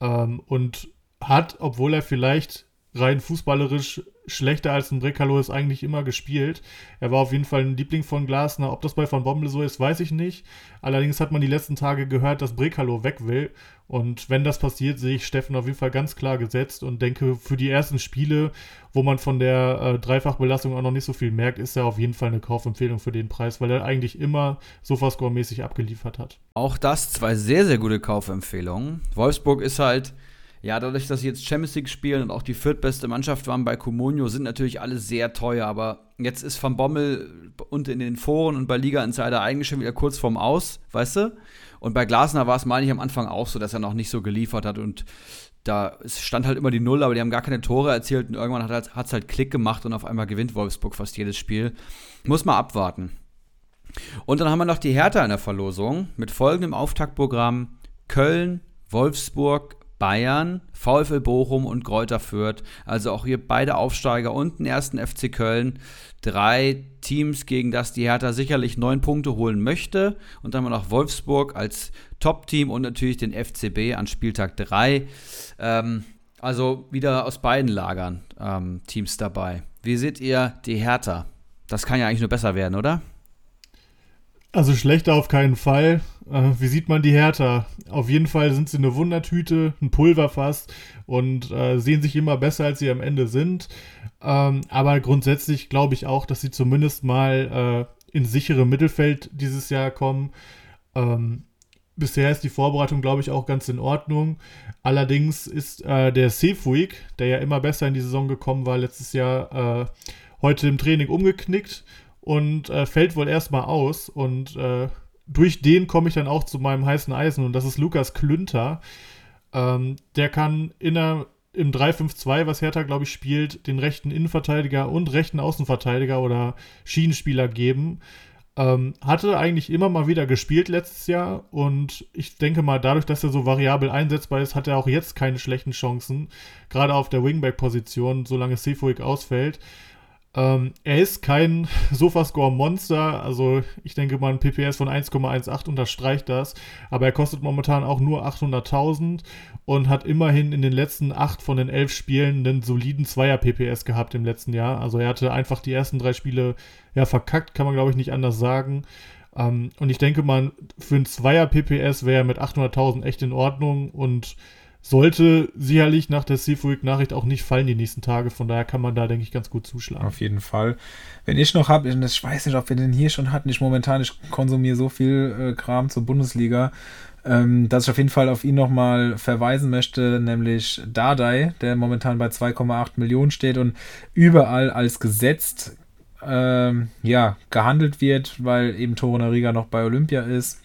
Ähm, und hat, obwohl er vielleicht rein fußballerisch schlechter als ein Brekalo ist eigentlich immer gespielt. Er war auf jeden Fall ein Liebling von Glasner. Ob das bei Van Bommel so ist, weiß ich nicht. Allerdings hat man die letzten Tage gehört, dass Brekalo weg will. Und wenn das passiert, sehe ich Steffen auf jeden Fall ganz klar gesetzt und denke, für die ersten Spiele, wo man von der äh, Dreifachbelastung auch noch nicht so viel merkt, ist er auf jeden Fall eine Kaufempfehlung für den Preis, weil er eigentlich immer Sofascore-mäßig abgeliefert hat. Auch das zwei sehr, sehr gute Kaufempfehlungen. Wolfsburg ist halt ja, dadurch, dass sie jetzt Champions League spielen und auch die viertbeste Mannschaft waren bei Comunio, sind natürlich alle sehr teuer. Aber jetzt ist Van Bommel und in den Foren und bei Liga Insider eigentlich schon wieder kurz vorm Aus, weißt du? Und bei Glasner war es, meine ich, am Anfang auch so, dass er noch nicht so geliefert hat und da stand halt immer die Null, aber die haben gar keine Tore erzielt und irgendwann hat es halt, halt Klick gemacht und auf einmal gewinnt Wolfsburg fast jedes Spiel. Muss mal abwarten. Und dann haben wir noch die Hertha in der Verlosung mit folgendem Auftaktprogramm: Köln, Wolfsburg, Bayern, VfL Bochum und Kräuter Fürth. Also auch hier beide Aufsteiger und den ersten FC Köln. Drei Teams, gegen das die Hertha sicherlich neun Punkte holen möchte. Und dann haben wir noch Wolfsburg als Top-Team und natürlich den FCB an Spieltag 3. Ähm, also wieder aus beiden Lagern ähm, Teams dabei. Wie seht ihr die Hertha? Das kann ja eigentlich nur besser werden, oder? Also schlechter auf keinen Fall. Äh, wie sieht man die Hertha? Auf jeden Fall sind sie eine Wundertüte, ein Pulverfass und äh, sehen sich immer besser, als sie am Ende sind. Ähm, aber grundsätzlich glaube ich auch, dass sie zumindest mal äh, ins sichere Mittelfeld dieses Jahr kommen. Ähm, bisher ist die Vorbereitung, glaube ich, auch ganz in Ordnung. Allerdings ist äh, der Sefuig, der ja immer besser in die Saison gekommen war, letztes Jahr äh, heute im Training umgeknickt und äh, fällt wohl erstmal aus. Und äh, durch den komme ich dann auch zu meinem heißen Eisen und das ist Lukas Klünter. Ähm, der kann in der, im 3-5-2, was Hertha, glaube ich, spielt, den rechten Innenverteidiger und rechten Außenverteidiger oder Schienenspieler geben. Ähm, hatte eigentlich immer mal wieder gespielt letztes Jahr und ich denke mal, dadurch, dass er so variabel einsetzbar ist, hat er auch jetzt keine schlechten Chancen, gerade auf der Wingback-Position, solange Sefuig ausfällt. Ähm, er ist kein Sofascore-Monster, also ich denke mal ein PPS von 1,18 unterstreicht das, aber er kostet momentan auch nur 800.000 und hat immerhin in den letzten 8 von den 11 Spielen einen soliden Zweier-PPS gehabt im letzten Jahr. Also er hatte einfach die ersten drei Spiele ja verkackt, kann man glaube ich nicht anders sagen. Ähm, und ich denke mal, für ein Zweier-PPS wäre er mit 800.000 echt in Ordnung und sollte sicherlich nach der Seafood-Nachricht auch nicht fallen die nächsten Tage. Von daher kann man da, denke ich, ganz gut zuschlagen. Auf jeden Fall. Wenn ich noch habe, ich weiß nicht, ob wir den hier schon hatten, ich momentan, ich konsumiere so viel äh, Kram zur Bundesliga, ähm, dass ich auf jeden Fall auf ihn nochmal verweisen möchte, nämlich Dardai, der momentan bei 2,8 Millionen steht und überall als gesetzt ähm, ja, gehandelt wird, weil eben Toro Nariga noch bei Olympia ist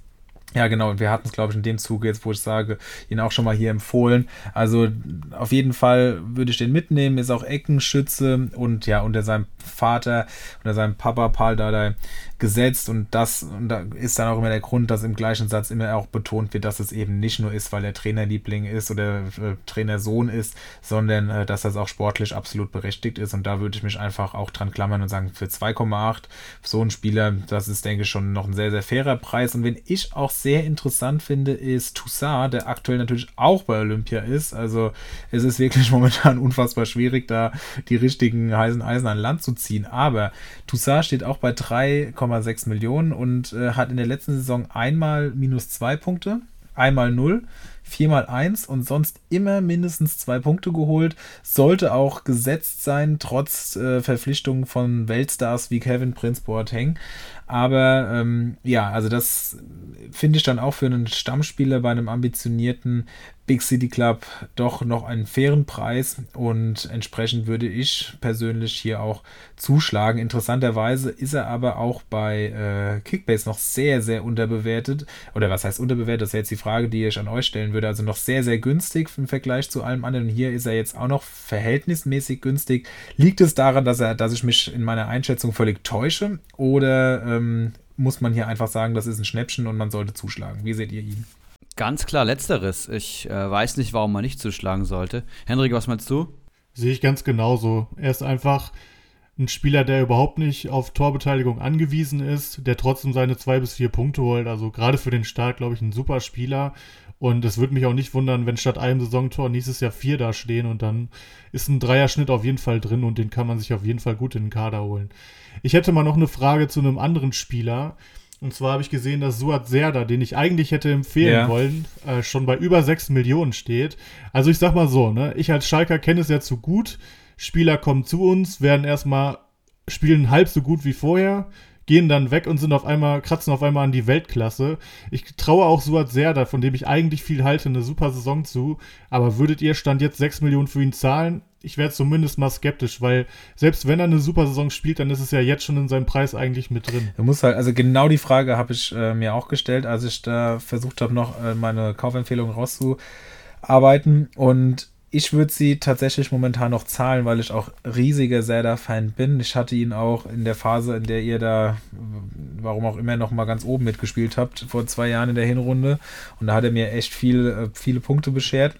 ja, genau. Und wir hatten es, glaube ich, in dem Zuge jetzt, wo ich sage, ihn auch schon mal hier empfohlen. Also auf jeden Fall würde ich den mitnehmen. Ist auch Eckenschütze und ja, unter seinem Vater, unter seinem Papa Paul Dardai gesetzt und das und da ist dann auch immer der Grund, dass im gleichen Satz immer auch betont wird, dass es eben nicht nur ist, weil er Trainerliebling ist oder äh, Trainersohn ist, sondern äh, dass das auch sportlich absolut berechtigt ist. Und da würde ich mich einfach auch dran klammern und sagen, für 2,8 so ein Spieler, das ist denke ich schon noch ein sehr, sehr fairer Preis. Und wenn ich auch sehr interessant finde, ist Toussaint, der aktuell natürlich auch bei Olympia ist, also es ist wirklich momentan unfassbar schwierig, da die richtigen heißen Eisen an Land zu ziehen, aber Toussaint steht auch bei 3,8 1,6 Millionen und äh, hat in der letzten Saison einmal minus zwei Punkte, einmal null, viermal eins und sonst immer mindestens zwei Punkte geholt. Sollte auch gesetzt sein, trotz äh, Verpflichtungen von Weltstars wie Kevin Prince Boateng. Aber ähm, ja, also das finde ich dann auch für einen Stammspieler bei einem ambitionierten Big City Club doch noch einen fairen Preis und entsprechend würde ich persönlich hier auch zuschlagen. Interessanterweise ist er aber auch bei äh, Kickbase noch sehr, sehr unterbewertet. Oder was heißt unterbewertet? Das ist jetzt die Frage, die ich an euch stellen würde. Also noch sehr, sehr günstig im Vergleich zu allem anderen. Hier ist er jetzt auch noch verhältnismäßig günstig. Liegt es daran, dass, er, dass ich mich in meiner Einschätzung völlig täusche? Oder ähm, muss man hier einfach sagen, das ist ein Schnäppchen und man sollte zuschlagen? Wie seht ihr ihn? Ganz klar, letzteres. Ich äh, weiß nicht, warum man nicht zuschlagen sollte. Henrik, was meinst du? Sehe ich ganz genauso. Er ist einfach ein Spieler, der überhaupt nicht auf Torbeteiligung angewiesen ist, der trotzdem seine zwei bis vier Punkte holt. Also gerade für den Start, glaube ich, ein super Spieler. Und es würde mich auch nicht wundern, wenn statt einem Saisontor nächstes Jahr vier da stehen und dann ist ein Dreierschnitt auf jeden Fall drin und den kann man sich auf jeden Fall gut in den Kader holen. Ich hätte mal noch eine Frage zu einem anderen Spieler. Und zwar habe ich gesehen, dass Suat Serda, den ich eigentlich hätte empfehlen ja. wollen, äh, schon bei über 6 Millionen steht. Also ich sag mal so, ne, ich als Schalker kenne es ja zu gut. Spieler kommen zu uns, werden erstmal spielen halb so gut wie vorher, gehen dann weg und sind auf einmal, kratzen auf einmal an die Weltklasse. Ich traue auch Suat Serda, von dem ich eigentlich viel halte, eine super Saison zu. Aber würdet ihr Stand jetzt 6 Millionen für ihn zahlen? ich wäre zumindest mal skeptisch, weil selbst wenn er eine super Saison spielt, dann ist es ja jetzt schon in seinem Preis eigentlich mit drin. Du musst halt, also genau die Frage habe ich äh, mir auch gestellt, als ich da versucht habe, noch äh, meine Kaufempfehlung rauszuarbeiten. Und ich würde sie tatsächlich momentan noch zahlen, weil ich auch riesiger Zelda-Fan bin. Ich hatte ihn auch in der Phase, in der ihr da, warum auch immer, noch mal ganz oben mitgespielt habt, vor zwei Jahren in der Hinrunde. Und da hat er mir echt viel, äh, viele Punkte beschert.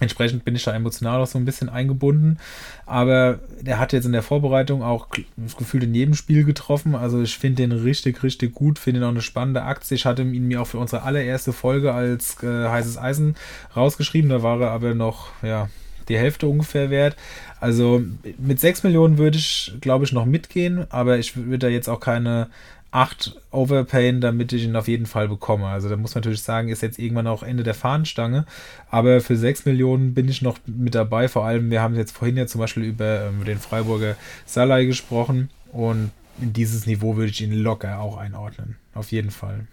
Entsprechend bin ich da emotional auch so ein bisschen eingebunden. Aber der hat jetzt in der Vorbereitung auch das Gefühl in jedem Spiel getroffen. Also ich finde den richtig, richtig gut. Finde ihn auch eine spannende Aktie. Ich hatte ihn mir auch für unsere allererste Folge als äh, heißes Eisen rausgeschrieben. Da war er aber noch, ja, die Hälfte ungefähr wert. Also mit 6 Millionen würde ich, glaube ich, noch mitgehen. Aber ich würde da jetzt auch keine 8 overpayen, damit ich ihn auf jeden Fall bekomme. Also da muss man natürlich sagen, ist jetzt irgendwann auch Ende der Fahnenstange. Aber für 6 Millionen bin ich noch mit dabei. Vor allem, wir haben jetzt vorhin ja zum Beispiel über ähm, den Freiburger Salai gesprochen. Und in dieses Niveau würde ich ihn locker auch einordnen. Auf jeden Fall.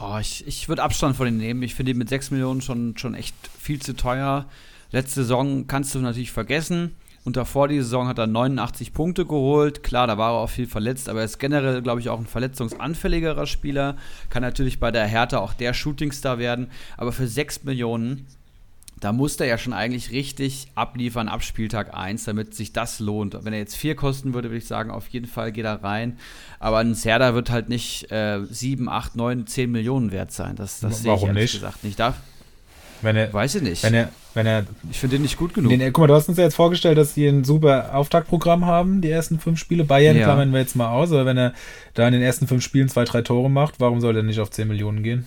Oh, ich ich würde Abstand von ihm nehmen. Ich finde ihn mit 6 Millionen schon, schon echt viel zu teuer. Letzte Saison kannst du natürlich vergessen. Und davor die Saison hat er 89 Punkte geholt. Klar, da war er auch viel verletzt, aber er ist generell, glaube ich, auch ein verletzungsanfälligerer Spieler. Kann natürlich bei der Hertha auch der Shootingstar werden. Aber für 6 Millionen, da muss er ja schon eigentlich richtig abliefern ab Spieltag 1, damit sich das lohnt. Wenn er jetzt 4 kosten würde, würde ich sagen, auf jeden Fall geht er rein. Aber ein Serda wird halt nicht äh, 7, 8, 9, 10 Millionen wert sein. Das, das sehe ich ehrlich nicht? gesagt nicht. Darf, Wenn er, weiß ich nicht. wenn er, wenn er ich finde den nicht gut genug. Den, guck mal, du hast uns ja jetzt vorgestellt, dass sie ein super Auftaktprogramm haben, die ersten fünf Spiele. Bayern Ja. klammern wir jetzt mal aus, aber wenn er da in den ersten fünf Spielen zwei, drei Tore macht, warum soll er nicht auf 10 Millionen gehen?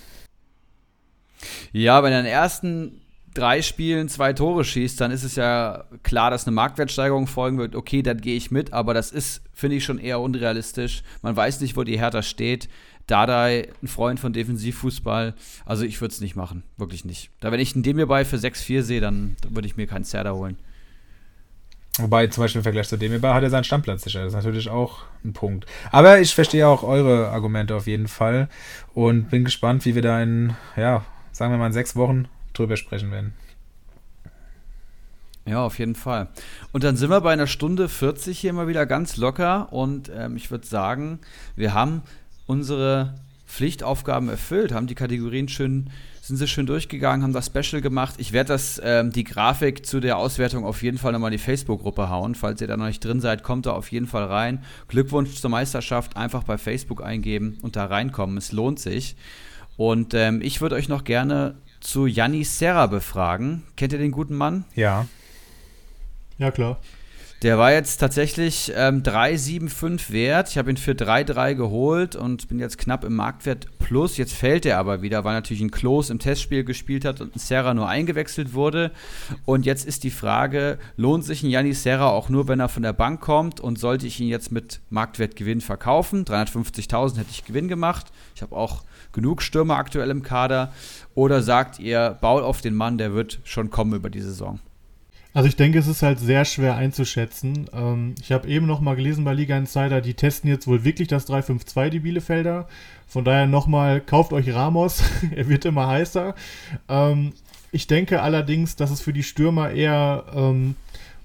Ja, wenn er in den ersten drei Spielen zwei Tore schießt, dann ist es ja klar, dass eine Marktwertsteigerung folgen wird. Okay, dann gehe ich mit, aber das ist, finde ich, schon eher unrealistisch. Man weiß nicht, wo die Hertha steht. Dardai, ein Freund von Defensivfußball. Also ich würde es nicht machen, wirklich nicht. Da wenn ich einen bei für 6-4 sehe, dann würde ich mir keinen Zerda holen. Wobei zum Beispiel im Vergleich zu dem hat er seinen Stammplatz sicher. Das ist natürlich auch ein Punkt. Aber ich verstehe auch eure Argumente auf jeden Fall und bin gespannt, wie wir da in, ja, sagen wir mal in sechs Wochen drüber sprechen werden. Ja, auf jeden Fall. Und dann sind wir bei einer Stunde 40 hier mal wieder ganz locker und ähm, ich würde sagen, wir haben unsere Pflichtaufgaben erfüllt, haben die Kategorien schön, sind sie schön durchgegangen, haben das Special gemacht. Ich werde das, ähm, die Grafik zu der Auswertung auf jeden Fall nochmal in die Facebook-Gruppe hauen. Falls ihr da noch nicht drin seid, kommt da auf jeden Fall rein. Glückwunsch zur Meisterschaft, einfach bei Facebook eingeben und da reinkommen. Es lohnt sich. Und ähm, ich würde euch noch gerne zu Yanni Serra befragen. Kennt ihr den guten Mann? Ja. Ja, klar. Der war jetzt tatsächlich ähm, 3,75 wert. Ich habe ihn für 3,3 geholt und bin jetzt knapp im Marktwert plus. Jetzt fällt er aber wieder, weil natürlich ein Klos im Testspiel gespielt hat und ein Serra nur eingewechselt wurde. Und jetzt ist die Frage, lohnt sich ein Yanni Serra auch nur, wenn er von der Bank kommt? Und sollte ich ihn jetzt mit Marktwertgewinn verkaufen? 350.000 hätte ich Gewinn gemacht. Ich habe auch genug Stürmer aktuell im Kader. Oder sagt ihr, baut auf den Mann, der wird schon kommen über die Saison? Also ich denke, es ist halt sehr schwer einzuschätzen. Ähm, ich habe eben noch mal gelesen bei Liga Insider, die testen jetzt wohl wirklich das 3-5-2, die Bielefelder. Von daher nochmal, kauft euch Ramos, er wird immer heißer. Ähm, ich denke allerdings, dass es für die Stürmer eher ähm,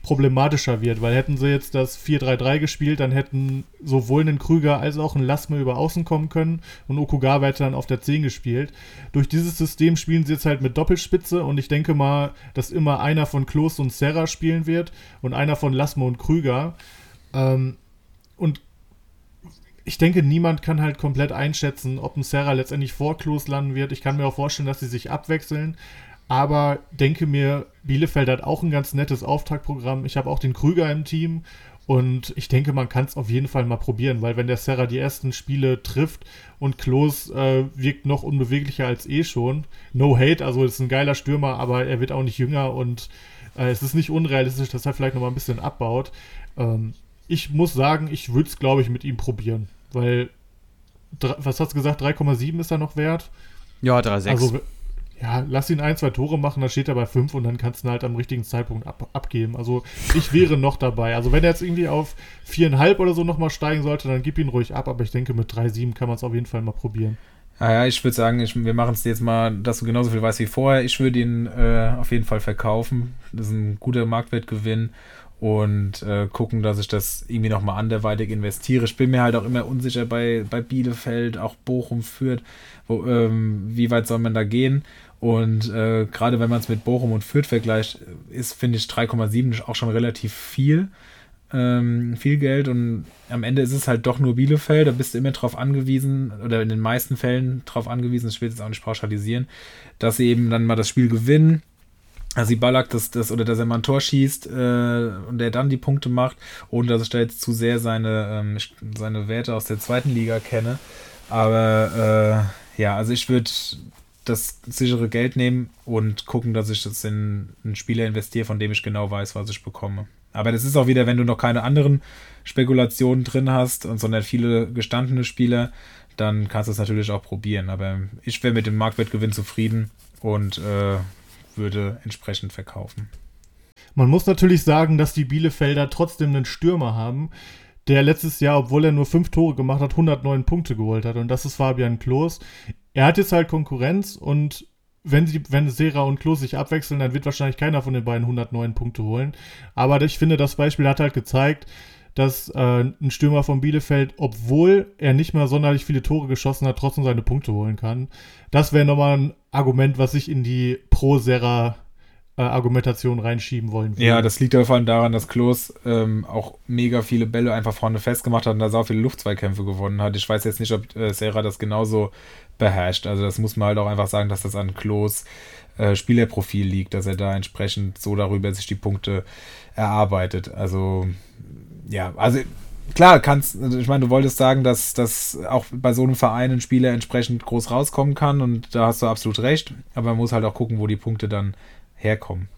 problematischer wird, weil hätten sie jetzt das 4-3-3 gespielt, dann hätten sowohl ein Krüger als auch ein Lassme über außen kommen können und Okugawa hätte dann auf der 10 gespielt. Durch dieses System spielen sie jetzt halt mit Doppelspitze und ich denke mal, dass immer einer von Klos und Serra spielen wird und einer von Lassme und Krüger. Ähm, und ich denke, niemand kann halt komplett einschätzen, ob ein Serra letztendlich vor Klos landen wird. Ich kann mir auch vorstellen, dass sie sich abwechseln. Aber denke mir, Bielefeld hat auch ein ganz nettes Auftaktprogramm. Ich habe auch den Krüger im Team. Und ich denke, man kann es auf jeden Fall mal probieren, weil wenn der Serra die ersten Spiele trifft und Klos äh, wirkt noch unbeweglicher als eh schon. No hate, also ist ein geiler Stürmer, aber er wird auch nicht jünger und äh, es ist nicht unrealistisch, dass er vielleicht noch mal ein bisschen abbaut. Ähm, ich muss sagen, ich würde es, glaube ich, mit ihm probieren, weil, was hast du gesagt, 3,7 ist er noch wert? Ja, 3,6. Also, ja, lass ihn ein, zwei Tore machen, dann steht er bei fünf und dann kannst du ihn halt am richtigen Zeitpunkt ab, abgeben. Also ich wäre noch dabei. Also wenn er jetzt irgendwie auf viereinhalb oder so nochmal steigen sollte, dann gib ihn ruhig ab. Aber ich denke, mit 3,7 kann man es auf jeden Fall mal probieren. Ah ja, ich würde sagen, ich, wir machen es jetzt mal, dass du genauso viel weißt wie vorher. Ich würde ihn äh, auf jeden Fall verkaufen. Das ist ein guter Marktwertgewinn und äh, gucken, dass ich das irgendwie nochmal anderweitig investiere. Ich bin mir halt auch immer unsicher bei, bei Bielefeld, auch Bochum führt, wo, ähm, wie weit soll man da gehen. Und äh, gerade wenn man es mit Bochum und Fürth vergleicht, ist, finde ich, 3,7 auch schon relativ viel ähm, viel Geld. Und am Ende ist es halt doch nur Bielefeld, da bist du immer drauf angewiesen, oder in den meisten Fällen drauf angewiesen, das will jetzt auch nicht pauschalisieren, dass sie eben dann mal das Spiel gewinnen, dass sie Ballack das, das, oder dass er mal ein Tor schießt äh, und der dann die Punkte macht, ohne dass ich da jetzt zu sehr seine, ähm, seine Werte aus der zweiten Liga kenne. Aber äh, ja, also ich würde das sichere Geld nehmen und gucken, dass ich das in einen Spieler investiere, von dem ich genau weiß, was ich bekomme. Aber das ist auch wieder, wenn du noch keine anderen Spekulationen drin hast, und sondern viele gestandene Spieler, dann kannst du es natürlich auch probieren. Aber ich wäre mit dem Marktwertgewinn zufrieden und äh, würde entsprechend verkaufen. Man muss natürlich sagen, dass die Bielefelder trotzdem einen Stürmer haben, der letztes Jahr, obwohl er nur fünf Tore gemacht hat, 109 Punkte geholt hat. Und das ist Fabian Klos. Er hat jetzt halt Konkurrenz und wenn, sie, wenn Sera und Klos sich abwechseln, dann wird wahrscheinlich keiner von den beiden 109 Punkte holen. Aber ich finde, das Beispiel hat halt gezeigt, dass äh, ein Stürmer von Bielefeld, obwohl er nicht mal sonderlich viele Tore geschossen hat, trotzdem seine Punkte holen kann. Das wäre nochmal ein Argument, was ich in die Pro-Serra äh, Argumentation reinschieben wollen. Würde. Ja, das liegt aber vor allem daran, dass Klos ähm, auch mega viele Bälle einfach vorne festgemacht hat und da sau viele Luftzweikämpfe gewonnen hat. Ich weiß jetzt nicht, ob äh, Serra das genauso beherrscht. Also das muss man halt auch einfach sagen, dass das an Klos äh, Spielerprofil liegt, dass er da entsprechend so darüber sich die Punkte erarbeitet. Also ja, also klar, kannst, ich meine, du wolltest sagen, dass, dass auch bei so einem Verein ein Spieler entsprechend groß rauskommen kann und da hast du absolut recht, aber man muss halt auch gucken, wo die Punkte dann herkommen.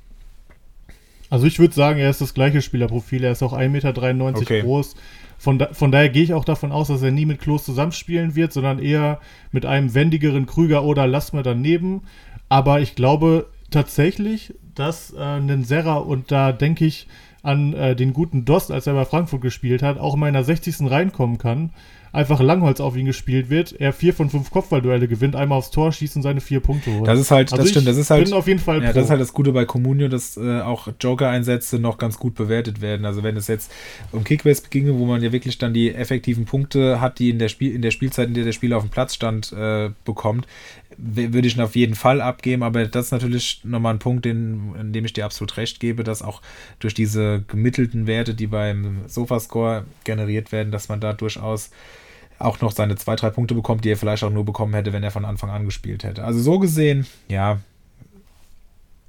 Also ich würde sagen, er ist das gleiche Spielerprofil. Er ist auch 1,93 Meter okay. groß. Von, da, von daher gehe ich auch davon aus, dass er nie mit Klos zusammenspielen wird, sondern eher mit einem wendigeren Krüger oder Lassmer daneben. Aber ich glaube tatsächlich, dass äh, ein Serra, und da denke ich an äh, den guten Dost, als er bei Frankfurt gespielt hat, auch in meiner 60. reinkommen kann einfach Langholz auf ihn gespielt wird, er vier von fünf Kopfballduelle gewinnt, einmal aufs Tor schießt und seine vier Punkte holt. Das ist halt, also das stimmt, das ist halt. Auf jeden Fall ja, das ist halt das Gute bei Comunio, dass äh, auch Joker-Einsätze noch ganz gut bewertet werden. Also wenn es jetzt um Kickbase ginge, wo man ja wirklich dann die effektiven Punkte hat, die in der Spiel in der Spielzeit, in der der Spieler auf dem Platz stand, äh, bekommt, würde ich ihn auf jeden Fall abgeben, aber das ist natürlich nochmal ein Punkt, den, in dem ich dir absolut recht gebe, dass auch durch diese gemittelten Werte, die beim Sofascore generiert werden, dass man da durchaus auch noch seine zwei, drei Punkte bekommt, die er vielleicht auch nur bekommen hätte, wenn er von Anfang an gespielt hätte. Also so gesehen, ja.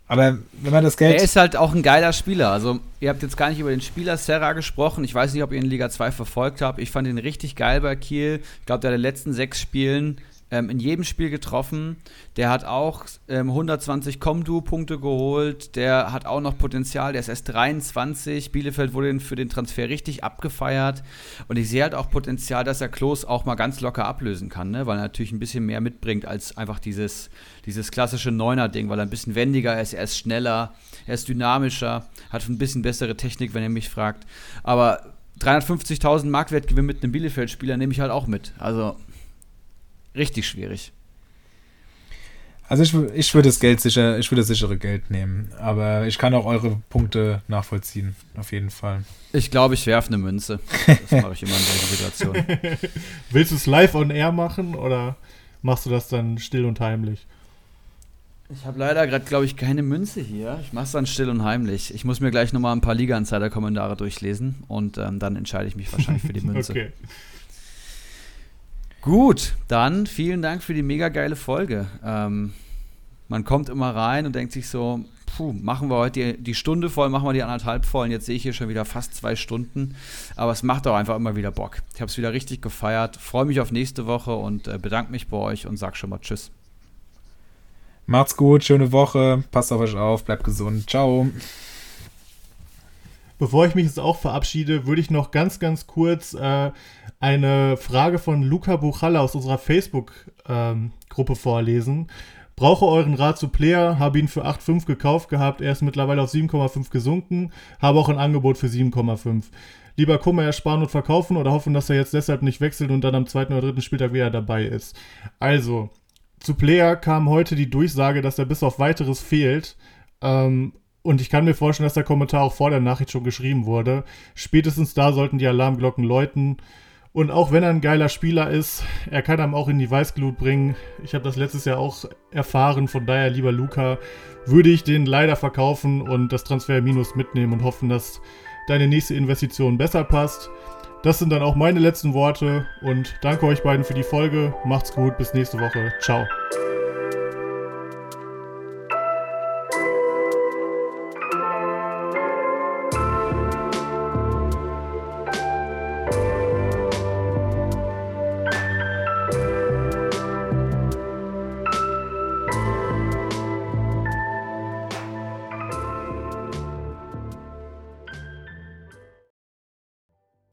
Aber wenn man das Geld. Er ist halt auch ein geiler Spieler. Also, ihr habt jetzt gar nicht über den Spieler Serra gesprochen. Ich weiß nicht, ob ihr ihn in Liga 2 verfolgt habt. Ich fand ihn richtig geil bei Kiel. Ich glaube, der hat in den letzten sechs Spielen ähm, in jedem Spiel getroffen. Der hat auch ähm, 120 Comdu-Punkte geholt. Der hat auch noch Potenzial. Der ist erst 23. Bielefeld wurde für den Transfer richtig abgefeiert. Und ich sehe halt auch Potenzial, dass er Klos auch mal ganz locker ablösen kann, ne? weil er natürlich ein bisschen mehr mitbringt als einfach dieses, dieses klassische Neuner-Ding, weil er ein bisschen wendiger ist, er ist schneller, er ist dynamischer, hat ein bisschen bessere Technik, wenn ihr mich fragt. Aber 350.000 Marktwertgewinn mit einem Bielefeld-Spieler nehme ich halt auch mit. Also richtig schwierig. Also ich, ich würde das Geld sicher, ich würde das sichere Geld nehmen. Aber ich kann auch eure Punkte nachvollziehen, auf jeden Fall. Ich glaube, ich werfe eine Münze. Das mache ich immer in solchen Situationen. Willst du es live on air machen oder machst du das dann still und heimlich? Ich habe leider gerade, glaube ich, keine Münze hier. Ich mache es dann still und heimlich. Ich muss mir gleich nochmal ein paar Liga-Insider-Kommentare durchlesen und ähm, dann entscheide ich mich wahrscheinlich für die Münze. okay. Gut, dann vielen Dank für die mega geile Folge. Ähm, man kommt immer rein und denkt sich so, puh, machen wir heute die, die, Stunde voll, machen wir die anderthalb voll und jetzt sehe ich hier schon wieder fast zwei Stunden. Aber es macht auch einfach immer wieder Bock. Ich habe es wieder richtig gefeiert, freue mich auf nächste Woche und äh, bedanke mich bei euch und sag schon mal Tschüss. Macht's gut, schöne Woche, passt auf euch auf, bleibt gesund, ciao. Bevor ich mich jetzt auch verabschiede, würde ich noch ganz, ganz kurz äh, eine Frage von Luca Buchalla aus unserer Facebook-Gruppe ähm, vorlesen. Brauche euren Rat zu Player, habe ihn für 8,5 gekauft gehabt, er ist mittlerweile auf 7,5 gesunken, habe auch ein Angebot für 7,5. Lieber Kummer ersparen und verkaufen oder hoffen, dass er jetzt deshalb nicht wechselt und dann am zweiten oder dritten Spieltag wieder dabei ist. Also, zu Player kam heute die Durchsage, dass er bis auf weiteres fehlt. Ähm, und ich kann mir vorstellen, dass der Kommentar auch vor der Nachricht schon geschrieben wurde. Spätestens da sollten die Alarmglocken läuten. Und auch wenn er ein geiler Spieler ist, er kann einem auch in die Weißglut bringen. Ich habe das letztes Jahr auch erfahren, von daher, lieber Luca, würde ich den leider verkaufen und das Transfer Minus mitnehmen und hoffen, dass deine nächste Investition besser passt. Das sind dann auch meine letzten Worte und danke euch beiden für die Folge. Macht's gut, bis nächste Woche. Ciao.